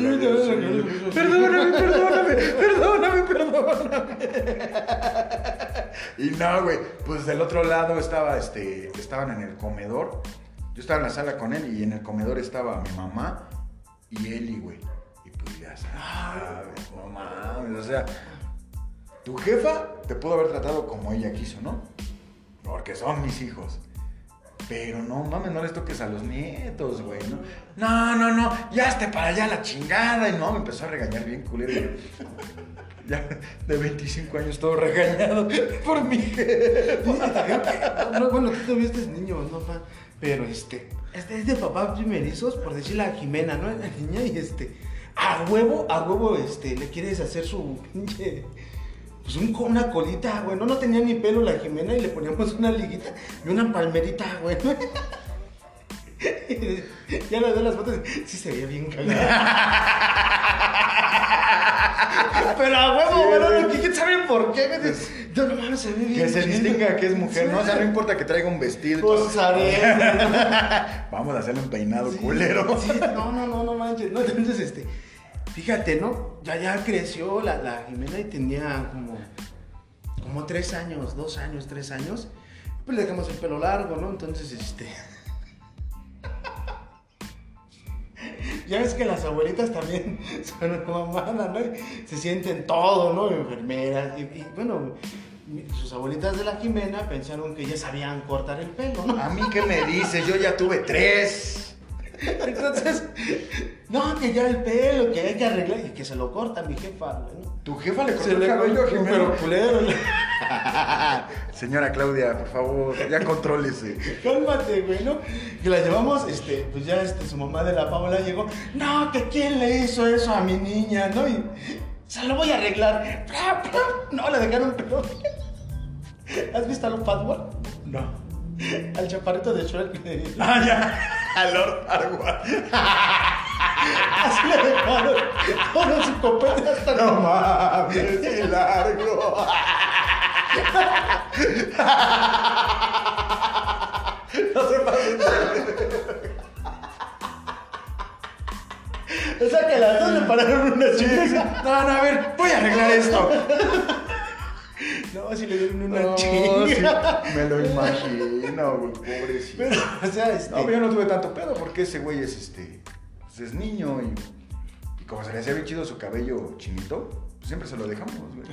S1: Perdóname, perdóname, perdóname, perdóname. Y no, güey, pues del otro lado estaba, este, estaban en el comedor. Yo estaba en la sala con él y en el comedor estaba mi mamá y Eli, güey. Y pues ya sabes, no mames, o sea, tu jefa te pudo haber tratado como ella quiso, ¿no? Porque son mis hijos. Pero no mames, no les toques a los nietos, güey, ¿no? No, no, no, ya esté para allá la chingada. Y no, me empezó a regañar bien culero. ya de 25 años todo regañado por mi jefe.
S2: No, no, bueno, tú tuviste niños, ¿no, pa? Pero este, este es de papá primerizos, por decirle a Jimena, ¿no? La niña, y este, a huevo, a huevo, este, le quieres hacer su pinche. Pues una colita, güey. No, no tenía ni pelo la Jimena y le poníamos una liguita y una palmerita, güey. ya le doy las fotos, sí se veía bien cagada. Pero a huevo, güey, no, no, ¿quién sabe por qué? güey? No, no se ve bien.
S1: Que se distinga que es mujer, ¿no? O sea, no importa que traiga un vestido.
S2: Pues.
S1: Vamos a hacerle un peinado culero.
S2: sí, no, no, no, no manches. No, entonces, este, fíjate, ¿no? Ya, ya creció la, la Jimena y tenía como, como tres años, dos años, tres años. Pues le dejamos el pelo largo, ¿no? Entonces, este. Ya ves que las abuelitas también son una mamada, ¿no? Se sienten todo, ¿no? Enfermeras. Y, y, bueno, sus abuelitas de la Jimena pensaron que ya sabían cortar el pelo, ¿no?
S1: A mí, ¿qué me dices? Yo ya tuve tres.
S2: Entonces, no, que ya el pelo, que hay que arreglar y que se lo corta mi jefa, güey, ¿no?
S1: ¿Tu jefa le cortó el cabello a
S2: pero culero.
S1: Señora Claudia, por favor, ya contrólese.
S2: Cálmate, güey, ¿no? Que la llevamos, este, pues ya este, su mamá de la Paola llegó, no, que quién le hizo eso a mi niña, ¿no? Y se lo voy a arreglar. No, le dejaron pero. ¿Has visto a los Fatwell?
S1: No.
S2: Al chaparrito de Shrek.
S1: Ah, ya. A Lord Farquaad.
S2: Así le dejaron todo su copete hasta
S1: No mames, qué largo. No se pasen
S2: O sea que las dos le pararon una chinga.
S1: No, no, a ver, voy a arreglar esto.
S2: No, si le dieron una
S1: No,
S2: chinga.
S1: sí, me lo imagino, güey, pobrecito.
S2: Pero, o sea, este.
S1: No, pero yo no tuve tanto pedo porque ese güey es este. Pues es niño y, y como se le hacía bien chido su cabello chinito, pues siempre se lo dejamos, güey.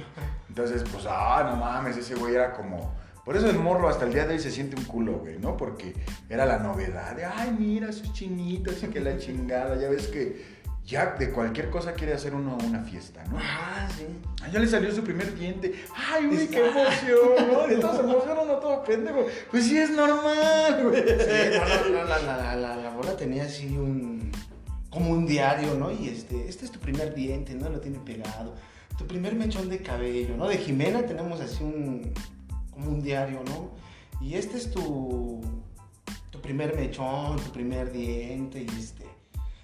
S1: Entonces, pues, ah, no mames, ese güey era como. Por eso el morro hasta el día de hoy se siente un culo, güey, ¿no? Porque era la novedad de, ay, mira sus chinitos y que la chingada. Ya ves que ya de cualquier cosa quiere hacer uno una fiesta, ¿no?
S2: Ah, sí.
S1: Ah, ya le salió su primer diente. Ay, güey, qué emoción, ¿no? Y todos emocionan, no todo pendejo. Pues sí, es normal, güey.
S2: Sí, no, no, la, la, la, la bola tenía así un. como un diario, ¿no? Y este, este es tu primer diente, ¿no? Lo tiene pegado. Tu primer mechón de cabello, ¿no? De Jimena tenemos así un. como un diario, ¿no? Y este es tu. tu primer mechón, tu primer diente, y este.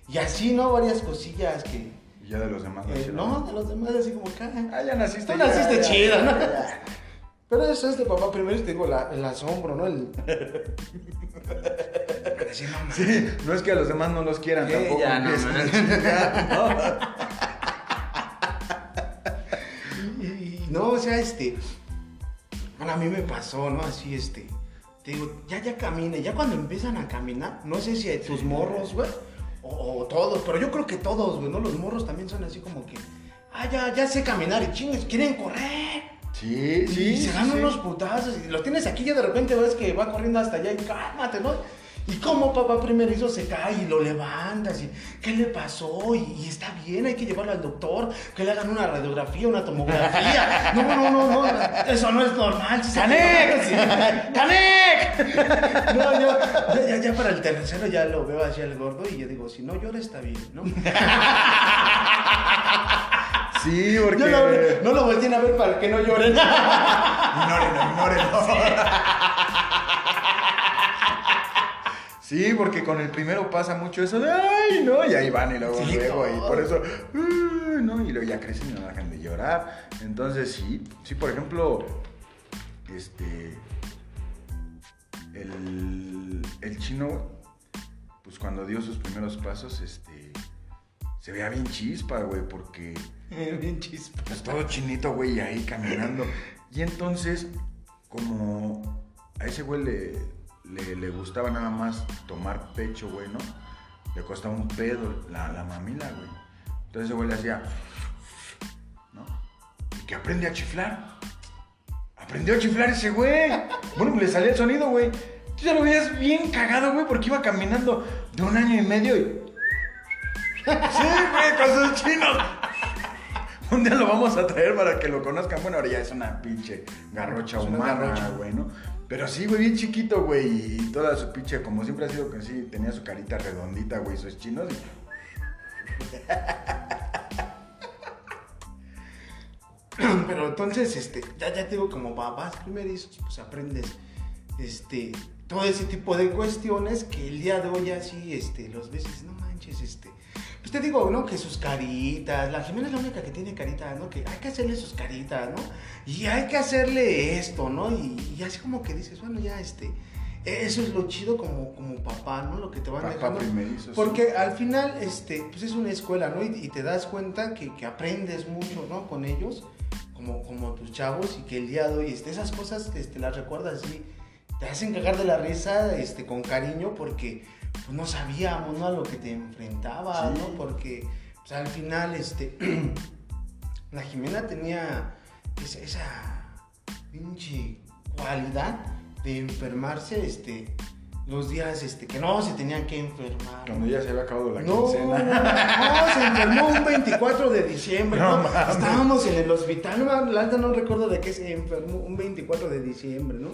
S2: Y así, ¿no? Varias cosillas que.
S1: Y ya de los demás.
S2: eh, no, de los demás, así como que. ah,
S1: Ah, ya naciste.
S2: Tú
S1: ya,
S2: naciste
S1: ya,
S2: chido,
S1: ya,
S2: ¿no? Pero eso es de papá primero te digo la- el asombro, ¿no? El.
S1: Sí, no es que a los demás no los quieran tampoco.
S2: ya, no,
S1: a ¿no?
S2: Y, y no, o sea, este. Bueno, a mí me pasó, ¿no? Así, este. Te digo, ya, ya camine. Ya cuando empiezan a caminar, no sé si tus morros, güey, o, o todos, pero yo creo que todos, güey, ¿no? Los morros también son así como que. Ah, ya, ya sé caminar y chingues, quieren correr.
S1: Sí, sí.
S2: y se dan
S1: sí.
S2: unos putazos y los tienes aquí y ya de repente ves que va corriendo hasta allá y cálmate, ¿no? Y como papá primerizo se cae y lo levantas y ¿qué le pasó? Y, y está bien, hay que llevarlo al doctor, que le hagan una radiografía, una tomografía. No, no, no, no, eso no es normal. sí se-
S1: ¡Canek!
S2: ¡Canek! No, yo, ya, ya, para el tercero ya lo veo así al gordo y yo digo, si no llora está bien, ¿no?
S1: Sí, porque.
S2: Yo no, no lo volteen a ver para que no lloren.
S1: Ignórenlo, ignórenlo. Sí, porque con el primero pasa mucho eso de ay, no, y ahí van y luego,
S2: Sí,
S1: luego, y por eso, "Ay, no, y luego ya crecen y no dejan de llorar. Entonces, sí, sí, por ejemplo, este, el, el chino, pues cuando dio sus primeros pasos, este, se veía bien chispa, güey, porque
S2: Bien chispa.
S1: pues todo chinito, güey, ahí caminando. Y entonces, como a ese güey le, le, le gustaba nada más tomar pecho, güey, ¿no? Le costaba un pedo la, la mamila, güey. Entonces ese güey le hacía, ¿no? Y que aprende a chiflar. Aprendió a chiflar ese güey. Bueno, pues le salía el sonido, güey. Tú ya lo veías bien cagado, güey, porque iba caminando de un año y medio y... Sí, güey, con sus chinos. Un día lo vamos a traer para que lo conozcan. Bueno, ahora ya es una pinche garrocha
S2: Es
S1: humana, güey, ¿no? Pero sí, güey, bien chiquito, güey. Y toda su pinche, como siempre ha sido que sí, tenía su carita redondita, güey, sus chinos. Y...
S2: Pero entonces, este, ya, ya te digo, como papás primerizos, pues aprendes, este, todo ese tipo de cuestiones que el día de hoy así, este, los ves y dices, no manches, este, pues te digo, ¿no? Que sus caritas, la Jimena es la única que tiene caritas, ¿no? Que hay que hacerle sus caritas, ¿no? Y hay que hacerle esto, ¿no? Y, y así como que dices, bueno, ya, este, eso es lo chido como, como papá, ¿no? Lo que te van
S1: Papá
S2: dejando.
S1: primerizo, sí.
S2: Porque al final, este, pues es una escuela, ¿no? Y, y te das cuenta que, que aprendes mucho, ¿no? Con ellos, como, como tus chavos, y que el día de hoy, este, esas cosas, este, las recuerdas y te hacen cagar de la risa, este, con cariño, porque pues, no sabíamos, ¿no? A lo que te enfrentabas,
S1: Sí.
S2: ¿no? Porque, pues al final, este, la Jimena tenía esa, esa pinche cualidad de enfermarse, este, los días este, que no se tenían que enfermar.
S1: Cuando ya se había acabado la
S2: No,
S1: quincena.
S2: no, se enfermó un 24 de diciembre.
S1: No
S2: ¿no? Estábamos en el hospital, no, no recuerdo de qué se enfermó un 24 de diciembre, ¿no?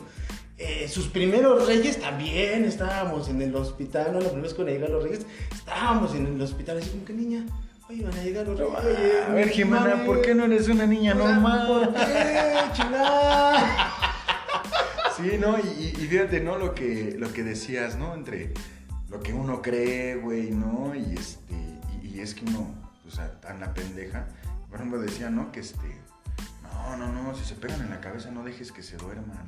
S2: Eh, sus primeros reyes también estábamos en el hospital, ¿no? La primera vez que van a llegar los reyes, estábamos en el hospital, así como que niña, oye, van a llegar los reyes.
S1: A ver, Jimena,
S2: mami.
S1: ¿por qué no eres una niña normal?
S2: ¿Por qué?
S1: Sí, ¿no? Y, y- y fíjate, ¿no? Lo que, lo que decías, ¿no? Entre lo que uno cree, güey, ¿no? Y este, y, y es que uno, o sea, tan la pendeja. Por ejemplo, decía, ¿no? Que este, no, no, no, si se pegan en la cabeza no dejes que se duerman.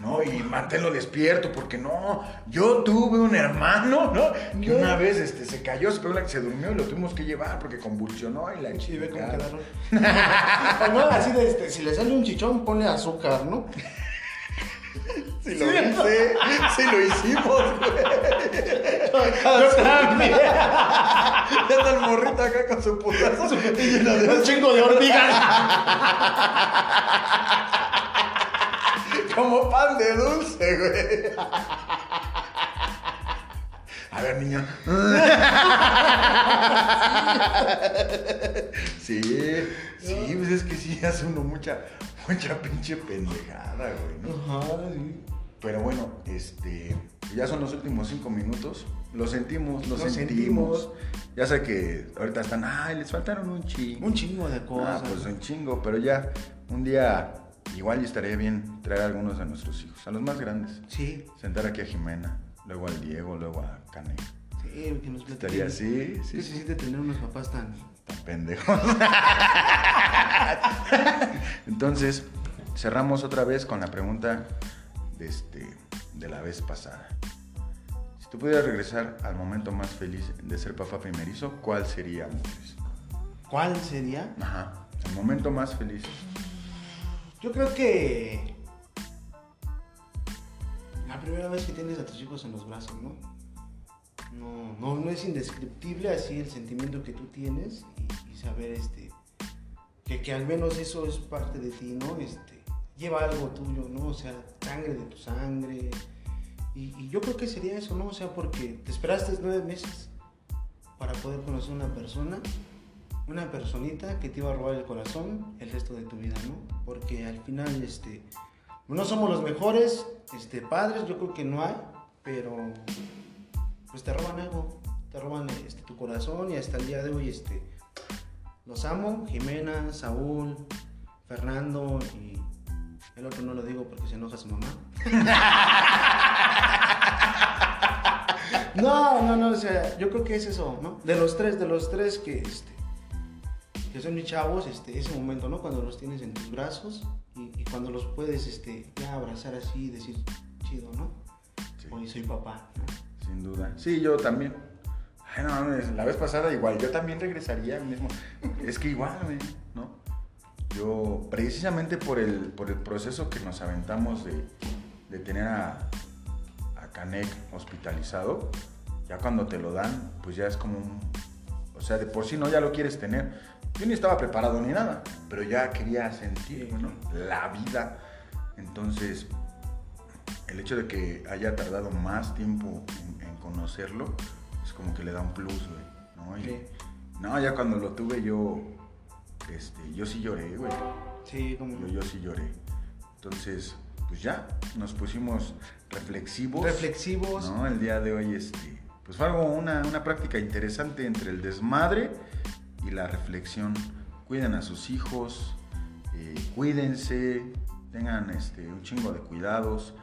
S1: No, y manténlo despierto, porque no, yo tuve un hermano, ¿no? Que
S2: No.
S1: una vez este, se cayó, se pegó la que se durmió y lo tuvimos que llevar porque convulsionó y la
S2: Sí, ve cómo quedaron. O no, así de este, si le sale un chichón, ponle azúcar, ¿no?
S1: Sí lo hice, sí lo hicimos, güey.
S2: Yo también.
S1: Ya está el morrito acá con su putazo. y lleno de
S2: Un chingo de hormigas.
S1: Como pan de dulce, güey. A ver, niño. Sí, sí, pues es que sí hace uno mucha, mucha pinche pendejada, güey, ¿no?
S2: Ajá, sí.
S1: Pero bueno, este, ya son los últimos cinco minutos. Lo sentimos, lo,
S2: Lo
S1: sentimos.
S2: sentimos.
S1: Ya sé que ahorita están, ay, les faltaron un chingo.
S2: Un chingo de
S1: Ah,
S2: cosas.
S1: pues un chingo, pero ya un día igual estaría bien traer a algunos de nuestros hijos, a los más grandes.
S2: Sí,
S1: Sentar aquí a Jimena, luego al Diego, luego a Cane.
S2: sí, que nos
S1: Estaría así, sí,
S2: ¿Qué se
S1: sí,
S2: siente tener unos papás tan...
S1: tan pendejos. Entonces, cerramos otra vez con la pregunta de, este, de la vez pasada. Si tú pudieras regresar al momento más feliz de ser papá primerizo, ¿cuál sería?
S2: ¿Cuál sería?
S1: Ajá, el momento más feliz.
S2: Yo creo que... La primera vez que tienes a tus hijos en los brazos, ¿no? No, no, no es indescriptible así el sentimiento que tú tienes y, y saber este que, que al menos eso es parte de ti, ¿no? Este, lleva algo tuyo, ¿no? O sea, sangre de tu sangre. Y, yo creo que sería eso, ¿no? O sea, porque te esperaste nueve meses para poder conocer una persona, una personita que te iba a robar el corazón el resto de tu vida, ¿no? Porque al final, este, no somos los mejores este, padres, yo creo que no hay, pero pues te roban algo, te roban este, tu corazón y hasta el día de hoy, este, los amo, Jimena, Saúl, Fernando y el otro no lo digo porque se enoja su mamá. No, no, no, o sea, yo creo que es eso, ¿no? De los tres, de los tres que, este, que son mis chavos, este, ese momento, ¿no? Cuando los tienes en tus brazos y, y cuando los puedes, este, ya abrazar así y decir, chido, ¿no?
S1: Sí.
S2: Hoy soy papá, ¿no?
S1: Sin duda. Sí, yo también. Ay, no, mames, la vez pasada igual, yo también regresaría mismo. Es que igual, ¿no? Yo, precisamente por el, por el proceso que nos aventamos de, de tener a, a Canek hospitalizado, ya cuando te lo dan, pues ya es como un... O sea, de por sí no ya lo quieres tener. Yo ni estaba preparado ni nada, pero ya quería sentir, ¿no? La vida. Entonces, el hecho de que haya tardado más tiempo en, en conocerlo, es como que le da un plus, güey, ¿no? Y-
S2: Sí.
S1: No, ya cuando lo tuve yo, este, yo sí lloré, güey.
S2: Sí, como
S1: Yo, yo sí lloré. Entonces, pues ya, nos pusimos reflexivos.
S2: reflexivos.
S1: ¿no? El día de hoy, este, pues fue algo, una, una práctica interesante entre el desmadre y la reflexión. Cuiden a sus hijos, eh, cuídense, tengan este, un chingo de cuidados.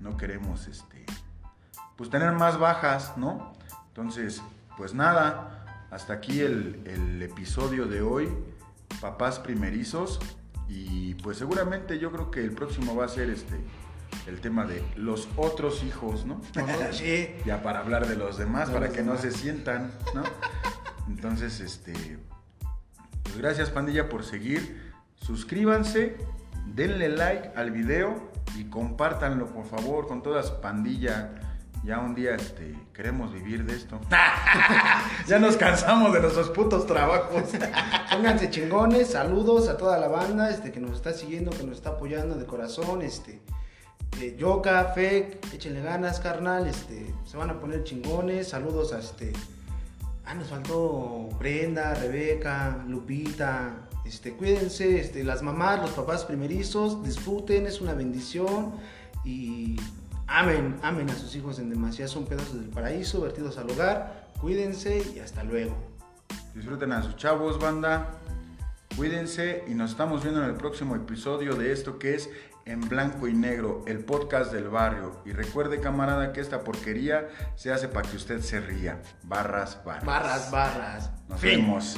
S1: No queremos, este, pues tener más bajas, ¿no? Entonces, pues nada, hasta aquí el, el episodio de hoy, papás primerizos. Y pues seguramente yo creo que el próximo va a ser este el tema de los otros hijos, ¿no?
S2: Sí.
S1: ya para hablar de los demás,
S2: De
S1: para
S2: los
S1: que no se sientan, ¿no? Entonces, este, pues gracias pandilla por seguir, suscríbanse, denle like al video y compártanlo por favor con toda su pandilla. Ya un día este, queremos vivir de esto. ya nos cansamos de nuestros putos trabajos.
S2: Pónganse chingones, saludos a toda la banda este, que nos está siguiendo, que nos está apoyando de corazón. Este, eh, Yoka, Fek, échenle ganas, carnal. Este, se van a poner chingones. Saludos a este. Ah, nos faltó Brenda, Rebeca, Lupita. Este, cuídense, este, las mamás, los papás primerizos, disfruten, es una bendición. Y amen, amen a sus hijos en demasía. Son pedazos del paraíso, vertidos al hogar. Cuídense y hasta luego.
S1: Disfruten a sus chavos, banda. Cuídense y nos estamos viendo en el próximo episodio de esto que es En Blanco y Negro, el podcast del barrio. Y recuerde, camarada, que esta porquería se hace para que usted se ría. Barras, barras.
S2: Barras, barras.
S1: Nos
S2: Fin.
S1: vemos.